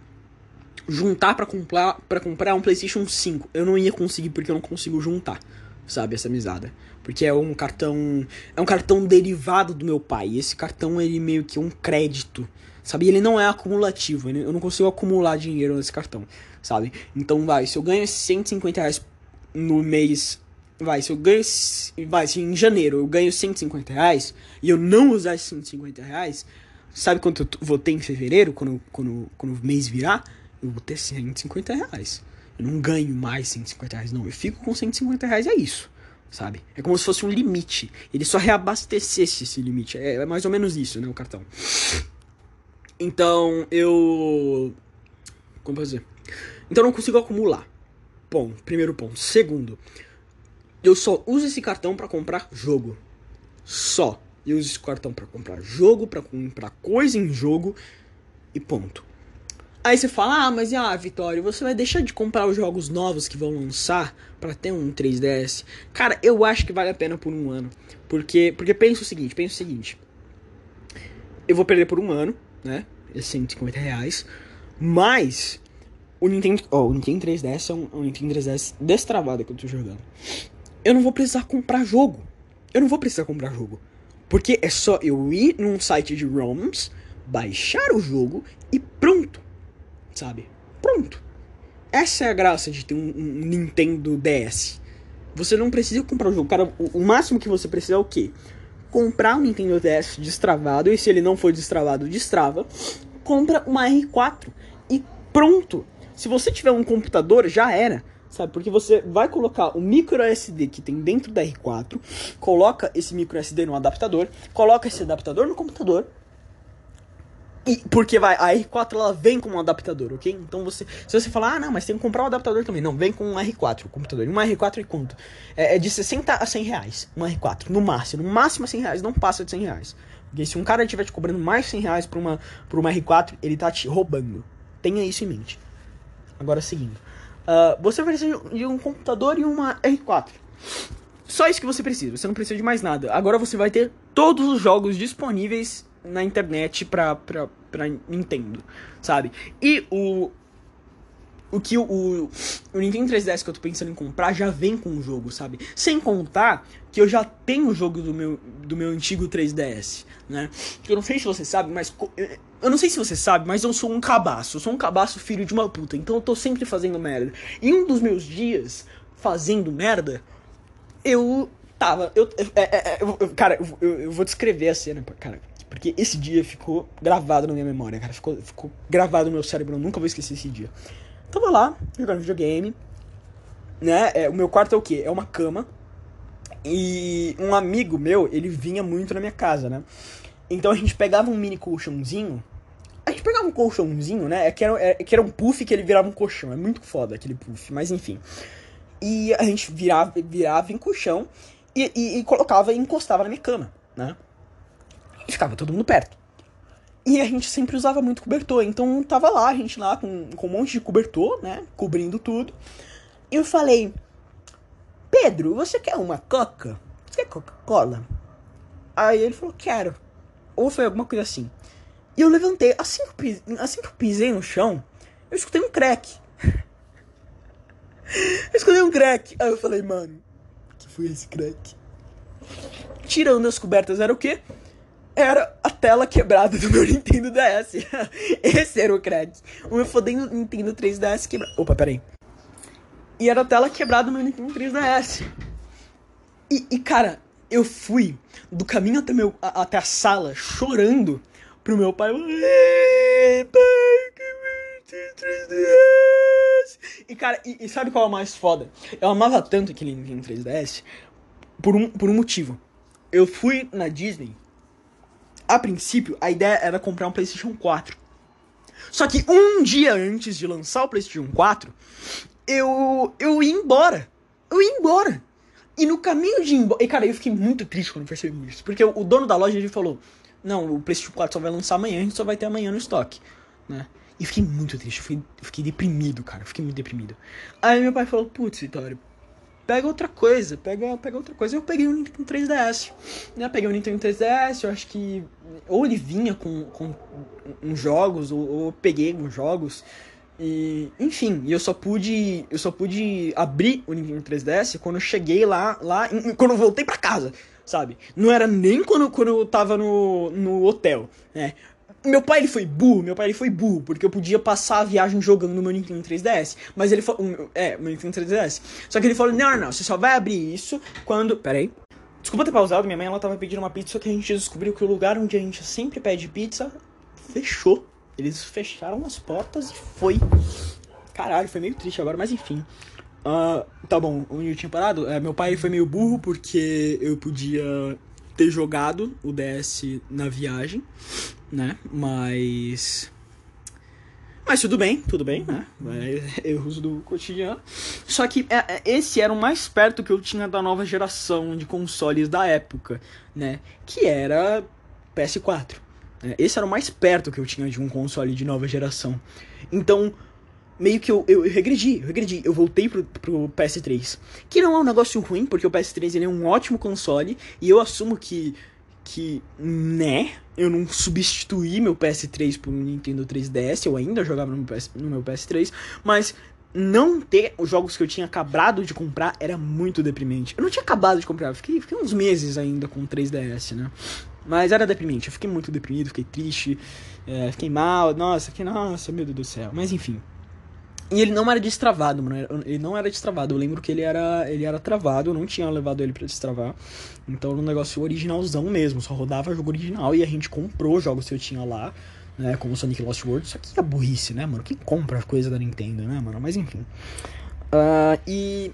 juntar para comprar para comprar um PlayStation 5, eu não ia conseguir porque eu não consigo juntar, sabe, essa mesada. Porque é um cartão, é um cartão derivado do meu pai. E esse cartão ele meio que é um crédito, sabe? Ele não é acumulativo, eu não consigo acumular dinheiro nesse cartão, sabe? Então vai, se eu ganho 150 reais no mês vai, se eu ganho, vai, se em janeiro eu ganho 150 reais e eu não usar esses 150 reais, Sabe quanto eu vou ter em fevereiro, quando, quando, quando o mês virar? Eu vou ter 150 reais. Eu não ganho mais 150 reais, não. Eu fico com 150 reais, é isso. Sabe? É como se fosse um limite. Ele só reabastecesse esse limite. É, é mais ou menos isso, né? O cartão. Então, eu. Como fazer? Então, eu não consigo acumular. Ponto. Primeiro ponto. Segundo, eu só uso esse cartão pra comprar jogo. Só. Eu uso esse cartão pra comprar jogo, pra comprar coisa em jogo e ponto. Aí você fala, ah, mas ah, Vitório, você vai deixar de comprar os jogos novos que vão lançar pra ter um 3DS? Cara, eu acho que vale a pena por um ano. Porque, porque pensa o seguinte, pensa o seguinte. Eu vou perder por um ano, né? Esses 150 reais. Mas o Nintendo, ó, o Nintendo 3DS é um, é um Nintendo 3DS destravado que eu tô jogando. Eu não vou precisar comprar jogo. Eu não vou precisar comprar jogo. Porque é só eu ir num site de ROMs, baixar o jogo e pronto. Sabe? Pronto. Essa é a graça de ter um, um Nintendo DS. Você não precisa comprar o jogo. Cara, o, o máximo que você precisa é o quê? Comprar um Nintendo DS destravado. E se ele não for destravado, destrava. Compra uma R4 e pronto. Se você tiver um computador, já era. Sabe? Porque você vai colocar o micro SD que tem dentro da R4, coloca esse micro SD no adaptador, coloca esse adaptador no computador. E porque vai, a R4 ela vem com um adaptador, ok? Então você. Se você falar, ah, não, mas tem que comprar um adaptador também. Não, vem com um R4, o computador. E uma R4 é quanto? É, é de 60 a 100 reais. Uma R4, no máximo. No máximo 100 reais, não passa de 100 reais. Porque se um cara estiver te cobrando mais 100 reais por uma, por uma R4, ele tá te roubando. Tenha isso em mente. Agora seguindo. Uh, você precisa de um computador e uma R4. Só isso que você precisa, você não precisa de mais nada. Agora você vai ter todos os jogos disponíveis na internet pra, pra, pra Nintendo, sabe? E o. O que o, o, Nintendo 3DS que eu tô pensando em comprar já vem com o jogo, sabe? Sem contar que eu já tenho o jogo do meu, do meu antigo 3DS, né? Eu não sei se você sabe, mas. Eu não sei se você sabe, mas eu sou um cabaço. Eu sou um cabaço filho de uma puta. Então eu tô sempre fazendo merda. E um dos meus dias fazendo merda, eu tava. Eu, é, é, eu, cara, eu, eu, vou descrever a cena, cara. Porque esse dia ficou gravado na minha memória, cara. Ficou, ficou gravado no meu cérebro. Eu nunca vou esquecer esse dia. Tava lá, jogando videogame. Né? É, o meu quarto é o quê? É uma cama. E um amigo meu, ele vinha muito na minha casa, né? Então a gente pegava um mini colchãozinho. A gente pegava um colchãozinho, né? É que era, é, que era um puff que ele virava um colchão. É muito foda aquele puff, mas enfim. E a gente virava, virava em colchão e, e, e colocava e encostava na minha cama, né? E ficava todo mundo perto. E a gente sempre usava muito cobertor. Então tava lá, a gente lá com, com um monte de cobertor, né? Cobrindo tudo. E eu falei: Pedro, você quer uma coca? Você quer Coca-Cola? Aí ele falou: Quero. Ou foi alguma coisa assim. E eu levantei. Assim que eu pisei, assim que eu pisei no chão, eu escutei um crack. eu escutei um crack. Aí eu falei: Mano, que foi esse crack? Tirando as cobertas, era o quê? Era a tela quebrada do meu Nintendo DS. Esse era o crack. O meu fodendo Nintendo 3DS quebrado. Opa, peraí. E era a tela quebrada do meu Nintendo 3DS. E, e, cara, eu fui do caminho até, meu, a, até a sala chorando pro meu pai. Pai, que 3DS. E, cara, e, e sabe qual é o mais foda? Eu amava tanto aquele Nintendo 3DS por um, por um motivo. Eu fui na Disney a princípio, a ideia era comprar um PlayStation 4. Só que um dia antes de lançar o PlayStation 4, eu eu ia embora. Eu ia embora. E no caminho de ir embora. E cara, eu fiquei muito triste quando percebi isso. Porque o dono da loja ele falou: Não, o PlayStation 4 só vai lançar amanhã, a gente só vai ter amanhã no estoque. Né? E fiquei muito triste, eu fiquei, eu fiquei deprimido, cara. Eu fiquei muito deprimido. Aí meu pai falou: Putz, Vitório, pega outra coisa, pega, pega outra coisa. Eu peguei o Nintendo 3DS, né? Peguei o Nintendo 3DS, eu acho que ou ele vinha com, com uns jogos, ou, ou eu peguei uns jogos. E, enfim, eu só pude eu só pude abrir o Nintendo 3DS quando eu cheguei lá, lá quando eu voltei para casa, sabe? Não era nem quando, quando eu tava no, no hotel, né? Meu pai ele foi burro, meu pai ele foi burro, porque eu podia passar a viagem jogando no meu Nintendo 3DS. Mas ele falou. É, meu Nintendo 3DS. Só que ele falou: não, não, não, você só vai abrir isso quando. Pera aí. Desculpa ter pausado, minha mãe ela tava pedindo uma pizza, só que a gente descobriu que o lugar onde a gente sempre pede pizza fechou. Eles fecharam as portas e foi. Caralho, foi meio triste agora, mas enfim. Uh, tá bom, onde eu tinha parado? É, meu pai foi meio burro porque eu podia ter jogado o DS na viagem, né? Mas. Mas tudo bem, tudo bem, né? Erros do cotidiano. Só que é, é, esse era o mais perto que eu tinha da nova geração de consoles da época, né? Que era PS4. Né? Esse era o mais perto que eu tinha de um console de nova geração. Então, meio que eu, eu, eu regredi, eu regredi. Eu voltei pro, pro PS3. Que não é um negócio ruim, porque o PS3 ele é um ótimo console. E eu assumo que, que né, eu não substituí meu PS3 por um Nintendo 3DS. Eu ainda jogava no, PS, no meu PS3. Mas não ter os jogos que eu tinha acabado de comprar era muito deprimente. Eu não tinha acabado de comprar, eu fiquei, fiquei uns meses ainda com 3DS, né? Mas era deprimente, eu fiquei muito deprimido, fiquei triste, é, fiquei mal, nossa, que nossa, meu Deus do céu. Mas enfim. E ele não era destravado, mano. Ele não era destravado. Eu lembro que ele era, ele era travado, eu não tinha levado ele para destravar. Então era um negócio originalzão mesmo, só rodava jogo original e a gente comprou jogos que eu tinha lá, né? Como Sonic Lost World. Isso aqui é burrice, né, mano? Quem compra coisa da Nintendo, né, mano? Mas enfim. Uh, e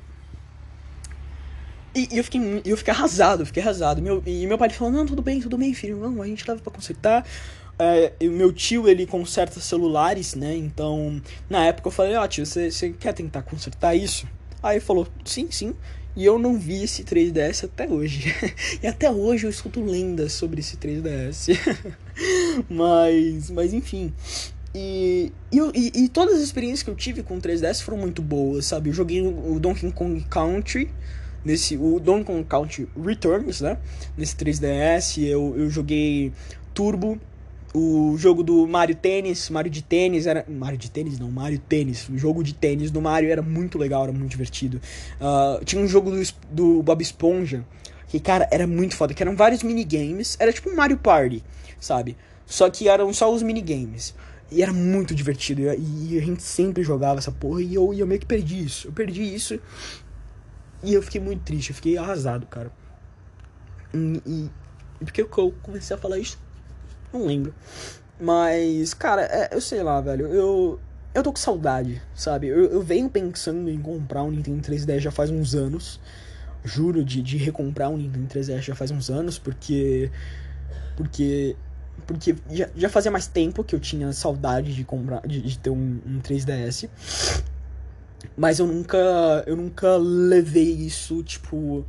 e, eu, fiquei, eu fiquei arrasado, fiquei arrasado. Meu, e meu pai falou, não, tudo bem, tudo bem, filho, vamos, a gente leva pra consertar. É, meu tio, ele conserta celulares, né, então, na época eu falei, ó oh, tio, você, você quer tentar consertar isso? Aí ele falou, sim, sim. E eu não vi esse 3DS até hoje. e até hoje eu escuto lendas sobre esse 3DS. mas, mas enfim. E, e, e, todas as experiências que eu tive com o 3DS foram muito boas, sabe? Eu joguei o Donkey Kong Country, nesse o Donkey Kong Country Returns, né? Nesse 3DS eu, eu joguei Turbo, o jogo do Mario Tênis, Mario de tênis era Mario de tênis não, Mario Tênis. O jogo de tênis do Mario era muito legal, era muito divertido. Uh, tinha um jogo do, do Bob Esponja que cara era muito foda, que eram vários minigames, era tipo um Mario Party, sabe? Só que eram só os minigames. E era muito divertido. E, a gente sempre jogava essa porra. E eu, e eu meio que perdi isso. Eu perdi isso. E eu fiquei muito triste, eu fiquei arrasado, cara. E, e por que eu comecei a falar isso? Não lembro. Mas, cara, é, eu sei lá, velho. Eu, eu tô com saudade, sabe? Eu, eu venho pensando em comprar um Nintendo 3DS já faz uns anos. Juro de, de recomprar um Nintendo 3DS já faz uns anos, porque. Porque. Porque já, já fazia mais tempo que eu tinha saudade de comprar. de, de ter um, um 3DS. Mas eu nunca. Eu nunca levei isso, tipo.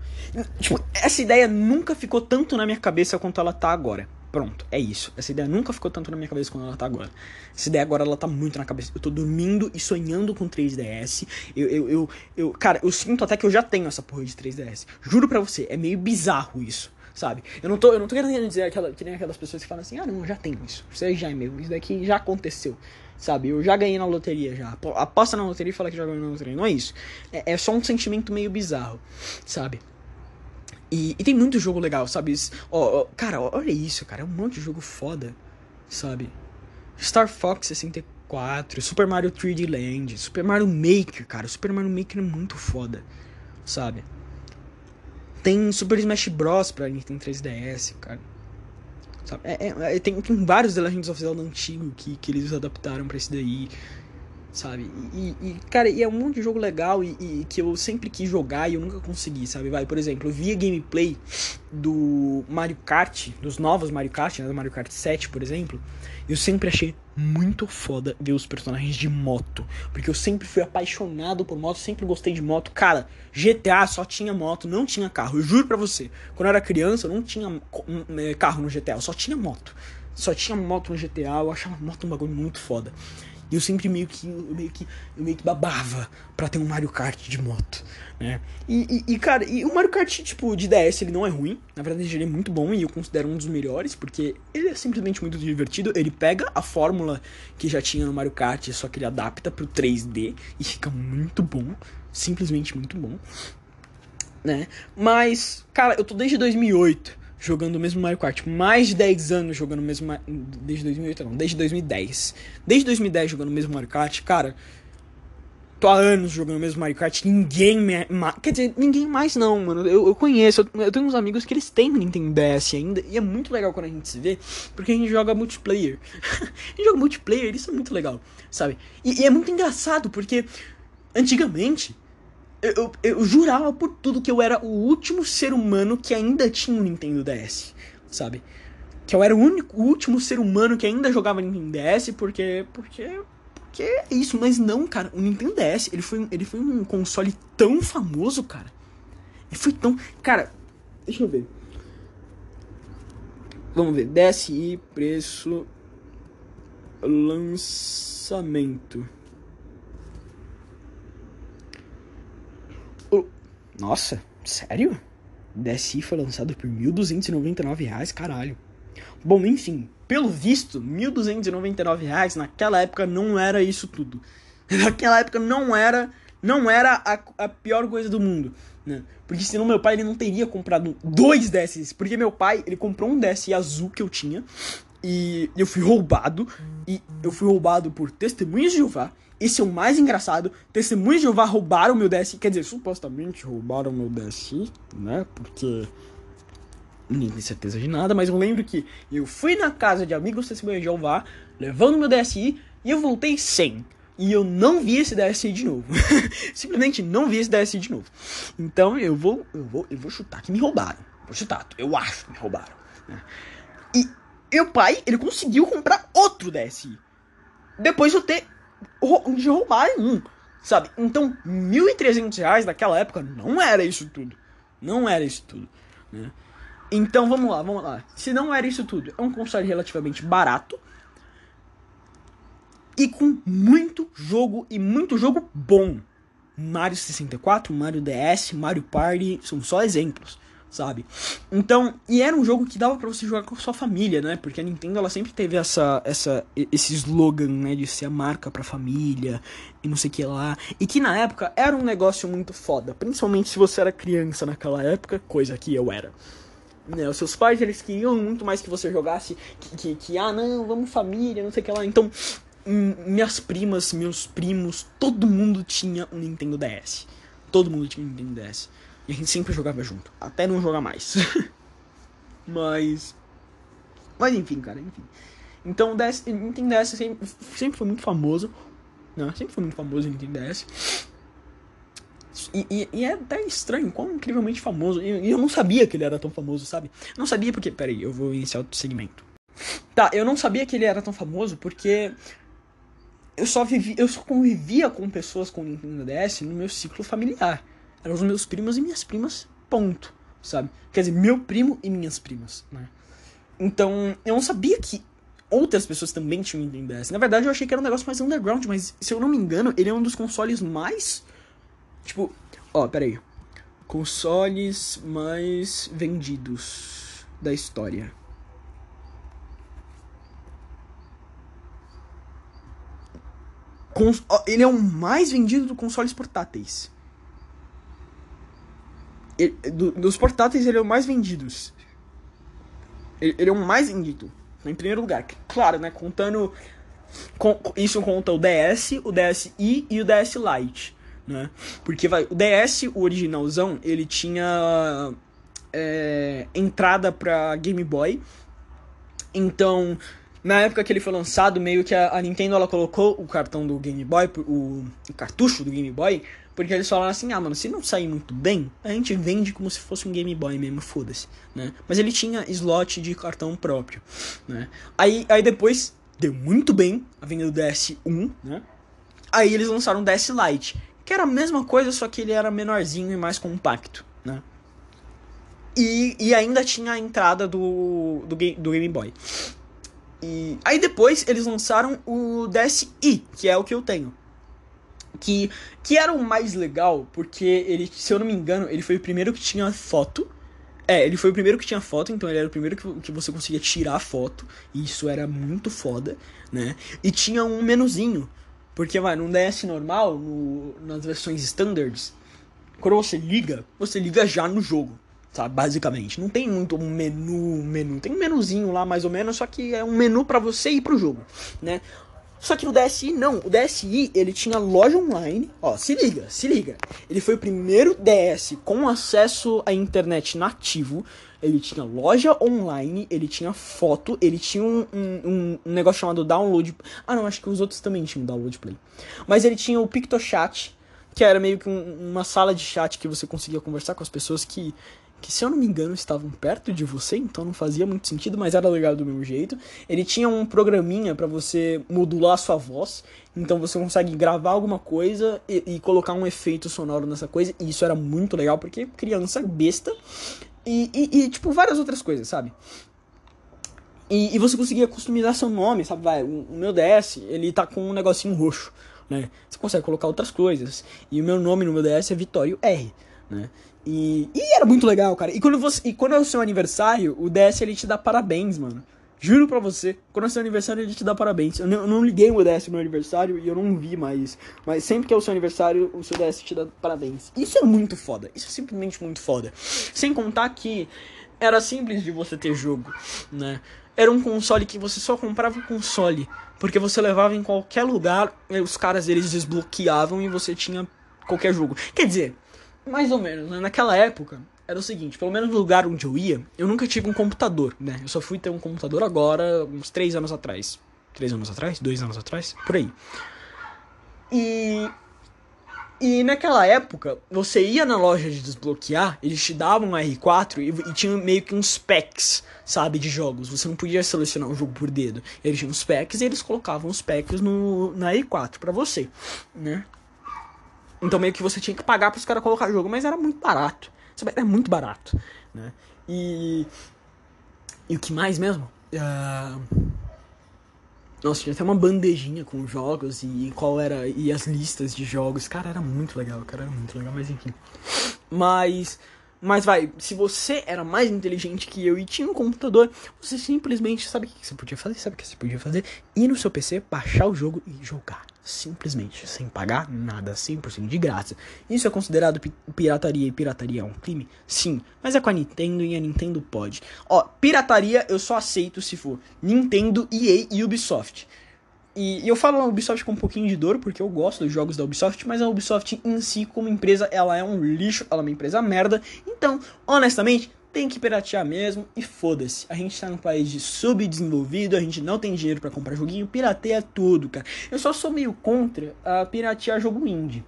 Tipo, essa ideia nunca ficou tanto na minha cabeça quanto ela tá agora. Pronto, é isso. Essa ideia nunca ficou tanto na minha cabeça quanto ela tá agora. Essa ideia agora ela tá muito na cabeça. Eu tô dormindo e sonhando com 3DS. Eu, eu, eu, eu, cara, eu sinto até que eu já tenho essa porra de 3DS. Juro pra você, é meio bizarro isso, sabe? Eu não tô, eu não tô querendo dizer aquela, que nem aquelas pessoas que falam assim, ah, não, já tenho isso. Isso já é meu, isso daqui já aconteceu. Sabe, eu já ganhei na loteria já. Aposta na loteria e fala que já ganhou na loteria. Não é isso. É, é só um sentimento meio bizarro, sabe? E, e tem muito jogo legal, sabe? Ó, cara, olha isso, cara. É um monte de jogo foda, sabe? Star Fox 64, Super Mario 3D Land, Super Mario Maker, cara. Super Mario Maker é muito foda, sabe? Tem Super Smash Bros. pra Nintendo 3DS, cara. Sabe? É, é, é, tem, tem vários The Legends of Zelda antigo que, que eles adaptaram para esse daí, sabe? E, e, cara, e é um monte de jogo legal e, e, que eu sempre quis jogar e eu nunca consegui, sabe? Vai, por exemplo, eu vi a gameplay do Mario Kart, dos novos Mario Kart, né? Do Mario Kart 7, por exemplo. Eu sempre achei muito foda ver os personagens de moto. Porque eu sempre fui apaixonado por moto, sempre gostei de moto. Cara, GTA só tinha moto, não tinha carro. Eu juro pra você. Quando eu era criança, não tinha é, carro no GTA, só tinha moto. Só tinha moto no GTA, eu achava moto um bagulho muito foda. E eu sempre meio que, meio que, meio que babava pra ter um Mario Kart de moto, né? E, e, e, cara, e o Mario Kart, tipo, de DS, ele não é ruim. Na verdade, ele é muito bom e eu considero um dos melhores, porque ele é simplesmente muito divertido. Ele pega a fórmula que já tinha no Mario Kart, só que ele adapta pro 3D e fica muito bom. Simplesmente muito bom. Né? Mas, cara, eu tô desde 2008 jogando o mesmo Mario Kart. Mais de 10 anos jogando o mesmo. Desde 2008, não, desde 2010. Desde 2010 jogando o mesmo Mario Kart, cara. tô há anos jogando o mesmo Mario Kart, ninguém me, Quer dizer, ninguém mais não, mano. Eu, eu conheço, eu, eu, tenho uns amigos que eles têm Nintendo DS ainda, e é muito legal quando a gente se vê, porque a gente joga multiplayer. a gente joga multiplayer, isso é muito legal, sabe? E, e é muito engraçado, porque antigamente. Eu, eu, jurava por tudo que eu era o último ser humano que ainda tinha um Nintendo DS, sabe? Que eu era o único, o último ser humano que ainda jogava Nintendo DS, porque. Porque que é isso, mas não, cara. O Nintendo DS, ele foi, ele foi um console tão famoso, cara. Ele foi tão. Cara, deixa eu ver. Vamos ver. DSi, preço. Lançamento. Nossa, sério? DSi foi lançado por R$ 1.299, caralho. Bom, enfim, pelo visto, R$ 1.299 naquela época não era isso tudo. Naquela época não era não era a, a pior coisa do mundo, né? Porque senão meu pai ele não teria comprado dois DSs, porque meu pai, ele comprou um DSi azul que eu tinha e eu fui roubado e eu fui roubado por testemunhas de Jeová. Esse é o mais engraçado. Testemunhas de Jeová roubaram meu DSi, quer dizer, supostamente roubaram meu DSi, né? Porque ninguém tem certeza de nada, mas eu lembro que eu fui na casa de amigos testemunhas de Jeová, levando meu DSI, e eu voltei sem. E eu não vi esse DSI de novo. Simplesmente não vi esse DSI de novo. Então eu vou, eu vou, eu vou chutar que me roubaram. Vou chutar, eu acho que me roubaram. Né? E meu pai, ele conseguiu comprar outro DSI. Depois eu ter de roubar um, sabe? Então, R$ 1.300 naquela época não era isso tudo. Não era isso tudo, né? Então vamos lá, vamos lá. Se não era isso tudo, é um console relativamente barato e com muito jogo e muito jogo bom. Mario 64, Mario DS, Mario Party são só exemplos, sabe? Então, e era um jogo que dava para você jogar com a sua família, né? Porque a Nintendo ela sempre teve essa, essa esse slogan, né, de ser a marca para família e não sei o que lá, e que na época era um negócio muito foda, principalmente se você era criança naquela época, coisa que eu era. Né, os seus pais, eles queriam muito mais que você jogasse, que, que, que, ah, não, vamos família, não sei o que lá. Então, minhas primas, meus primos, todo mundo tinha um Nintendo DS. Todo mundo tinha um Nintendo DS. E a gente sempre jogava junto, até não jogar mais. mas. Mas enfim, cara, enfim. Então, DS, Nintendo DS sempre, sempre foi muito famoso. Né? Sempre foi muito famoso o Nintendo DS. E, e, e, é até estranho, quão incrivelmente famoso. E eu não sabia que ele era tão famoso, sabe? Não sabia porque. Peraí, eu vou iniciar outro segmento. Tá, eu não sabia que ele era tão famoso porque. Eu só, vivi, eu só convivia com pessoas com Nintendo DS no meu ciclo familiar. Eram os meus primos e minhas primas, ponto. Sabe? Quer dizer, meu primo e minhas primas, né? Então, eu não sabia que outras pessoas também tinham Nintendo DS. Na verdade, eu achei que era um negócio mais underground, mas se eu não me engano, ele é um dos consoles mais Tipo, ó, pera aí. Consoles mais vendidos da história. Cons ele é o mais vendido do consoles portáteis. Ele, do, dos portáteis, ele é o mais vendido. Ele, ele, é o mais vendido. Em primeiro lugar. Claro, né? Contando. Com, isso conta o DS, o DSi e o DS Lite né? Porque vai, o DS, o originalzão, ele tinha é, entrada para Game Boy. Então, na época que ele foi lançado, meio que a, a Nintendo ela colocou o cartão do Game Boy, o, o, cartucho do Game Boy, porque eles falaram assim: ah, mano, se não sair muito bem, a gente vende como se fosse um Game Boy mesmo, foda-se, né? Mas ele tinha slot de cartão próprio, né? Aí, aí depois deu muito bem a venda do DS1, né? Aí eles lançaram o DS Lite, que era a mesma coisa, só que ele era menorzinho e mais compacto, né? E, e ainda tinha a entrada do, do, do Game Boy. E aí depois eles lançaram o DSi, que é o que eu tenho. Que, que era o mais legal, porque ele, se eu não me engano, ele foi o primeiro que tinha foto. É, ele foi o primeiro que tinha foto, então ele era o primeiro que, que você conseguia tirar foto. E isso era muito foda, né? E tinha um menuzinho porque, vai, num DS normal, no, nas versões standards, quando você liga, você liga já no jogo, sabe? Basicamente. Não tem muito um menu, menu. Tem um menuzinho lá, mais ou menos, só que é um menu para você ir pro jogo, né? Só que no DSi não. O DSi, ele tinha loja online. Ó, se liga, se liga. Ele foi o primeiro DS com acesso à internet nativo. Ele tinha loja online, ele tinha foto, ele tinha um, um, um negócio chamado download. Ah, não, acho que os outros também tinham download play. Mas ele tinha o PictoChat, que era meio que um, uma sala de chat que você conseguia conversar com as pessoas que que se eu não me engano estavam perto de você, então não fazia muito sentido, mas era legal do mesmo jeito. Ele tinha um programinha para você modular a sua voz, então você consegue gravar alguma coisa e, e, colocar um efeito sonoro nessa coisa, e isso era muito legal porque criança besta e, e, e tipo várias outras coisas, sabe? E, e, você conseguia customizar seu nome, sabe? Vai, o, o meu DS, ele tá com um negocinho roxo, né? Você consegue colocar outras coisas. E o meu nome no meu DS é Vitório R, né? E, e era muito legal, cara. E quando, você, e quando é o seu aniversário, o DS ele te dá parabéns, mano. Juro pra você, quando é seu aniversário ele te dá parabéns. Eu não, eu não liguei o DS no meu aniversário e eu não vi mais. Mas sempre que é o seu aniversário, o seu DS te dá parabéns. Isso é muito foda. Isso é simplesmente muito foda. Sem contar que era simples de você ter jogo, né? Era um console que você só comprava o console. Porque você levava em qualquer lugar, os caras eles desbloqueavam e você tinha qualquer jogo. Quer dizer, mais ou menos, né? Naquela época, era o seguinte, pelo menos no lugar onde eu ia, eu nunca tive um computador, né? Eu só fui ter um computador agora, uns três anos atrás. Três anos atrás? Dois anos atrás? Por aí. E. E naquela época, você ia na loja de desbloquear, eles te davam um R4 e, e tinha meio que uns packs, sabe, de jogos. Você não podia selecionar um jogo por dedo. Eles tinham uns packs e eles colocavam os packs no, na R4 para você, né? Então meio que você tinha que pagar para os caras colocar jogo, mas era muito barato. Era muito barato, né? E e o que mais mesmo? Uh... Nossa, tinha até uma bandejinha com jogos e qual era e as listas de jogos. Cara, era muito legal, cara, era muito legal, mas enfim. Mas mas vai, se você era mais inteligente que eu e tinha um computador, você simplesmente sabe o que você podia fazer? Sabe o que você podia fazer? Ir no seu PC, baixar o jogo e jogar. Simplesmente, sem pagar nada, 100% de graça. Isso é considerado pirataria e pirataria é um crime? Sim, mas é com a Nintendo e a Nintendo pode. Ó, pirataria eu só aceito se for Nintendo, EA e Ubisoft. E, e, eu falo a Ubisoft com um pouquinho de dor, porque eu gosto dos jogos da Ubisoft, mas a Ubisoft em si, como empresa, ela é um lixo, ela é uma empresa merda. Então, honestamente, tem que piratear mesmo e foda-se. A gente tá num país de subdesenvolvido, a gente não tem dinheiro para comprar joguinho, pirateia tudo, cara. Eu só sou meio contra a piratear jogo indie.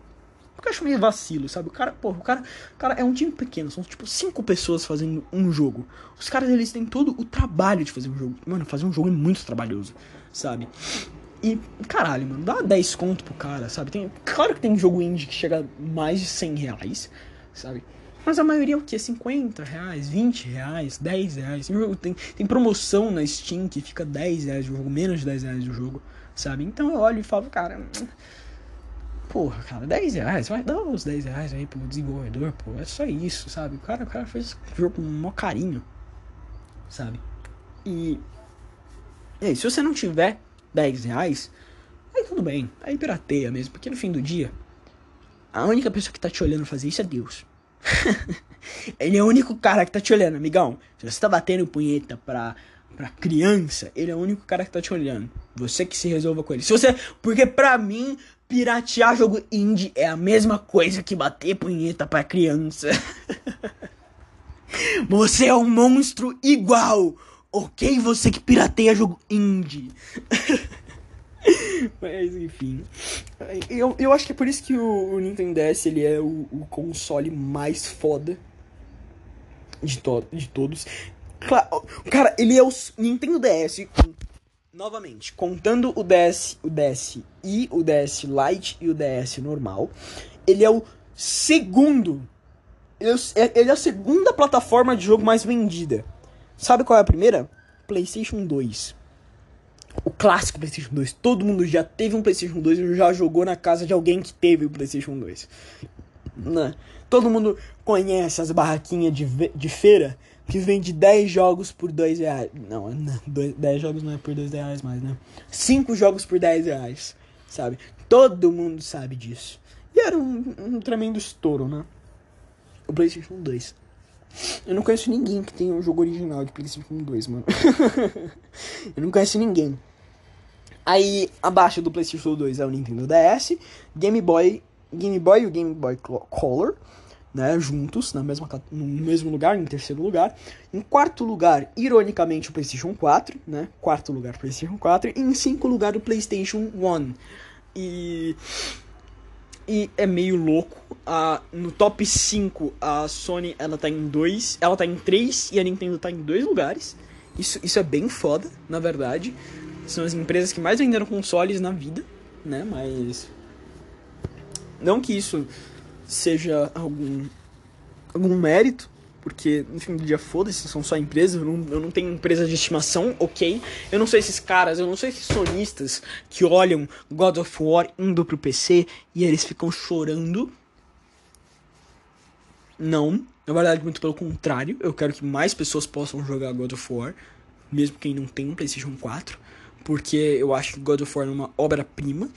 Porque eu acho meio vacilo, sabe? O cara, porra, o cara, cara é um time pequeno, são tipo cinco pessoas fazendo um jogo. Os caras, eles têm todo o trabalho de fazer um jogo. Mano, fazer um jogo é muito trabalhoso, sabe? E, caralho, mano, dá 10 conto pro cara, sabe? Tem, claro que tem jogo indie que chega a mais de 100 reais, sabe? Mas a maioria é o que? 50 reais, 20 reais, 10 reais. Tem, tem promoção na Steam que fica 10 reais o jogo, menos de 10 reais o jogo, sabe? Então eu olho e falo, cara. Porra, cara, 10 reais, vai dar os 10 reais aí pro desenvolvedor, pô. É só isso, sabe? O cara, o cara fez o jogo com um maior carinho, sabe? E. E aí, se você não tiver 10 reais, aí tudo bem, aí pirateia mesmo, porque no fim do dia, a única pessoa que tá te olhando fazer isso é Deus. ele é o único cara que tá te olhando, amigão. Se você tá batendo punheta pra, pra criança, ele é o único cara que tá te olhando. Você que se resolva com ele. Se você. Porque pra mim, piratear jogo indie é a mesma coisa que bater punheta pra criança. você é um monstro igual. Ok, você que pirateia jogo indie. Mas enfim. Eu, eu acho que é por isso que o, o Nintendo DS ele é o, o, console mais foda de, to de todos. Cara, ele é o Nintendo DS. Novamente, contando o DS, o DS e o DS Lite e o DS normal, ele é o segundo. Ele é, ele é a segunda plataforma de jogo mais vendida. Sabe qual é a primeira? PlayStation 2. O clássico PlayStation 2. Todo mundo já teve um PlayStation 2 e já jogou na casa de alguém que teve o PlayStation 2. Né? Todo mundo conhece as barraquinhas de, de feira que vende 10 jogos por 2 reais. Não, não 10 jogos não é por 2 reais mais, né? 5 jogos por 10 reais, sabe? Todo mundo sabe disso. E era um, um tremendo estouro, né? O PlayStation 2. Eu não conheço ninguém que tenha um jogo original de PlayStation 2, mano. eu não conheço ninguém. Aí, abaixo do PlayStation 2 é o Nintendo DS, Game Boy, Game Boy e o Game Boy Color, né, juntos na mesma no mesmo lugar, em terceiro lugar. Em quarto lugar, ironicamente, o PlayStation 4, né? Quarto lugar, PlayStation 4 e em cinco lugar o PlayStation 1. E e é meio louco. A, no top 5, a Sony ela tá em 2, ela tá em 3 e a Nintendo tá em dois lugares. Isso, isso é bem foda, na verdade. São as empresas que mais venderam consoles na vida, né? Mas. Não que isso seja algum, algum mérito, porque no fim do dia, foda-se, são só empresas, eu não, eu não tenho empresa de estimação, ok? Eu não sou esses caras, eu não sou esses sonistas que olham God of War indo pro PC e eles ficam chorando. Não, na verdade, muito pelo contrário, eu quero que mais pessoas possam jogar God of War, mesmo quem não tem um PlayStation 4, porque eu acho que God of War é uma obra-prima,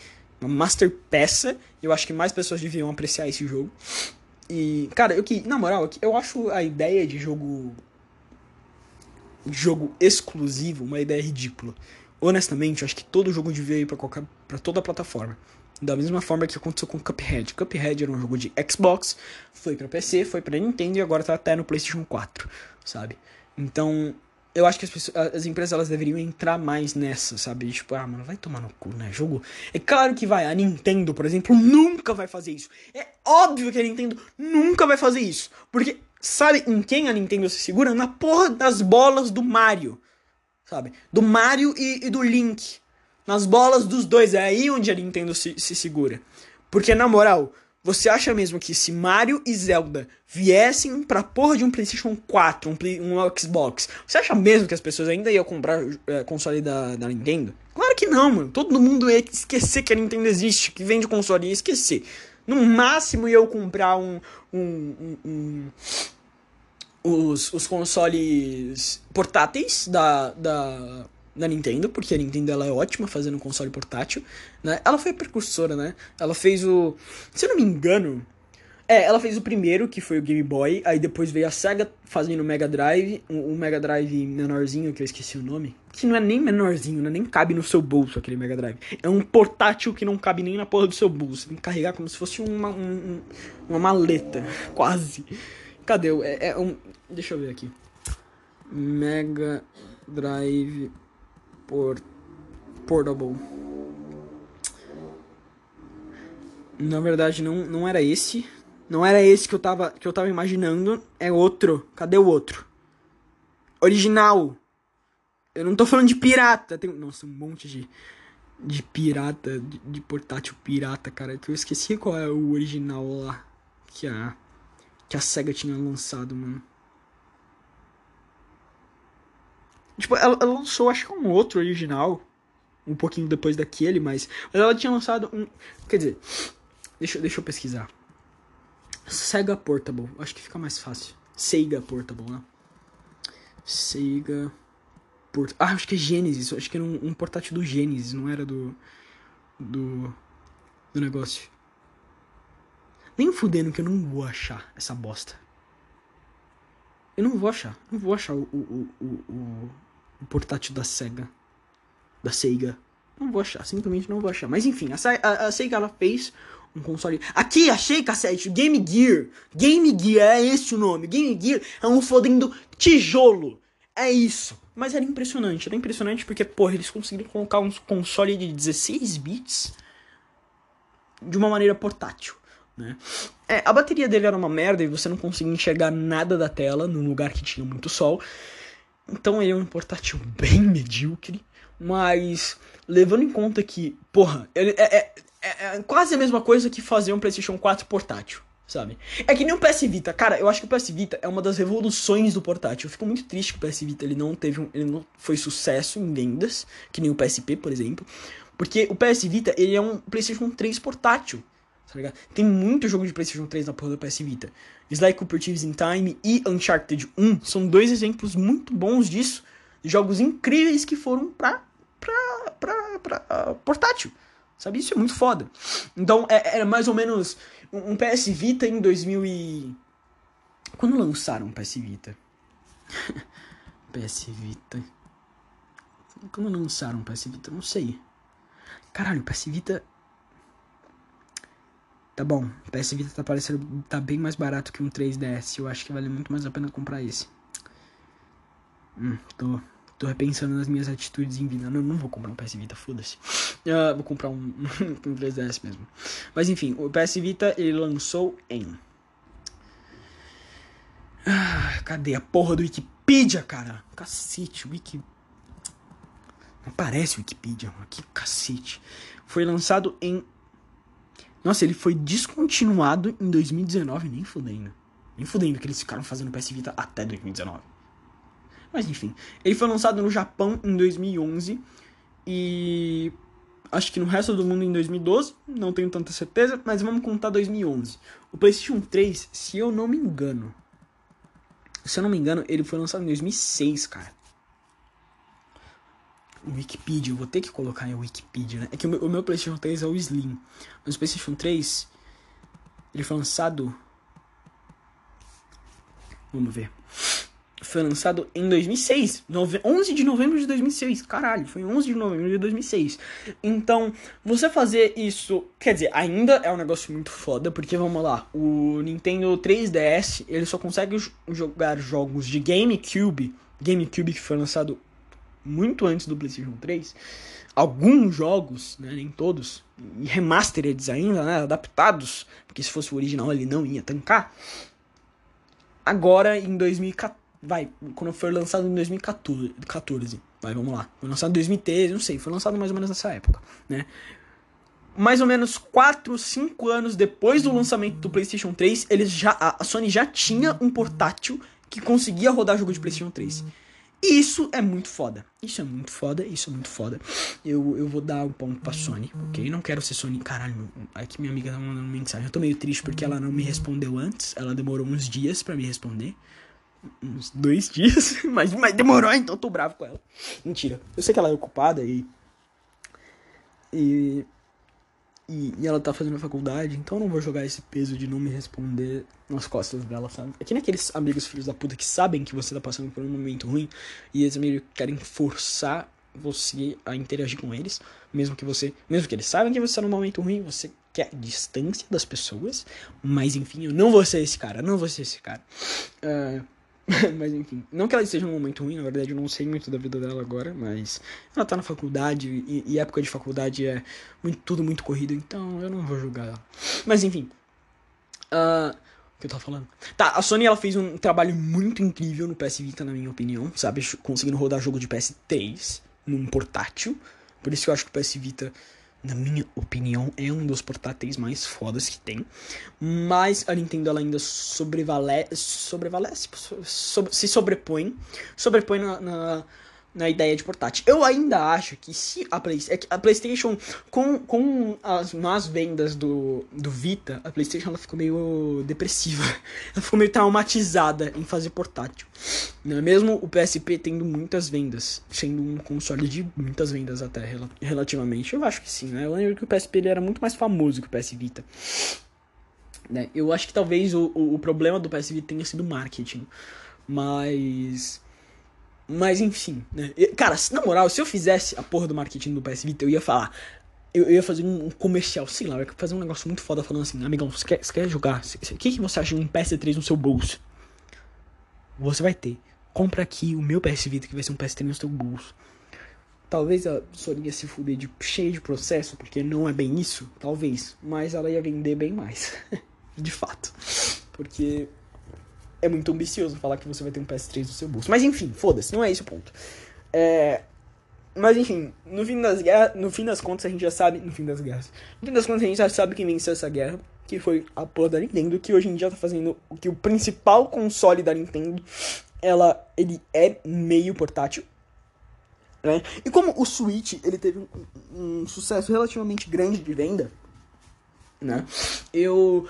uma master peça, e eu acho que mais pessoas deviam apreciar esse jogo. E, cara, eu que, na moral, eu acho a ideia de jogo jogo exclusivo uma ideia ridícula. Honestamente, eu acho que todo jogo devia ir para qualquer para toda plataforma. Da mesma forma que aconteceu com Cuphead. Cuphead era um jogo de Xbox, foi para PC, foi para Nintendo e agora tá até no PlayStation 4, sabe? Então, eu acho que as, pessoas, as empresas elas deveriam entrar mais nessa, sabe? Tipo, ah, mano, vai tomar no cu, né? Jogo. É claro que vai. A Nintendo, por exemplo, nunca vai fazer isso. É óbvio que a Nintendo nunca vai fazer isso. Porque, sabe em quem a Nintendo se segura? Na porra das bolas do Mario. Sabe? Do Mario e, e do Link. Nas bolas dos dois. É aí onde a Nintendo se, se segura. Porque, na moral, você acha mesmo que se Mario e Zelda viessem pra porra de um PlayStation 4, um, um Xbox, você acha mesmo que as pessoas ainda iam comprar é, console da, da Nintendo? Claro que não, mano. Todo mundo ia esquecer que a Nintendo existe, que vende console, ia esquecer. No máximo ia eu comprar um. um, um, um os, os consoles portáteis da, da, da Nintendo, porque a Nintendo ela é ótima fazendo console portátil, né? Ela foi a precursora, né? Ela fez o, se eu não me engano, é, ela fez o primeiro, que foi o Game Boy, aí depois veio a Sega fazendo o Mega Drive, um, um Mega Drive menorzinho, que eu esqueci o nome, que não é nem menorzinho, né? Nem cabe no seu bolso aquele Mega Drive. É um portátil que não cabe nem na porra do seu bolso. Tem que carregar como se fosse uma, um, uma maleta, quase. Cadê? É, é um, deixa eu ver aqui. Mega Drive por Portable. Na verdade, não, não era esse. Não era esse que eu tava, que eu tava imaginando. É outro. Cadê o outro? Original. Eu não tô falando de pirata. Tem, nossa, um monte de, de pirata, de, de portátil pirata, cara. Que eu esqueci qual é o original lá. Que a, que a SEGA tinha lançado, mano. Tipo, ela, ela, lançou, acho que um outro original. Um pouquinho depois daquele, mas. Mas ela tinha lançado um. Quer dizer, deixa, deixa eu pesquisar. Sega Portable. Acho que fica mais fácil. Sega Portable, né? Sega. Port... Ah, acho que é Genesis. Acho que era um, um portátil do Genesis, não era do. Do. Do negócio. Nem fudendo que eu não vou achar essa bosta. Eu não vou achar. Não vou achar o, o, o, o, o portátil da Sega. Da Sega. Não vou achar, simplesmente não vou achar. Mas enfim, a, a, a Sega ela fez um console. Aqui, achei, cassete. Game Gear. Game Gear, é esse o nome. Game Gear é um fodendo tijolo. É isso. Mas era impressionante. Era impressionante porque, porra, eles conseguiram colocar um console de 16 bits de uma maneira portátil. Né? É, a bateria dele era uma merda e você não conseguia enxergar nada da tela num lugar que tinha muito sol. Então ele é um portátil bem medíocre, mas levando em conta que, porra, ele é, é, é, é quase a mesma coisa que fazer um PlayStation 4 portátil sabe? É que nem o PS Vita, cara, eu acho que o PS Vita é uma das revoluções do portátil. Eu fico muito triste que o PS Vita ele não teve um, ele não foi sucesso em vendas, que nem o PSP, por exemplo, porque o PS Vita ele é um PlayStation 3 portátil tá ligado? Tem muito jogo de PlayStation 3 na porra do PS Vita. Sly Cooper Thieves in Time e Uncharted 1 são dois exemplos muito bons disso. Jogos incríveis que foram pra, pra, pra, pra uh, portátil. Sabe? Isso é muito foda. Então, é, era mais ou menos um, um PS Vita em 2000 e... Quando lançaram o PS Vita? PS Vita... Quando lançaram o PS Vita? Não sei. Caralho, o PS Vita. Tá bom, o PS Vita tá parecendo. tá bem mais barato que um 3DS. Eu acho que vale muito mais a pena comprar esse. Hum, tô. Tô repensando nas minhas atitudes em vida. Não, não vou comprar um PS Vita, foda-se. Uh, vou comprar um, um 3DS mesmo. Mas enfim, o PS Vita ele lançou em. Ah, cadê a porra do Wikipedia, cara? Cacete, Wiki. Não parece Wikipedia, mano. Que cacete. Foi lançado em. Nossa, ele foi descontinuado em 2019, nem fudendo. Nem fudendo que eles ficaram fazendo PS Vita até 2019. Mas enfim, ele foi lançado no Japão em 2011 e acho que no resto do mundo em 2012, não tenho tanta certeza, mas vamos contar 2011. O PlayStation 3, se eu não me engano, se eu não me engano, ele foi lançado em 2006, cara. Wikipedia, eu vou ter que colocar em Wikipedia, né? É que o meu, o meu PlayStation 3 é o Slim. Mas o PlayStation 3, ele foi lançado. Vamos ver. Foi lançado em 2006, 11 de novembro de 2006. Caralho, foi 11 de novembro de 2006. Então, você fazer isso, quer dizer, ainda é um negócio muito foda, porque vamos lá, o Nintendo 3DS, ele só consegue jogar jogos de GameCube, GameCube que foi lançado muito antes do PlayStation 3. Alguns jogos, né, nem todos, e remastered ainda, né, adaptados, porque se fosse o original ele não ia tancar. Agora em 2014 vai, quando foi lançado em 2014, vai, vamos lá. Foi lançado em 2013, não sei, foi lançado mais ou menos nessa época, né? Mais ou menos 4, 5 anos depois do lançamento do PlayStation 3, eles já a Sony já tinha um portátil que conseguia rodar jogo de PlayStation 3. Isso é muito foda. Isso é muito foda, isso é muito foda. Eu, eu vou dar um ponto pra Sony, ok? Não quero ser Sony. Caralho, aqui minha amiga tá mandando mensagem. Eu tô meio triste porque ela não me respondeu antes. Ela demorou uns dias para me responder uns dois dias, mas, mas demorou, então tô bravo com ela. Mentira. Eu sei que ela é ocupada e. E. E, e ela tá fazendo faculdade, então eu não vou jogar esse peso de não me responder nas costas dela, sabe? É que nem aqueles amigos filhos da puta que sabem que você tá passando por um momento ruim e eles meio querem forçar você a interagir com eles, mesmo que você, mesmo que eles saibam que você tá num momento ruim, você quer distância das pessoas, mas enfim, eu não vou ser esse cara, não vou ser esse cara. Uh, mas enfim, não que ela esteja num momento ruim, na verdade eu não sei muito da vida dela agora, mas ela tá na faculdade e, e época de faculdade é muito, tudo muito corrido, então eu não vou julgar ela. Mas enfim, uh, o que eu tava falando? Tá, a Sony ela fez um trabalho muito incrível no PS Vita, na minha opinião, sabe? Conseguindo rodar jogo de PS3 num portátil, por isso que eu acho que o PS Vita na minha opinião, é um dos portáteis mais fodas que tem. Mas a Nintendo ela ainda sobrevalece, sobrevalece sobre, se sobrepõe, sobrepõe na, na, na ideia de portátil. Eu ainda acho que se a, Play, é a PlayStation, com, com as más vendas do, do Vita, a PlayStation ela ficou meio depressiva. Ela ficou meio traumatizada em fazer portátil. Não é mesmo o PSP tendo muitas vendas, sendo um console de muitas vendas até relativamente. Eu acho que sim, né? Eu lembro que o PSP ele era muito mais famoso que o PS Vita. Né? Eu acho que talvez o, o, o problema do PS Vita tenha sido marketing. Mas mas enfim, né? Cara, na moral, se eu fizesse a porra do marketing do PS Vita, eu ia falar. Eu, eu ia fazer um comercial, sei lá, eu ia fazer um negócio muito foda falando assim, amigão, você quer, você quer jogar? O que, que você acha de um PS3 no seu bolso? Você vai ter. Compra aqui o meu PS Vita, que vai ser um PS3 no seu bolso. Talvez a Sony ia se fuder de cheio de processo, porque não é bem isso, talvez. Mas ela ia vender bem mais. de fato. Porque é muito ambicioso falar que você vai ter um PS3 no seu bolso. Mas enfim, foda-se, não é esse o ponto. É... Mas enfim, no fim das guerras, no fim das contas a gente já sabe, no fim das guerras. No fim das contas a gente já sabe quem venceu essa guerra, que foi a porra da Nintendo, que hoje em dia tá fazendo o que o principal console da Nintendo, ela ele é meio portátil. Né? E como o Switch ele teve um, um sucesso relativamente grande de venda, né? Eu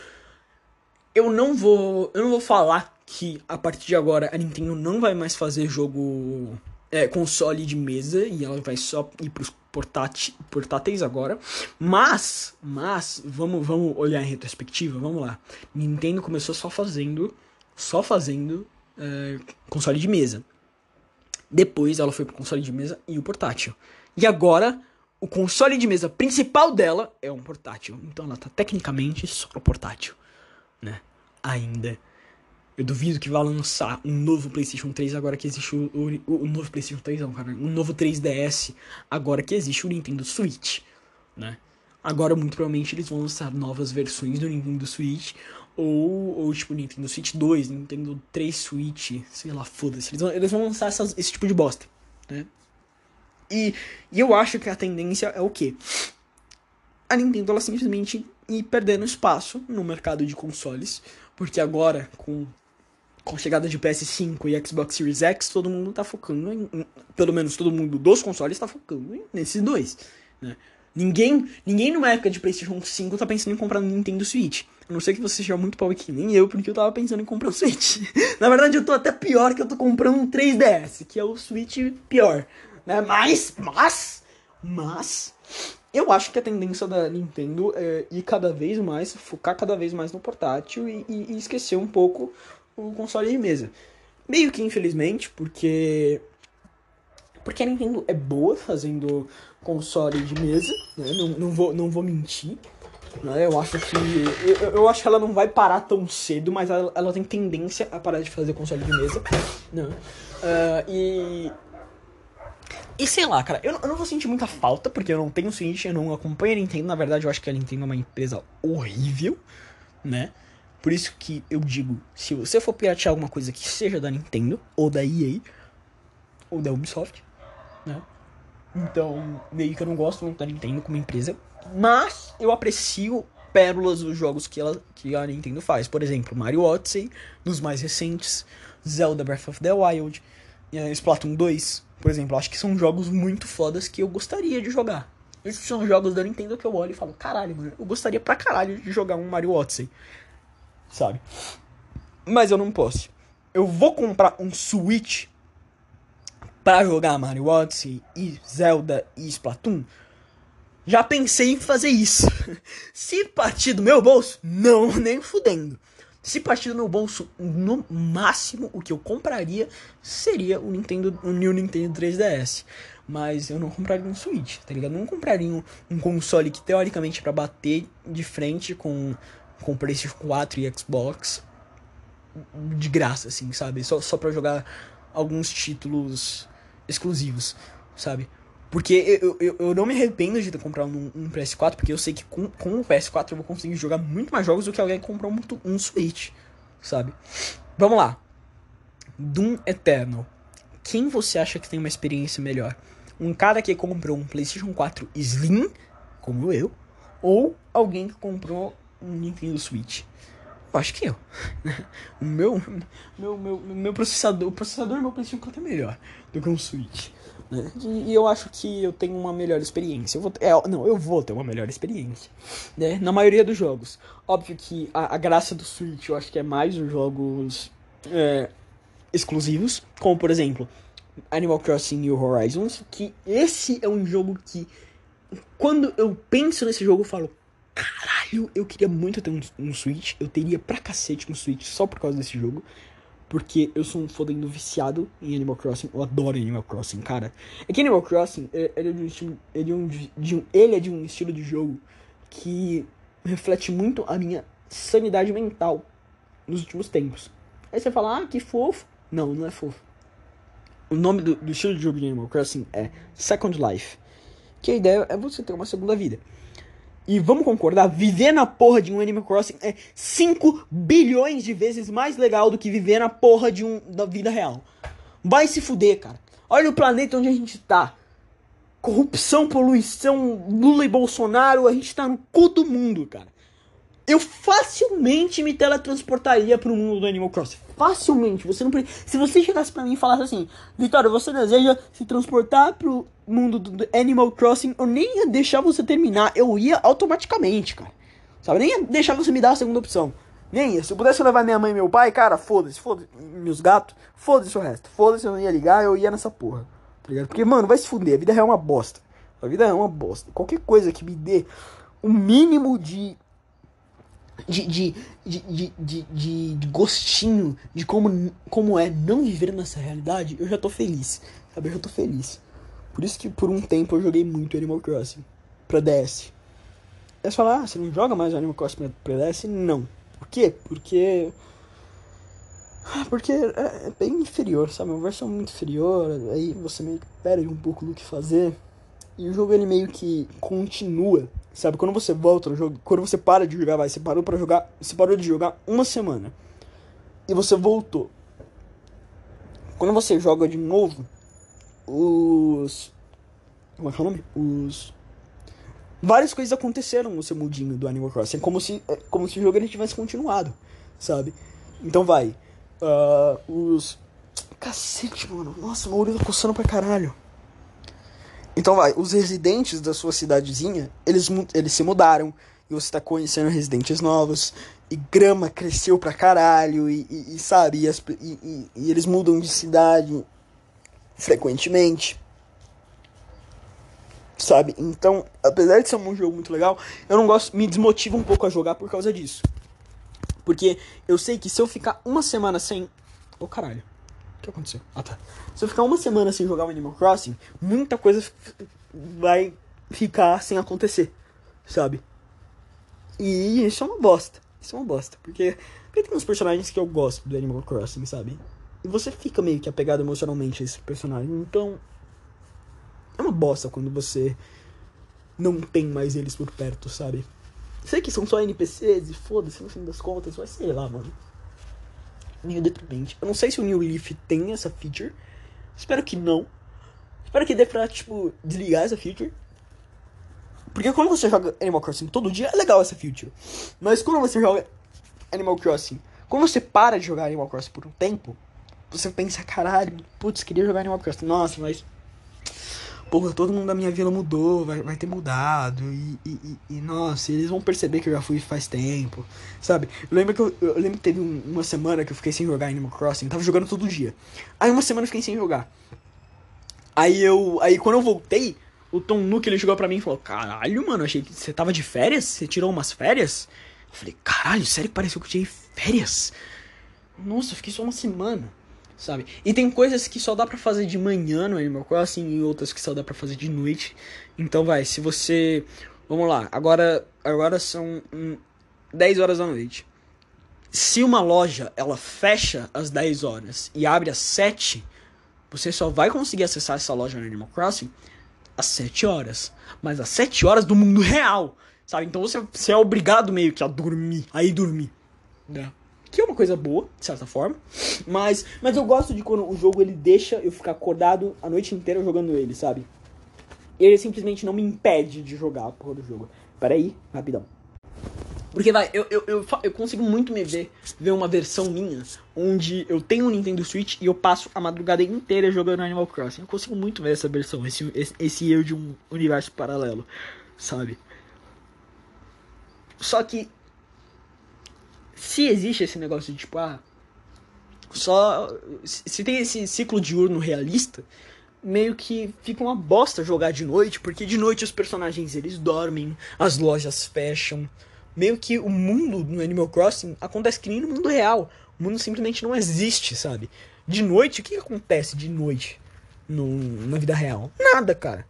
eu não vou eu não vou falar que a partir de agora a Nintendo não vai mais fazer jogo é, console de mesa e ela vai só ir pros portátil, portáteis agora. Mas, mas, vamos, vamos olhar em retrospectiva, vamos lá. Nintendo começou só fazendo, só fazendo é, console de mesa. Depois ela foi pro console de mesa e o portátil. E agora o console de mesa principal dela é um portátil. Então ela tá tecnicamente só no portátil, né? Ainda. Eu duvido que vá lançar um novo PlayStation 3 agora que existe o, o, o novo PlayStation 3, não, cara. Um novo 3DS agora que existe o Nintendo Switch, né? Agora, muito provavelmente, eles vão lançar novas versões do Nintendo Switch. Ou, ou tipo, Nintendo Switch 2, Nintendo 3 Switch, sei lá, foda-se. Eles vão, eles vão lançar essas, esse tipo de bosta, né? E, e eu acho que a tendência é o quê? A Nintendo, ela simplesmente ir perdendo espaço no mercado de consoles. Porque agora, com com a chegada de PS5 e Xbox Series X, todo mundo tá focando em, pelo menos todo mundo dos consoles tá focando em, nesses dois, né? Ninguém, ninguém numa época de PlayStation 5 tá pensando em comprar um Nintendo Switch. A não ser que você seja muito pobre que nem eu, porque eu tava pensando em comprar um Switch. Na verdade, eu tô até pior que eu tô comprando um 3DS, que é o Switch pior, né? Mas, mas, mas, eu acho que a tendência da Nintendo é ir cada vez mais, focar cada vez mais no portátil e, e, e esquecer um pouco o console de mesa. Meio que infelizmente, porque porque a Nintendo é boa fazendo console de mesa, né? Não, não, vou, não vou mentir. Né? Eu acho que. Eu, eu acho que ela não vai parar tão cedo, mas ela, ela tem tendência a parar de fazer console de mesa. Né? Uh, e. E sei lá, cara, eu, eu não vou sentir muita falta, porque eu não tenho Switch, eu não acompanho a Nintendo. Na verdade, eu acho que a Nintendo é uma empresa horrível, né? Por isso que eu digo, se você for piratear alguma coisa que seja da Nintendo, ou da EA, ou da Ubisoft, né? Então, meio que eu não gosto muito da Nintendo como empresa. Mas eu aprecio pérolas dos jogos que, ela, que a Nintendo faz. Por exemplo, Mario Odyssey, nos mais recentes, Zelda Breath of the Wild, uh, Splatoon 2, por exemplo. Acho que são jogos muito fodas que eu gostaria de jogar. Esses são jogos da Nintendo que eu olho e falo, caralho, mano, eu gostaria pra caralho de jogar um Mario Odyssey. Sabe? Mas eu não posso. Eu vou comprar um Switch para jogar Mario Odyssey e Zelda e Splatoon, já pensei em fazer isso. Se partir do meu bolso, não, nem fudendo. Se partir do meu bolso, no máximo o que eu compraria seria o Nintendo, o New Nintendo 3DS. Mas eu não compraria um Switch, tá ligado? Não compraria um, um console que teoricamente é para bater de frente com com PlayStation 4 e Xbox de graça, assim, sabe? Só, só pra jogar alguns títulos exclusivos, sabe? Porque eu, eu, eu não me arrependo de ter comprado um, um, PS4, porque eu sei que com, com o PS4 eu vou conseguir jogar muito mais jogos do que alguém que comprou um, um Switch, sabe? Vamos lá. Doom Eternal. Quem você acha que tem uma experiência melhor? Um cara que comprou um PlayStation 4 Slim, como eu, ou alguém que comprou Nintendo Switch? Eu acho que eu. o meu, meu, meu, meu processador, o processador do meu PlayStation 4 é melhor do que um Switch. Né? E, e, eu acho que eu tenho uma melhor experiência. Eu vou, é, não, eu vou ter uma melhor experiência. Né? Na maioria dos jogos. Óbvio que a, a graça do Switch eu acho que é mais os jogos é, exclusivos. Como por exemplo, Animal Crossing New Horizons. Que esse é um jogo que. Quando eu penso nesse jogo, eu falo, caralho, eu queria muito ter um, um Switch. Eu teria pra cacete um Switch só por causa desse jogo. Porque eu sou um fodendo viciado em Animal Crossing. Eu adoro Animal Crossing, cara. É que Animal Crossing, é, ele é de um estilo, ele é, de um, ele é de um estilo de jogo que reflete muito a minha sanidade mental nos últimos tempos. Aí você fala, ah, que fofo. Não, não é fofo. O nome do, do estilo de jogo de Animal Crossing é Second Life. Que a ideia é você ter uma segunda vida. E vamos concordar, viver na porra de um Animal Crossing é 5 bilhões de vezes mais legal do que viver na porra de um da vida real. Vai se fuder, cara. Olha o planeta onde a gente tá. Corrupção, poluição, Lula e Bolsonaro, a gente tá no cu do mundo, cara eu facilmente me teletransportaria pro mundo do Animal Crossing. Facilmente. Você não Se você chegasse para mim e falasse assim, Vitória, você deseja se transportar pro mundo do Animal Crossing, eu nem ia deixar você terminar. Eu ia automaticamente, cara. Sabe? Nem ia deixar você me dar a segunda opção. Nem ia. Se eu pudesse levar minha mãe e meu pai, cara, foda-se, foda-se. Meus gatos, foda-se o resto. Foda-se, eu não ia ligar, eu ia nessa porra. Tá ligado? Porque, mano, vai se fuder. A vida é uma bosta. A vida é uma bosta. Qualquer coisa que me dê o mínimo de de, de, de, de, de, gostinho de como, como é não viver nessa realidade, eu já tô feliz. Sabe? Eu já tô feliz. Por isso que por um tempo eu joguei muito Animal Crossing pra DS. É só lá, você não joga mais Animal Crossing pra, pra DS? Não. Por quê? Porque. Ah, porque é, é bem inferior, sabe? É uma versão muito inferior, aí você meio que perde um pouco do que fazer. E o jogo ele meio que continua, sabe? Quando você volta no jogo, quando você para de jogar, vai, você parou para jogar, você parou de jogar uma semana. E você voltou. Quando você joga de novo, os como é que é o nome? Os várias coisas aconteceram no seu mudinho do Animal Crossing, é como se é como se o jogo ele tivesse continuado, sabe? Então vai, uh, os cacete, mano. Nossa, meu olho tá coçando pra caralho. Então vai, os residentes da sua cidadezinha, eles, eles se mudaram. E você tá conhecendo residentes novos. E grama cresceu pra caralho. E, e, e sabe, e, as, e, e, eles mudam de cidade frequentemente. Sabe? Então, apesar de ser um jogo muito legal, eu não gosto. Me desmotiva um pouco a jogar por causa disso. Porque eu sei que se eu ficar uma semana sem. Ô oh, caralho. Que aconteceu? Ah tá. Se eu ficar uma semana sem jogar o Animal Crossing, muita coisa vai ficar sem acontecer, sabe? E isso é uma bosta. Isso é uma bosta. Porque, porque tem uns personagens que eu gosto do Animal Crossing, sabe? E você fica meio que apegado emocionalmente a esse personagem. Então. É uma bosta quando você não tem mais eles por perto, sabe? Sei que são só NPCs e foda-se no fim das contas, mas sei lá, mano meio deprimente. Eu não sei se o New Leaf tem essa feature. Espero que não. Espero que dê pra, tipo, desligar essa feature. Porque quando você joga Animal Crossing todo dia, é legal essa feature. Mas quando você joga Animal Crossing, quando você para de jogar Animal Crossing por um tempo, você pensa, caralho, putz, queria jogar Animal Crossing. Nossa, mas porra, todo mundo da minha vila mudou, vai, vai ter mudado. E, e, e, nossa, eles vão perceber que eu já fui faz tempo, sabe? Eu lembro que, eu, eu lembro que teve um, uma semana que eu fiquei sem jogar Animal Crossing, tava jogando todo dia. Aí uma semana eu fiquei sem jogar. Aí eu. Aí quando eu voltei, o Tom Nook ele chegou pra mim e falou: Caralho, mano, achei que você tava de férias? Você tirou umas férias? Eu falei, caralho, sério que pareceu que eu tirei férias? Nossa, eu fiquei só uma semana sabe? E tem coisas que só dá para fazer de manhã no Animal Crossing e outras que só dá para fazer de noite. Então vai, se você, vamos lá, agora agora são hum, 10 horas da noite. Se uma loja ela fecha às 10 horas e abre às 7, você só vai conseguir acessar essa loja no Animal Crossing às 7 horas, mas às 7 horas do mundo real, sabe? Então você, você é obrigado meio que a dormir, a ir dormir, né? Que é uma coisa boa, de certa forma. Mas, mas eu gosto de quando o jogo ele deixa eu ficar acordado a noite inteira jogando ele, sabe? Ele simplesmente não me impede de jogar a porra do jogo. Pera aí, rapidão. Porque vai, eu, eu, eu, eu, consigo muito me ver, ver uma versão minha, onde eu tenho um Nintendo Switch e eu passo a madrugada inteira jogando Animal Crossing. Eu consigo muito ver essa versão, esse, esse, esse eu de um universo paralelo, sabe? Só que se existe esse negócio de tipo, ah, só. Se tem esse ciclo diurno realista, meio que fica uma bosta jogar de noite, porque de noite os personagens eles dormem, as lojas fecham. Meio que o mundo no Animal Crossing acontece que nem no mundo real. O mundo simplesmente não existe, sabe? De noite, o que, acontece de noite no, na vida real? Nada, cara.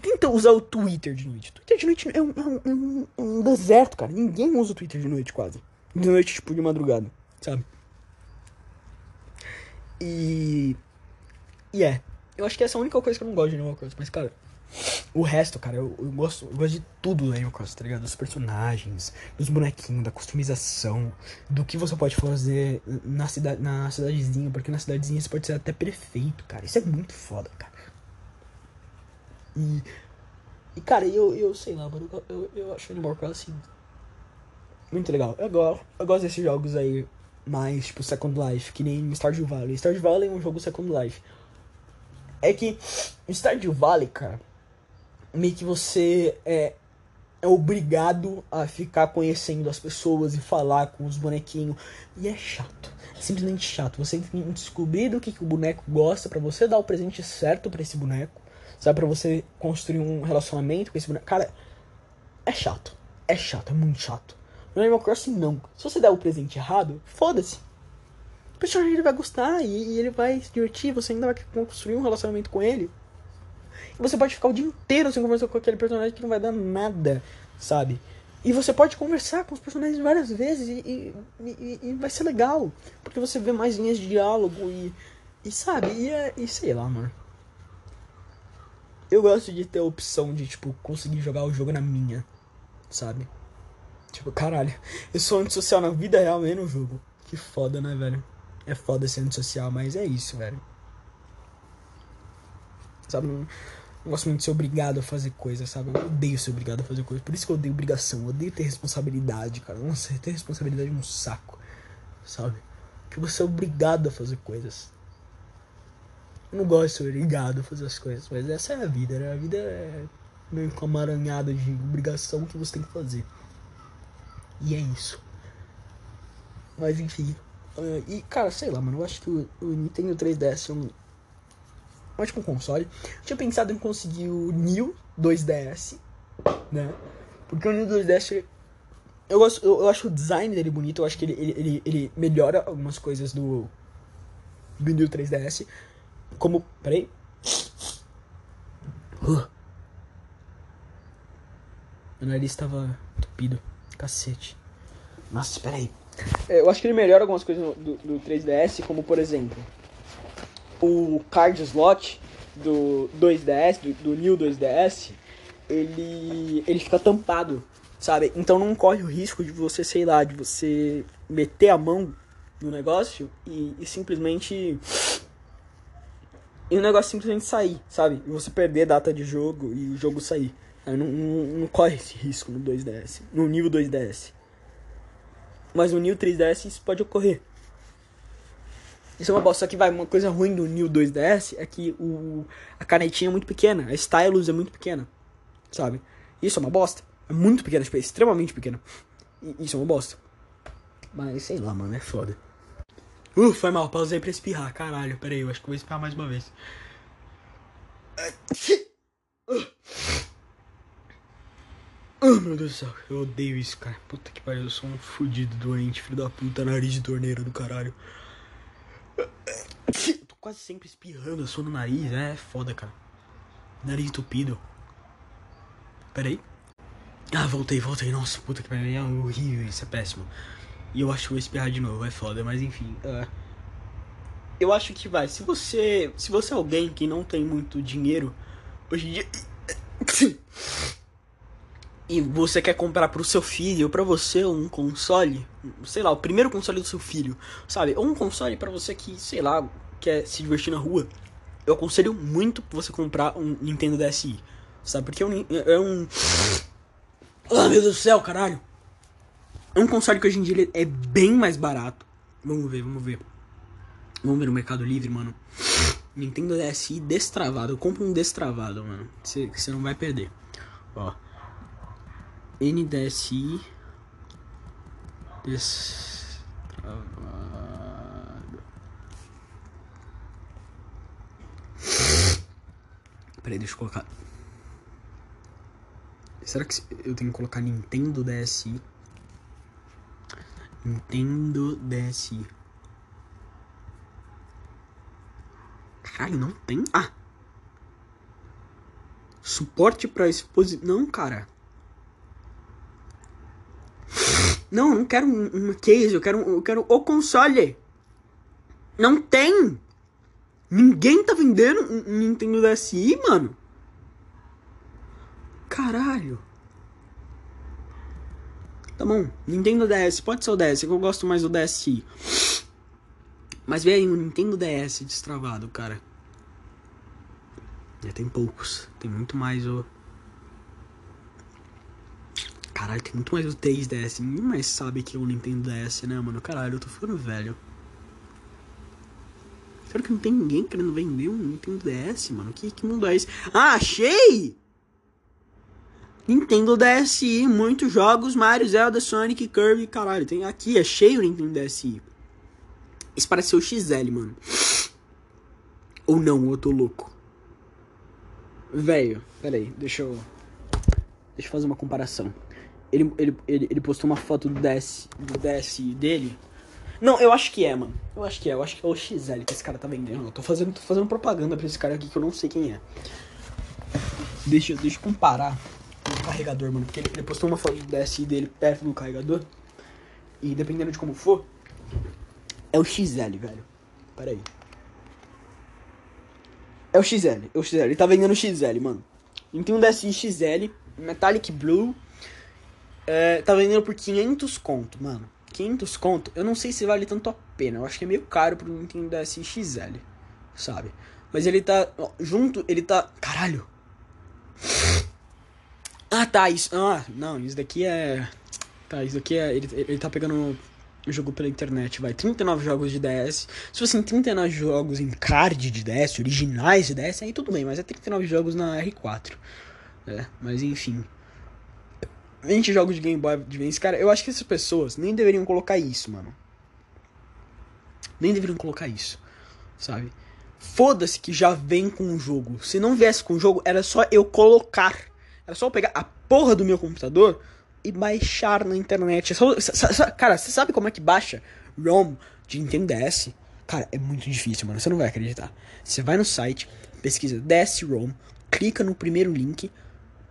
Tenta usar o Twitter de noite. Twitter de noite é um, é um, um deserto, cara. Ninguém usa o Twitter de noite quase de noite, tipo, de madrugada, sabe? E. E é. Eu acho que essa é a única coisa que eu não gosto de Animal Crossing. Mas, cara, o resto, cara, eu, eu, gosto, eu gosto de tudo do Animal Crossing, tá ligado? Dos personagens, dos bonequinhos, da customização, do que você pode fazer na, cidade, na cidadezinha, porque na cidadezinha você pode ser até prefeito, cara. Isso é muito foda, cara. E. E, cara, eu, eu sei lá, mano, eu, eu, eu acho Animal Crossing muito legal. Eu gosto, eu gosto desses jogos aí mais, tipo, Second Life, que nem Stardew Valley. Stardew Valley é um jogo Second Life. É que Stardew Valley, cara, meio que você é, é obrigado a ficar conhecendo as pessoas e falar com os bonequinhos. E é chato. É simplesmente chato. Você tem que descobrir do que, que o boneco gosta para você dar o presente certo para esse boneco. Sabe, pra você construir um relacionamento com esse boneco. Cara, é chato. É chato, é muito chato. No Animal Crossing, não. Se você der o presente errado, foda-se. O personagem ele vai gostar e, e, ele vai se divertir. Você ainda vai construir um relacionamento com ele. E você pode ficar o dia inteiro sem conversar com aquele personagem que não vai dar nada, sabe? E você pode conversar com os personagens várias vezes e, e, e, vai ser legal. Porque você vê mais linhas de diálogo e. E sabe? E, é, e sei lá, mano. Eu gosto de ter a opção de, tipo, conseguir jogar o jogo na minha, sabe? Tipo, caralho, eu sou antissocial na vida real e no jogo. Que foda, né, velho? É foda ser antissocial, mas é isso, velho. Sabe? Não, não gosto muito de ser obrigado a fazer coisas, sabe? Eu odeio ser obrigado a fazer coisas. Por isso que eu odeio obrigação. Eu odeio ter responsabilidade, cara. Nossa, ter responsabilidade é um saco, sabe? Que você é obrigado a fazer coisas. Eu não gosto de ser obrigado a fazer as coisas, mas essa é a vida, né? A vida é meio que uma de obrigação que você tem que fazer. E é isso. Mas enfim. Uh, e cara, sei lá, mano, eu acho que o, o Nintendo 3DS é um ótimo console. Eu tinha pensado em conseguir o New 2DS, né? Porque o New 2DS eu, gosto, eu, eu, acho o design dele bonito, eu acho que ele, ele, ele, ele melhora algumas coisas do, do New 3DS. Como. Peraí. Uh. Meu nariz estava entupido. Cacete. Nossa, espera aí. É, eu acho que ele melhora algumas coisas do, do 3DS, como por exemplo, o card slot do 2DS, do, do New 2DS, ele, ele fica tampado, sabe? Então não corre o risco de você, sei lá, de você meter a mão no negócio e, e simplesmente. E o negócio simplesmente sair, sabe? E você perder data de jogo e o jogo sair. Não, não, não corre esse risco no 2DS, no New 2DS. Mas no New 3DS isso pode ocorrer. Isso é uma bosta. Só que vai, uma coisa ruim do New 2DS é que o, a canetinha é muito pequena. A stylus é muito pequena. Sabe? Isso é uma bosta. É muito pequena, tipo, é extremamente pequena. E, isso é uma bosta. Mas sei lá, mano, é foda. Uh, foi mal, pausei pra espirrar. Caralho, pera aí, eu acho que vou espirrar mais uma vez. Uh. Oh, meu Deus do céu, eu odeio isso, cara. Puta que pariu, eu sou um fudido doente, filho da puta, nariz de torneira do caralho. tô quase sempre espirrando, eu sou no nariz, é foda, cara. Nariz entupido. Pera aí. Ah, voltei, voltei. Nossa, puta que pariu, é horrível, isso é péssimo. E eu acho que vou espirrar de novo, é foda, mas enfim. Uh, eu acho que vai. Se você. Se você é alguém que não tem muito dinheiro, hoje em dia e você quer comprar pro seu filho ou pra você um console, sei lá, o primeiro console do seu filho, sabe? Ou um console para você que, sei lá, quer se divertir na rua, eu aconselho muito você comprar um Nintendo DSi, sabe? Porque é um. É um... Ah, meu Deus do céu, caralho! É um console que hoje em dia é bem mais barato. Vamos ver, vamos ver. Vamos ver no Mercado Livre, mano. Nintendo DSi destravado. Compra um destravado, mano. Você não vai perder. Ó. NDSI destravado. Peraí, deixa eu colocar. Será que eu tenho que colocar Nintendo DSi? Nintendo DSi. Caralho, não tem. Ah! Suporte para exposição. Não, cara. Não, não quero um, um case, eu quero, eu quero o console. Não tem. Ninguém tá vendendo um Nintendo DSi, mano. Caralho. Tá bom, Nintendo DS, pode ser o DS, que eu gosto mais do DSi. Mas vê aí um Nintendo DS destravado, cara. Já tem poucos. Tem muito mais o. Caralho, tem muito mais o 3DS. Ninguém mais sabe que é o Nintendo DS, né, mano? Caralho, eu tô ficando velho. Será que não tem ninguém querendo vender um Nintendo DS, mano? Que, que mundo é esse? Ah, achei! Nintendo DSi, muitos jogos, Mario, Zelda, Sonic, Kirby, caralho. Tem aqui, achei o Nintendo DSi. Isso parece ser o XL, mano. Ou não, eu tô louco. Velho, peraí, deixa eu. Deixa eu fazer uma comparação. Ele, ele, ele, ele postou uma foto do DS, do DS dele. Não, eu acho que é, mano. Eu acho que é, eu acho que é o XL que esse cara tá vendendo. Eu tô fazendo, tô fazendo propaganda pra esse cara aqui que eu não sei quem é. Deixa, deixa eu comparar com o carregador, mano. Porque ele, ele postou uma foto do DSI dele perto do carregador. E dependendo de como for, é o XL, velho. Pera aí. É o XL, é o XL. Ele tá vendendo o XL, mano. Ele tem um DSI XL, Metallic Blue. É, tá vendendo por 500 conto, mano. 500 conto, eu não sei se vale tanto a pena. Eu acho que é meio caro pro Nintendo DSi XL, sabe? Mas ele tá. Ó, junto, ele tá. Caralho! Ah, tá. Isso. Ah, não, isso daqui é. Tá, isso daqui é. Ele, ele tá pegando o jogo pela internet, vai. 39 jogos de DS. Se fossem 39 jogos em card de DS, originais de DS, aí tudo bem, mas é 39 jogos na R4. É, mas enfim. 20 jogos de Game Boy Advance, cara, eu acho que essas pessoas nem deveriam colocar isso, mano. Nem deveriam colocar isso, sabe? Foda-se que já vem com o jogo. Se não viesse com o jogo, era só eu colocar. Era só eu pegar a porra do meu computador e baixar na internet. É só, cara, você sabe como é que baixa ROM de Nintendo DS? Cara, é muito difícil, mano. Você não vai acreditar. Você vai no site, pesquisa DS ROM, clica no primeiro link,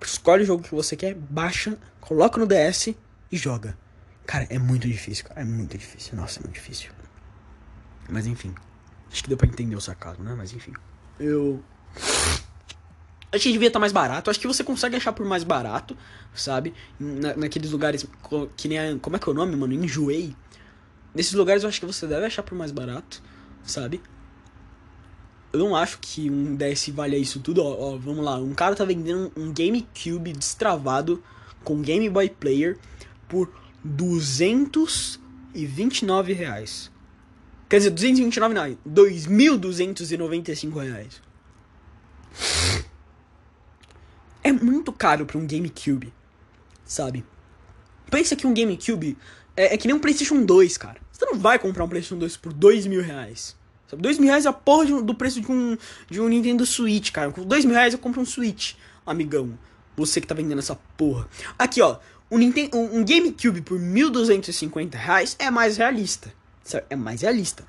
escolhe o jogo que você quer, baixa, coloca no DS e joga. Cara, é muito difícil, cara. É muito difícil. Nossa, é muito difícil. Mas enfim. Acho que deu pra entender o sarcasmo, né? Mas enfim. Eu. Acho que devia estar tá mais barato. Acho que você consegue achar por mais barato, sabe? Na, naqueles lugares que nem. A, como é que é o nome, mano? Enjoei. Nesses lugares eu acho que você deve achar por mais barato, sabe? Eu não acho que um DS valha isso tudo. Ó, ó, vamos lá. Um cara tá vendendo um GameCube destravado com Game Boy Player por 229 reais. Quer dizer, 229 não, 2.295 reais. É muito caro para um GameCube, sabe? Pensa que um GameCube é, é, que nem um PlayStation 2, cara. Você não vai comprar um PlayStation 2 por 2 mil reais. Sabe? 2 mil reais é a porra de, do preço de um, de um Nintendo Switch, cara. Com 2 mil reais eu compro um Switch, amigão. Você que tá vendendo essa porra. Aqui, ó. Um, Nintendo, um GameCube por 1.250 reais é mais realista. É mais realista.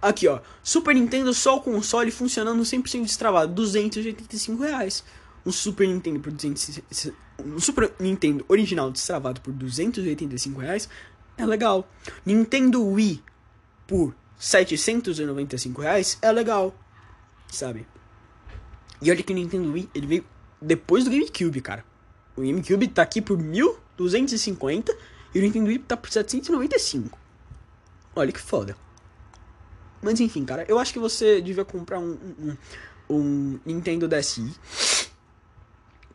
Aqui, ó. Super Nintendo só o console funcionando 100% destravado. 285 reais. Um Super Nintendo por 200, um Super Nintendo original destravado por 285 reais é legal. Nintendo Wii por 795 reais é legal, sabe? E olha que o Nintendo Wii, ele veio depois do GameCube, cara. O GameCube tá aqui por 1250 e o Nintendo Wii tá por 795. Olha que foda. Mas enfim, cara, eu acho que você devia comprar um, um, um Nintendo DSi.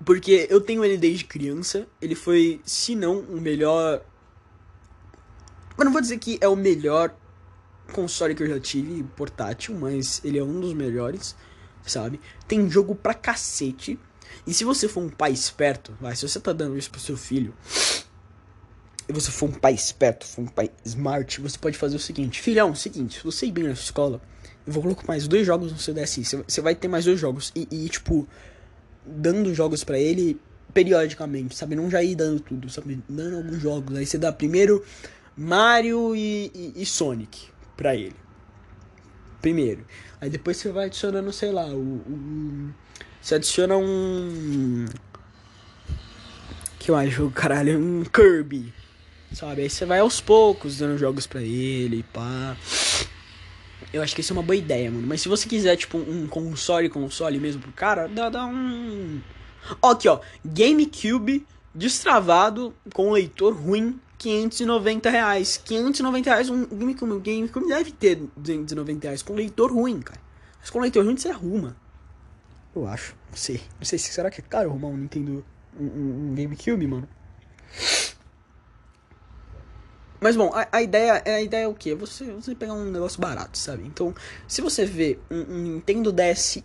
Porque eu tenho ele desde criança. Ele foi, se não, o melhor. Eu não vou dizer que é o melhor console que eu já tive, portátil, mas ele é um dos melhores, sabe? Tem jogo pra cacete. E se você for um pai esperto, vai, se você tá dando isso pro seu filho, e você for um pai esperto, for um pai smart, você pode fazer o seguinte: Filhão, seguinte, se você ir bem na escola, eu vou colocar mais dois jogos no seu DSI. Você vai ter mais dois jogos. E, e tipo, dando jogos para ele periodicamente, sabe? Não já ir dando tudo, sabe? Dando alguns jogos. Aí você dá primeiro Mario e, e, e Sonic pra ele. Primeiro. Aí depois você vai adicionando, sei lá, o. o você adiciona um. Que mais jogo, caralho? Um Kirby. Sabe? Aí você vai aos poucos dando jogos pra ele, pá. Eu acho que isso é uma boa ideia, mano. Mas se você quiser, tipo, um console, console mesmo pro cara, dá, dá um. Ó, aqui, ó. GameCube destravado com leitor ruim 590 reais. 590 reais um GameCube. Um GameCube deve ter 290 reais com leitor ruim, cara. Mas com leitor ruim você arruma. Eu acho. Não sei. Não sei se será que é caro arrumar um Nintendo. Um, um, um GameCube, mano. Mas bom, a, a, ideia a ideia é o que? Você, você pegar um negócio barato, sabe? Então, se você vê um, um Nintendo DSi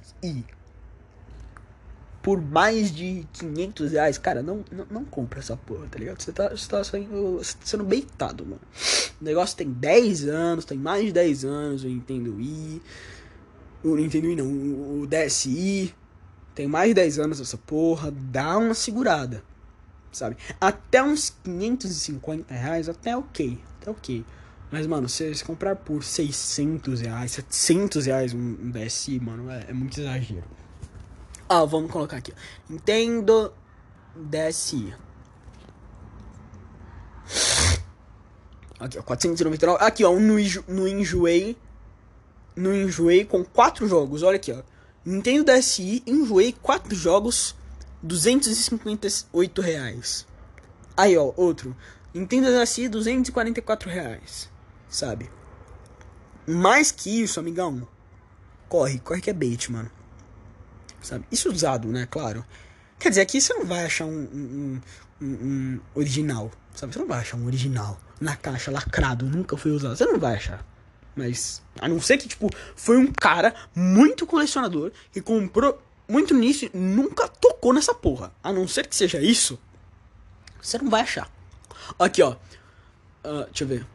por mais de 500 reais, cara, não, não, não compra essa porra, tá ligado? Você tá, você tá sendo, tá sendo beitado, mano. O negócio tem 10 anos, tem mais de 10 anos, o Nintendo Wii. O Nintendo Wii não, o DSi. Tem mais de 10 anos essa porra, dá uma segurada, sabe? Até uns 550 reais, até ok, até ok. Mas, mano, se você comprar por 600 reais, 700 reais um, um DSi, mano, é, é muito exagero. Vamos colocar aqui. Nintendo DSi. Aqui, ó, 499. Aqui, ó, no, no Enjoei. No Enjoei com quatro jogos. Olha aqui, ó. Nintendo DSi, Enjoei, quatro jogos, 258 reais. Aí, ó, outro. Nintendo DSi, 244 reais. Sabe? Mais que isso, amigão. Corre, corre que é bait, mano. Sabe? Isso usado, né? Claro. Quer dizer, aqui você não vai achar um, um, um- um original. Sabe? Você não vai achar um original na caixa, lacrado, nunca foi usado. Você não vai achar. Mas, a não ser que, tipo, foi um cara muito colecionador que comprou muito nisso e nunca tocou nessa porra. A não ser que seja isso, você não vai achar. Aqui, ó. Ah, deixa eu ver.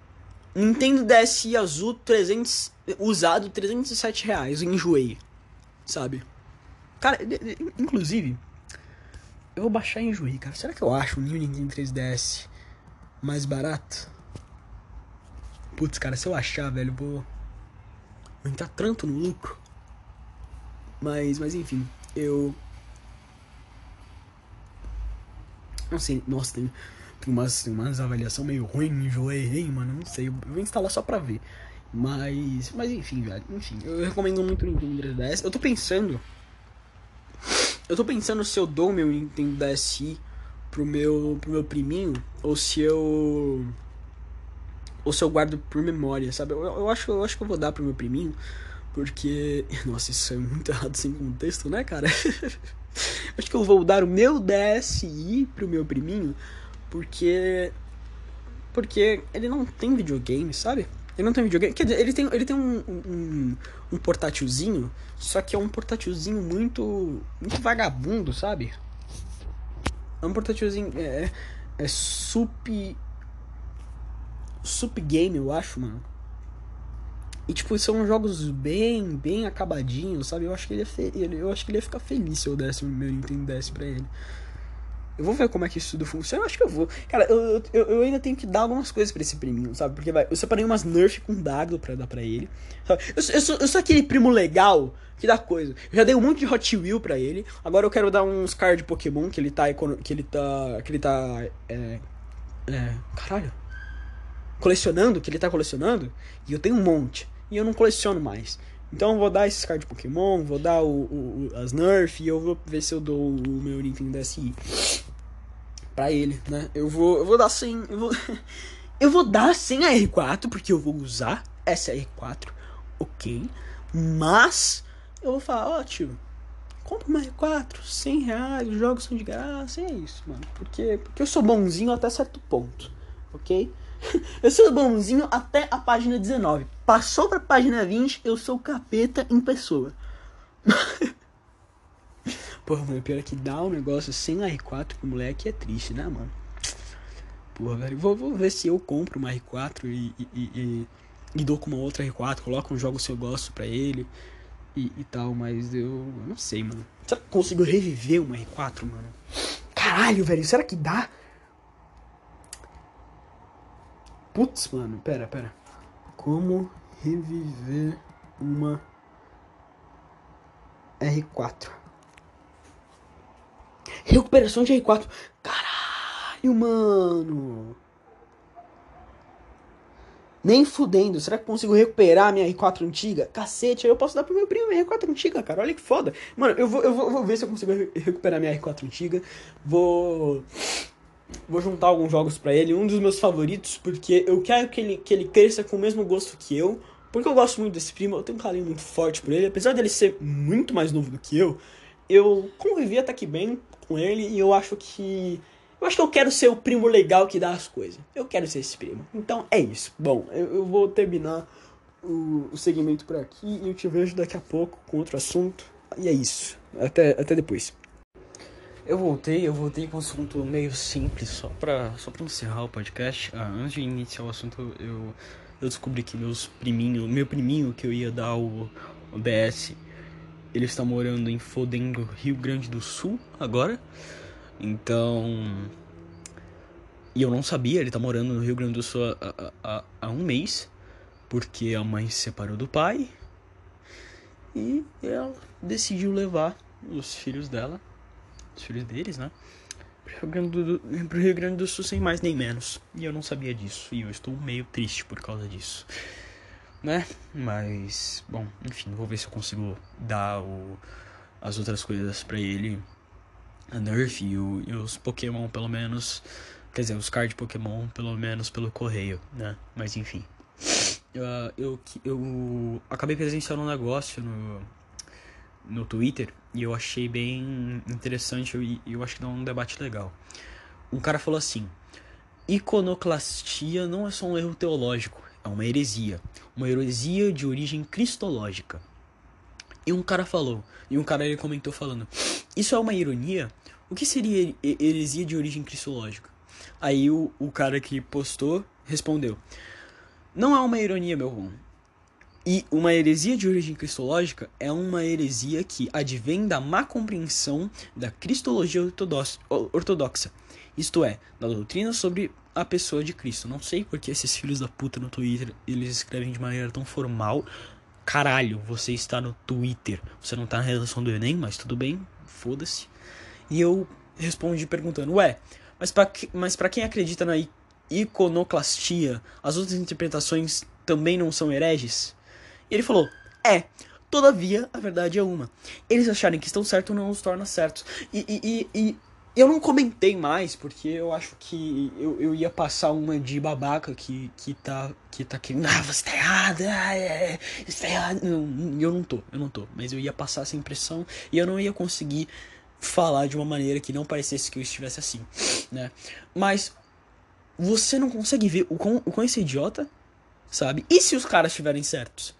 Nintendo DSi azul 300, usado 307 reais. Enjoei. Sabe? Cara, inclusive, eu vou baixar e enjoei, cara. Será que eu acho o New Nintendo 3DS mais barato? Putz, cara, se eu achar, velho. Vou entrar tanto no lucro. Mas, mas enfim, eu. Não sei, nossa, tem, tem, umas, tem umas avaliação meio ruim, enjoei, hein, mano. Não sei, eu vou instalar só pra ver. Mas, mas enfim, velho, enfim, eu recomendo muito o Nintendo 3DS. Eu tô pensando. Eu tô pensando se eu dou meu Nintendo DSi pro meu, pro meu priminho ou se eu ou se eu guardo por memória, sabe? Eu, eu acho, eu acho que eu vou dar pro meu priminho, porque. Nossa, isso é muito errado sem contexto, né, cara? acho que eu vou dar o meu DSi pro meu priminho, porque. Porque ele não tem videogame, sabe? Ele não tem videogame. Quer dizer, ele tem, ele tem um, um, um portátilzinho, só que é um portátilzinho muito. muito vagabundo, sabe? É um portátilzinho. É, é sup. Sup Game, eu acho, mano. E tipo, são jogos bem, bem acabadinhos, sabe? Eu acho que ele ia, fe... ele- eu acho que ele ia ficar feliz se eu desse o meu Nintendo DS pra ele. Eu vou ver como é que isso tudo funciona. Eu acho que eu vou. Cara, eu, eu, eu ainda tenho que dar algumas coisas pra esse priminho, sabe? Porque vai, eu separei umas Nerf com Dagdo pra dar pra ele. sabe? Eu, eu, sou, eu sou aquele primo legal que dá coisa. Eu já dei um monte de Hot Wheel pra ele. Agora eu quero dar uns cards de Pokémon que ele tá. Que ele tá. Que ele tá. É. É. Caralho. Colecionando, que ele tá colecionando. E eu tenho um monte. E eu não coleciono mais. Então vou dar esses cards de Pokémon, vou dar o, o- as Nerf e eu vou ver se eu dou o meu Nintendo DSi pra ele, né? Eu vou, eu vou dar sem, eu vou, eu vou dar sem a R4 porque eu vou usar essa R4, ok? Mas eu vou falar, ó tio, compra uma R4, 100 reais, os jogos são de graça, é isso, mano. Porque, porque eu sou bonzinho até certo ponto, ok? Eu sou bonzinho até a página 19. Passou pra página 20, eu sou capeta em pessoa. Porra, mano, pior é que dá um negócio sem R4 pro moleque é triste, né, mano? Porra, velho, vou, vou ver se eu compro uma R4 e, e, e, e- dou com uma outra R4, coloco um jogo se eu gosto pra ele e, e tal, mas eu, eu não sei, mano. Será que consigo reviver uma R4, mano? Caralho, velho, será que dá? Putz, mano, pera, pera. Como reviver uma R4? Recuperação de R4. Caralho, mano. Nem fudendo. Será que consigo recuperar minha R4 antiga? Cacete, aí eu posso dar pro meu primo minha R4 antiga, cara. Olha que foda. Mano, eu vou, eu vou, eu vou ver se eu consigo re- recuperar minha R4 antiga. Vou. Vou juntar alguns jogos pra ele. Um dos meus favoritos, porque eu quero que ele, que ele cresça com o mesmo gosto que eu. Porque eu gosto muito desse primo, eu tenho um carinho muito forte por ele. Apesar dele ser muito mais novo do que eu, eu convivi até que bem com ele e eu acho que. Eu acho que eu quero ser o primo legal que dá as coisas. Eu quero ser esse primo. Então é isso. Bom, eu, eu vou terminar o, o segmento por aqui e eu te vejo daqui a pouco com outro assunto. E é isso. Até, até depois. Eu voltei, eu voltei com um assunto meio simples, só pra, só pra encerrar o podcast. Ah, antes de iniciar o assunto, eu, eu descobri que meus priminho, meu priminho que eu ia dar o, o DS, ele está morando em Fodendo, Rio Grande do Sul, agora. Então. E eu não sabia, ele tá morando no Rio Grande do Sul há, há, há um mês, porque a mãe se separou do pai. E ela decidiu levar os filhos dela, os filhos deles, né? Pro Rio, do, pro Rio Grande do Sul sem mais nem menos. E eu não sabia disso. E eu estou meio triste por causa disso. Né? Mas, bom, enfim, vou ver se eu consigo dar o, as outras coisas para ele. A Nerf e, o, e os Pokémon, pelo menos. Quer dizer, os cards Pokémon, pelo menos pelo correio, né? Mas enfim. Uh, eu, eu acabei presenciando um negócio no, no Twitter e eu achei bem interessante e eu, eu acho que dá um debate legal. Um cara falou assim: iconoclastia não é só um erro teológico, é uma heresia. Uma heresia de origem cristológica. E um cara falou, e um cara ele comentou falando: Isso é uma ironia? O que seria heresia de origem cristológica? Aí o, o cara que postou respondeu: Não é uma ironia, meu irmão. E uma heresia de origem cristológica é uma heresia que advém da má compreensão da cristologia ortodoxa, isto é, da doutrina sobre a pessoa de Cristo. Não sei porque esses filhos da puta no Twitter eles escrevem de maneira tão formal. Caralho, você está no Twitter. Você não está na redação do Enem, mas tudo bem, foda-se. E eu respondi perguntando: Ué, mas para mas pra quem acredita na iconoclastia, as outras interpretações também não são hereges? E ele falou: É, todavia a verdade é uma. Eles acharem que estão certos não os torna certos. E, e, e, e, eu não comentei mais, porque eu acho que eu, eu ia passar uma de babaca que, que tá. Que tá querendo. Ah, você tá errado, ah, é, é você tá. Não, eu não tô, eu não tô. Mas eu ia passar essa impressão e eu não ia conseguir falar de uma maneira que não parecesse que eu estivesse assim, né? Mas você não consegue ver o quão, o quão esse idiota, sabe? E se os caras estiverem certos?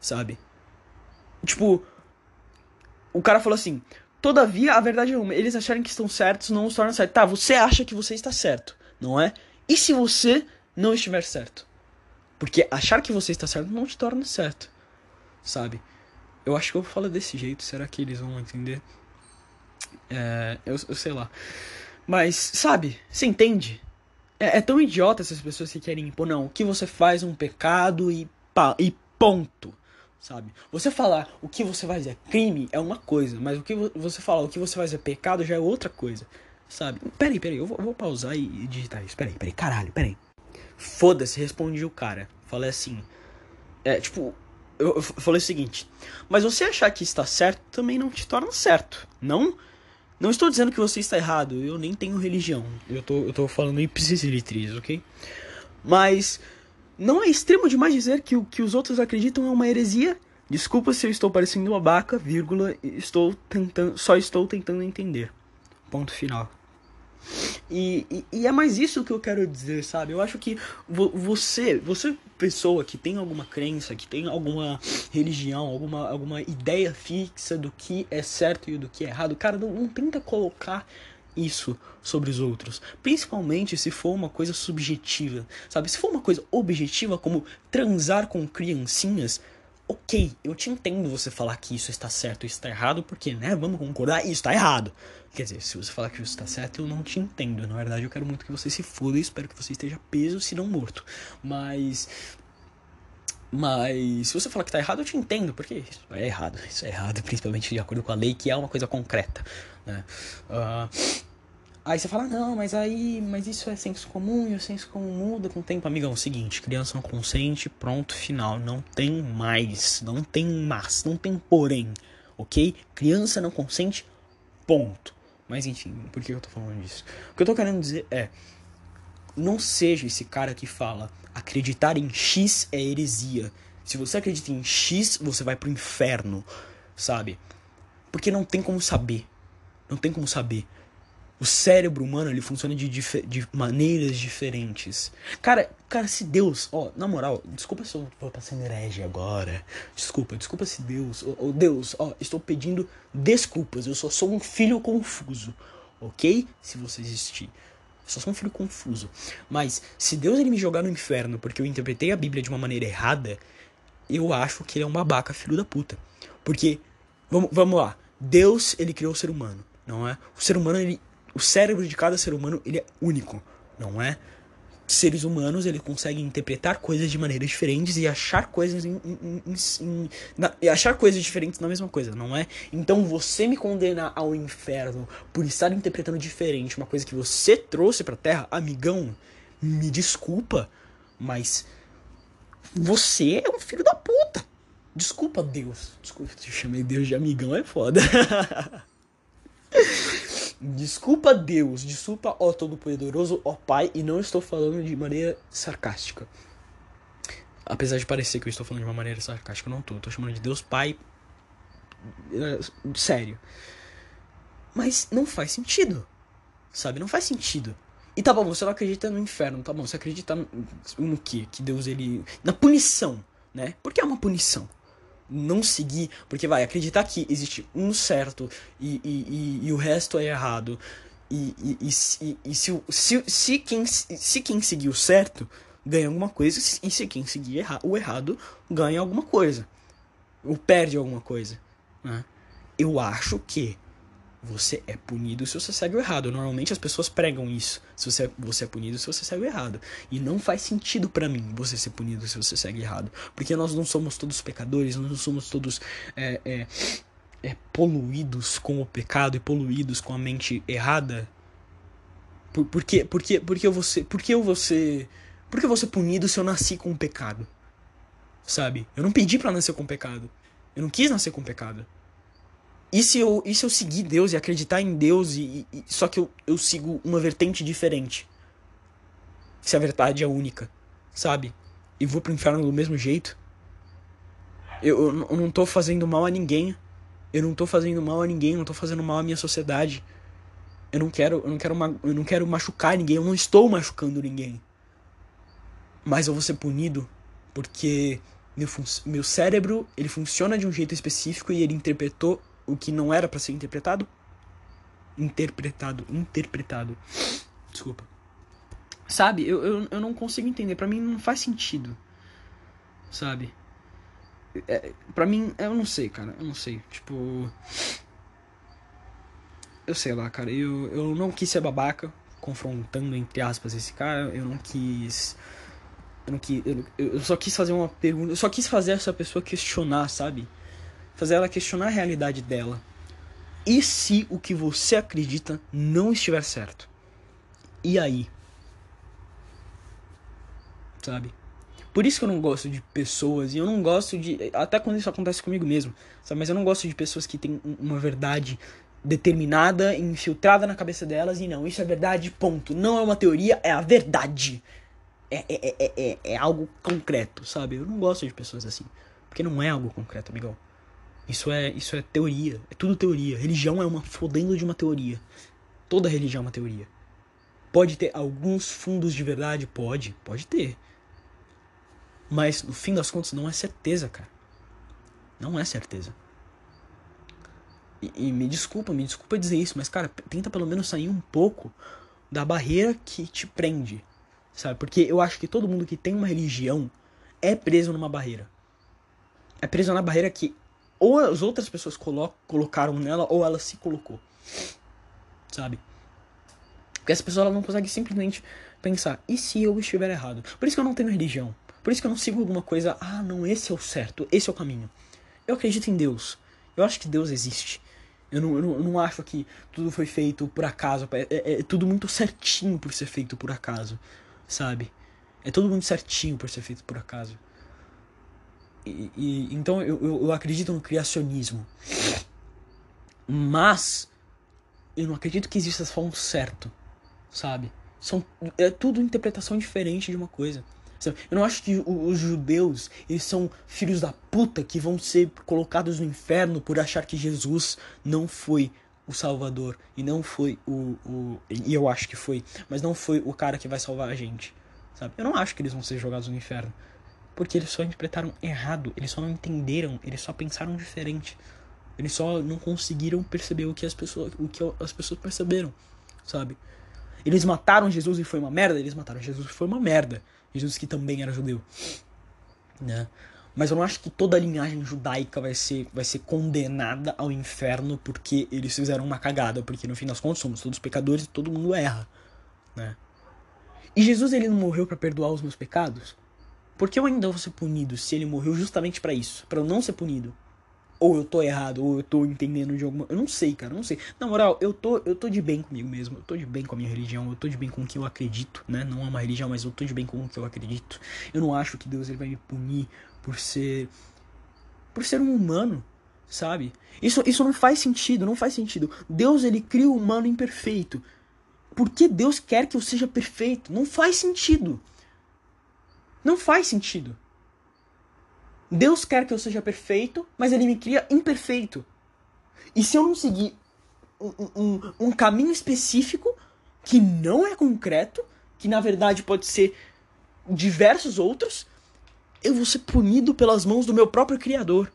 Sabe? Tipo, o cara falou assim: Todavia, a verdade é uma. Eles acharem que estão certos não os torna certo. Tá, você acha que você está certo, não é? E se você não estiver certo? Porque achar que você está certo não te torna certo, sabe? Eu acho que eu falo desse jeito. Será que eles vão entender? É, eu, eu sei lá. Mas, sabe? Você entende? É, é, tão idiota essas pessoas que querem impor, não. O que você faz é um pecado e, pá, e ponto sabe? Você falar o que você faz é crime é uma coisa, mas o que você falar o que você faz é pecado já é outra coisa, sabe? Peraí, peraí, eu vou, vou pausar e, digitar isso. Peraí, peraí, caralho, peraí. Foda-se, respondi o cara. Falei assim. É, tipo, eu, eu falei o seguinte: Mas você achar que está certo também não te torna certo, não? Não estou dizendo que você está errado, eu nem tenho religião. Eu tô, eu tô falando ipsis litris, ok? Mas não é extremo demais dizer que o que os outros acreditam é uma heresia? Desculpa se eu estou parecendo uma baca, vírgula, estou tentando, só estou tentando entender. Ponto final. E, e, e, é mais isso que eu quero dizer, sabe? Eu acho que vo, você, você pessoa que tem alguma crença, que tem alguma religião, alguma, alguma ideia fixa do que é certo e do que é errado, cara, não, não tenta colocar isso sobre os outros, principalmente se for uma coisa subjetiva, sabe? Se for uma coisa objetiva como transar com criancinhas, ok, eu te entendo você falar que isso está certo e está errado, porque, né, vamos concordar, isso está errado. Quer dizer, se você falar que isso está certo, eu não te entendo. Na verdade, eu quero muito que você se foda e espero que você esteja preso, se não morto. Mas mas se você falar que tá errado, eu te entendo, porque isso é errado. Isso é errado, principalmente de acordo com a lei, que é uma coisa concreta. Né? Uh, aí você fala, não, mas aí, mas isso é senso comum e o senso comum muda com o tempo. Amigão, é o seguinte, criança não consente, pronto, final. Não tem mais, não tem mais, não tem porém, ok? Criança não consente, ponto. Mas enfim, por que eu tô falando disso? O que eu tô querendo dizer é, não seja esse cara que fala acreditar em X é heresia. Se você acredita em X, você vai pro inferno, sabe? Porque não tem como saber. Não tem como saber. O cérebro humano, ele funciona de, de maneiras diferentes. Cara, cara, se Deus, ó, na moral, desculpa se eu vou estar sendo herege agora. Desculpa, desculpa se Deus, ó, Deus, ó, estou pedindo desculpas. Eu só sou um filho confuso, ok? Se você existir. Eu só sou um filho confuso. Mas se Deus ele me jogar no inferno porque eu interpretei a Bíblia de uma maneira errada, eu acho que ele é um babaca, filho da puta. Porque, vamos, vamos lá, Deus ele criou o ser humano, não é? O ser humano ele o cérebro de cada ser humano ele é único, não é? seres humanos ele consegue interpretar coisas de maneiras diferentes e achar coisas em, em, em, na, e achar coisas diferentes na mesma coisa, não é? Então você me condenar ao inferno por estar interpretando diferente uma coisa que você trouxe pra Terra, amigão, me desculpa, mas você é um filho da puta. Desculpa, Deus. Desculpa, eu chamei Deus de amigão, é foda. Desculpa Deus, desculpa ó Todo-Poderoso, ó Pai, e não estou falando de maneira sarcástica. Apesar de parecer que eu estou falando de uma maneira sarcástica, eu não estou. Estou chamando de Deus Pai. É, sério. Mas não faz sentido. Sabe? Não faz sentido. E tá bom, você não acredita no inferno, tá bom? Você acredita no, no quê? Que Deus ele. Na punição, né? Porque é uma punição não seguir, porque vai acreditar que existe um certo e, e, e, e o resto é errado. E, e, e, e, se, se, se, quem, se quem seguir o certo ganha alguma coisa, e se quem seguir erra, o errado ganha alguma coisa, ou perde alguma coisa. Né? Eu acho que você é punido se você segue o errado. Normalmente as pessoas pregam isso. Se você, você é punido se você segue o errado. E não faz sentido para mim você ser punido se você segue errado. Porque nós não somos todos pecadores, nós não somos todos é, é, é, poluídos com o pecado e poluídos com a mente errada. Por, por, que, por, que, por que eu vou ser, por eu vou ser, por que eu vou ser punido se eu nasci com o pecado? Sabe? Eu não pedi para nascer com pecado. Eu não quis nascer com pecado. E se eu, e se eu seguir Deus e acreditar em Deus, e, e, só que eu, eu sigo uma vertente diferente? Se a verdade é única, sabe? E vou pro inferno do mesmo jeito? Eu, eu não tô fazendo mal a ninguém. Eu não tô fazendo mal a ninguém, eu não tô fazendo mal à minha sociedade. Eu não quero, eu não quero, eu não quero machucar ninguém, eu não estou machucando ninguém. Mas eu vou ser punido porque meu, meu cérebro, ele funciona de um jeito específico e ele interpretou o que não era para ser interpretado? Interpretado, interpretado. Desculpa. Sabe, eu, eu, eu não consigo entender. para mim não faz sentido. Sabe? É, pra mim, eu não sei, cara. Eu não sei. Tipo. Eu sei lá, cara. Eu, eu não quis ser babaca, confrontando, entre aspas, esse cara. Eu não quis. Eu não quis. Eu, eu só quis fazer uma pergunta. Eu só quis fazer essa pessoa questionar, sabe? Fazer ela questionar a realidade dela. E se o que você acredita não estiver certo? E aí? Sabe? Por isso que eu não gosto de pessoas, e eu não gosto de. Até quando isso acontece comigo mesmo, sabe? Mas eu não gosto de pessoas que têm uma verdade determinada, infiltrada na cabeça delas, e não, isso é verdade, ponto. Não é uma teoria, é a verdade. É, é, é, é, é algo concreto, sabe? Eu não gosto de pessoas assim. Porque não é algo concreto, amigão. Isso é, isso é teoria. É tudo teoria. Religião é uma fodendo de uma teoria. Toda religião é uma teoria. Pode ter alguns fundos de verdade? Pode, pode ter. Mas no fim das contas não é certeza, cara. Não é certeza. E, e, me desculpa, me desculpa dizer isso, mas cara, tenta pelo menos sair um pouco da barreira que te prende. Sabe? Porque eu acho que todo mundo que tem uma religião é preso numa barreira. É preso na barreira que ou as outras pessoas colo colocaram nela, ou ela se colocou. Sabe? Porque as pessoas não conseguem simplesmente pensar, e se eu estiver errado? Por isso que eu não tenho religião. Por isso que eu não sigo alguma coisa, ah, não, esse é o certo, esse é o caminho. Eu acredito em Deus. Eu acho que Deus existe. Eu não, eu não, eu não acho que tudo foi feito por acaso. É, é, é, tudo muito certinho por ser feito por acaso. Sabe? É tudo muito certinho por ser feito por acaso. E, então eu, eu, acredito no criacionismo. Mas eu não acredito que exista só um certo, sabe? São, é tudo interpretação diferente de uma coisa. Eu não acho que os judeus eles são filhos da puta que vão ser colocados no inferno por achar que Jesus não foi o Salvador e não foi o, o e eu acho que foi, mas não foi o cara que vai salvar a gente, sabe? Eu não acho que eles vão ser jogados no inferno. Porque eles só interpretaram errado, eles só não entenderam, eles só pensaram diferente. Eles só não conseguiram perceber o que as pessoas, o que as pessoas perceberam, sabe? Eles mataram Jesus e foi uma merda, eles mataram Jesus e foi uma merda. Jesus que também era judeu, né? Mas eu não acho que toda a linhagem judaica vai ser, vai ser condenada ao inferno porque eles fizeram uma cagada, porque no fim das contas somos todos pecadores e todo mundo erra, né? E Jesus ele não morreu para perdoar os meus pecados? Por que eu ainda vou ser punido se ele morreu justamente para isso, para eu não ser punido? Ou eu tô errado, ou eu tô entendendo de alguma. Eu não sei, cara, eu não sei. Na moral, eu tô, eu tô de bem comigo mesmo. Eu tô de bem com a minha religião. Eu tô de bem com o que eu acredito, né? Não é uma religião, mas eu tô de bem com o que eu acredito. Eu não acho que Deus ele vai me punir por ser. por ser um humano, sabe? Isso, isso não faz sentido, não faz sentido. Deus ele cria o humano imperfeito. Por que Deus quer que eu seja perfeito? Não faz sentido. Não faz sentido. Deus quer que eu seja perfeito, mas ele me cria imperfeito. E se eu não seguir um, um, um caminho específico, que não é concreto, que na verdade pode ser diversos outros, eu vou ser punido pelas mãos do meu próprio Criador.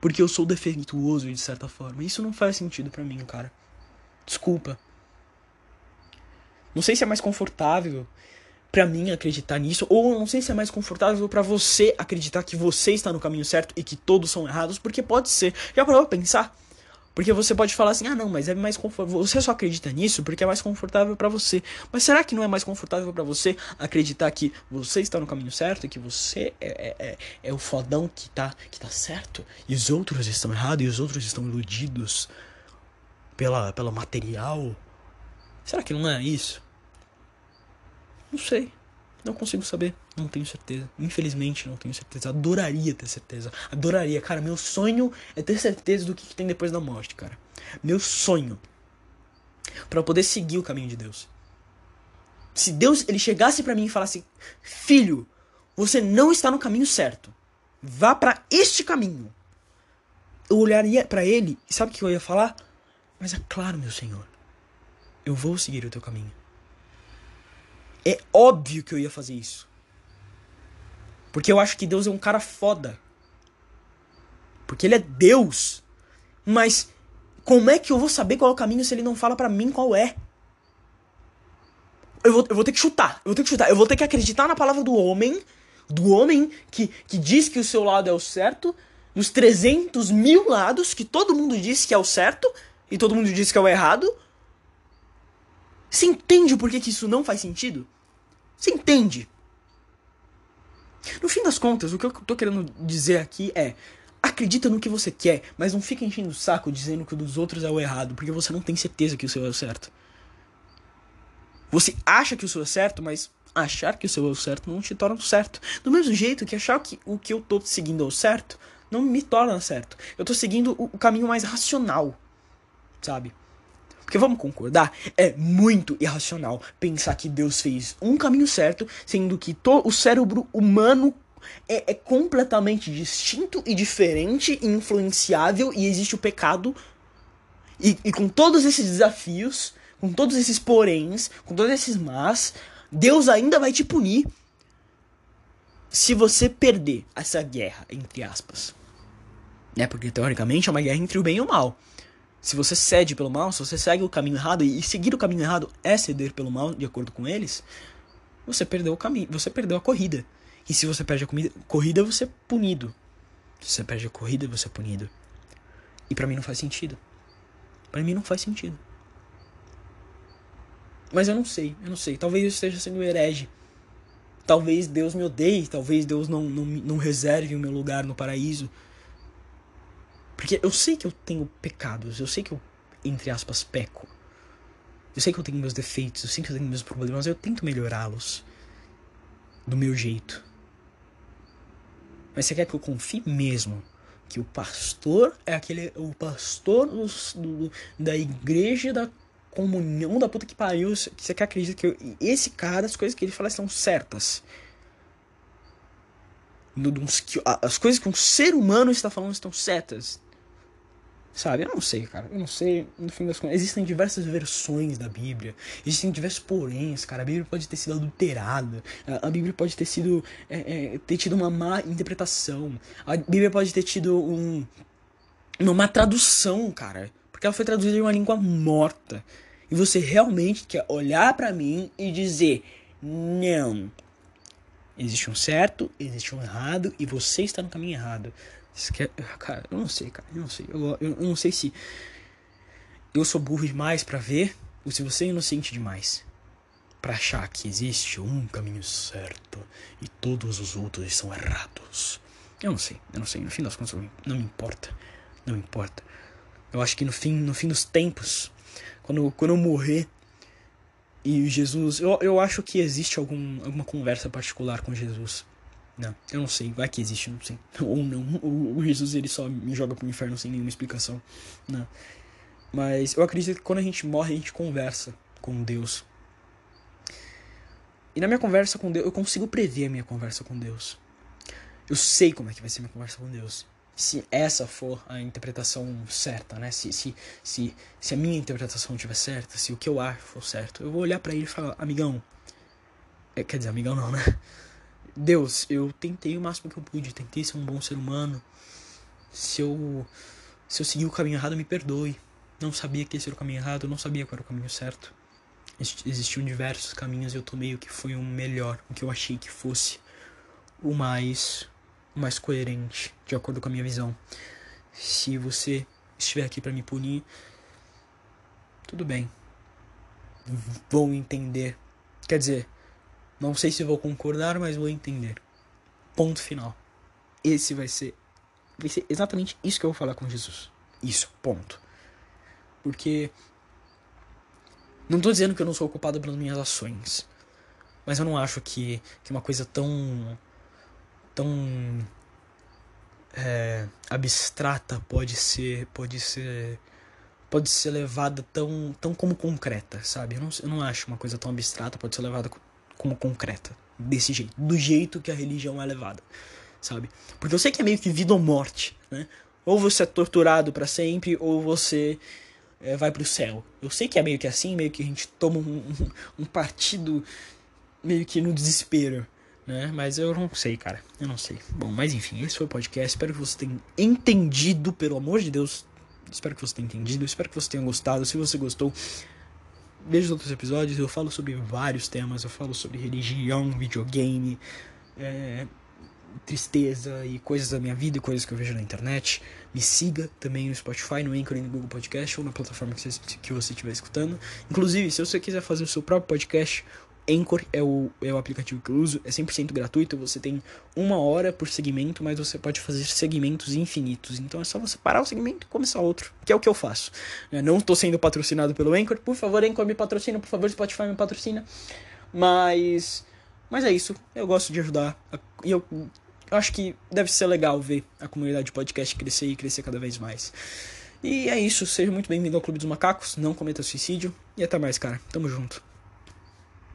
Porque eu sou defeituoso de certa forma. Isso não faz sentido para mim, cara. Desculpa. Não sei se é mais confortável para mim acreditar nisso, ou não sei se é mais confortável para você acreditar que você está no caminho certo e que todos são errados, porque pode ser. Já parou pra pensar? Porque você pode falar assim: "Ah, não, mas é mais confortável. Você só acredita nisso porque é mais confortável para você". Mas será que não é mais confortável para você acreditar que você está no caminho certo e que você é, é, é, é o fodão que tá que tá certo e os outros estão errados e os outros estão iludidos pela pelo material? Será que não é isso? Não sei. Não consigo saber. Não tenho certeza. Infelizmente, não tenho certeza. Adoraria ter certeza. Adoraria. Cara, meu sonho é ter certeza do que, que tem depois da morte, cara. Meu sonho. para poder seguir o caminho de Deus. Se Deus ele chegasse para mim e falasse: "Filho, você não está no caminho certo. Vá para este caminho." Eu olharia para ele e sabe o que eu ia falar? Mas é claro, meu Senhor. Eu vou seguir o teu caminho. É óbvio que eu ia fazer isso. Porque eu acho que Deus é um cara foda. Porque ele é Deus. Mas como é que eu vou saber qual é o caminho se ele não fala para mim qual é? Eu vou, eu vou ter que chutar. Eu vou ter que chutar. Eu vou ter que acreditar na palavra do homem. Do homem que, que diz que o seu lado é o certo. Dos 300 mil lados que todo mundo diz que é o certo. E todo mundo diz que é o errado. Você entende por que, que isso não faz sentido? Você entende? No fim das contas, o que eu tô querendo dizer aqui é: acredita no que você quer, mas não fica enchendo o saco dizendo que o dos outros é o errado, porque você não tem certeza que o seu é o certo. Você acha que o seu é certo, mas achar que o seu é o certo não te torna certo. Do mesmo jeito que achar que o que eu tô seguindo é o certo não me torna certo. Eu tô seguindo o, o caminho mais racional, sabe? Porque vamos concordar, é muito irracional pensar que Deus fez um caminho certo, sendo que o cérebro humano é, é, completamente distinto e diferente e influenciável e existe o pecado. E, e com todos esses desafios, com todos esses poréns, com todos esses mas, Deus ainda vai te punir se você perder essa guerra, entre aspas. É porque teoricamente é uma guerra entre o bem e o mal. Se você cede pelo mal, se você segue o caminho errado e seguir o caminho errado é ceder pelo mal, de acordo com eles, você perdeu o caminho, você perdeu a corrida. E se você perde a comida, corrida, você é punido. Se você perde a corrida, você é punido. E para mim não faz sentido. Para mim não faz sentido. Mas eu não sei, eu não sei. Talvez eu esteja sendo herege. Talvez Deus me odeie, talvez Deus não, não, não reserve o meu lugar no paraíso. Porque eu sei que eu tenho pecados, eu sei que eu, entre aspas, peco. Eu sei que eu tenho meus defeitos, eu sei que eu tenho meus problemas, eu tento melhorá-los do meu jeito. Mas você quer que eu confie mesmo que o pastor é aquele o pastor do, do, da igreja da comunhão da puta que pariu, que você quer acreditar que eu, esse cara, as coisas que ele fala são certas. As coisas que um ser humano está falando estão certas. Sabe? Eu não sei, cara. Eu não sei. No fim das contas, existem diversas versões da Bíblia. Existem diversos poréns, cara. A Bíblia pode ter sido adulterada. A, Bíblia pode ter sido. É, é, ter tido uma má interpretação. A Bíblia pode ter tido um. Uma má tradução, cara. Porque ela foi traduzida em uma língua morta. E você realmente quer olhar para mim e dizer: não. Existe um certo, existe um errado, e você está no caminho errado. Esque... Cara, eu não sei, cara. Eu não sei. Eu, eu, eu não sei se eu sou burro demais para ver ou se você é inocente demais para achar que existe um caminho certo e todos os outros são errados. Eu não sei, eu não sei, no fim das contas não me importa. Não importa. Eu acho que no fim, no fim dos tempos, quando, quando eu morrer e Jesus, eu, eu acho que existe algum, alguma conversa particular com Jesus. Não, eu não sei, vai que existe, não sei. Ou não, o, Jesus ele só me joga pro inferno sem nenhuma explicação. Não. Mas eu acredito que quando a gente morre, a gente conversa com Deus. E na minha conversa com Deus, eu consigo prever a minha conversa com Deus. Eu sei como é que vai ser minha conversa com Deus. Se essa for a interpretação certa, né? Se, se, se, se a minha interpretação estiver certa, se o que eu acho for certo, eu vou olhar para ele e falar, amigão. É, quer dizer, amigão não, né? Deus, eu tentei o máximo que eu pude, tentei ser um bom ser humano. Se eu, se eu seguir o caminho errado, me perdoe. Não sabia que esse era o caminho errado, não sabia qual era o caminho certo. Existiam diversos caminhos e eu tomei o que foi o melhor, o que eu achei que fosse o mais o mais coerente, de acordo com a minha visão. Se você estiver aqui para me punir, tudo bem. Vou entender. Quer dizer, não sei se vou concordar, mas vou entender. Ponto final. Esse vai ser vai ser exatamente isso que eu vou falar com Jesus. Isso, ponto. Porque não tô dizendo que eu não sou culpado pelas minhas ações. Mas eu não acho que, que uma coisa tão. tão. É, abstrata pode ser. pode ser. pode ser levada tão, tão como concreta, sabe? Eu não, eu não acho uma coisa tão abstrata pode ser levada como concreta. Desse jeito. Do jeito que a religião é levada, sabe? Porque eu sei que é meio que vida ou morte, né? Ou você é torturado para sempre, ou você é, vai pro céu. Eu sei que é meio que assim, meio que a gente toma um, um, um partido meio que no desespero, né? Mas eu não sei, cara. Eu não sei. Bom, mas enfim, esse foi o podcast. Espero que você tenha entendido, pelo amor de Deus. Espero que você tenha entendido. Espero que você tenha gostado. Se você gostou, veja os outros episódios. Eu falo sobre vários temas. Eu falo sobre religião, videogame. É, tristeza e coisas da minha vida e coisas que eu vejo na internet. Me siga também no Spotify, no Anchor e no Google Podcast ou na plataforma que você, que você estiver escutando. Inclusive, se você quiser fazer o seu próprio podcast, Anchor é o, é o aplicativo que eu uso, é 100% gratuito, você tem uma hora por segmento, mas você pode fazer segmentos infinitos. Então é só você parar o segmento e começar outro, que é o que eu faço. Eu não estou sendo patrocinado pelo Anchor, por favor, Anchor me patrocina, por favor, Spotify me patrocina. Mas mas é isso, eu gosto de ajudar. E eu eu acho que deve ser legal ver a comunidade de podcast crescer e crescer cada vez mais. E é isso, seja muito bem-vindo ao Clube dos Macacos, não cometa suicídio e até mais, cara. Tamo junto.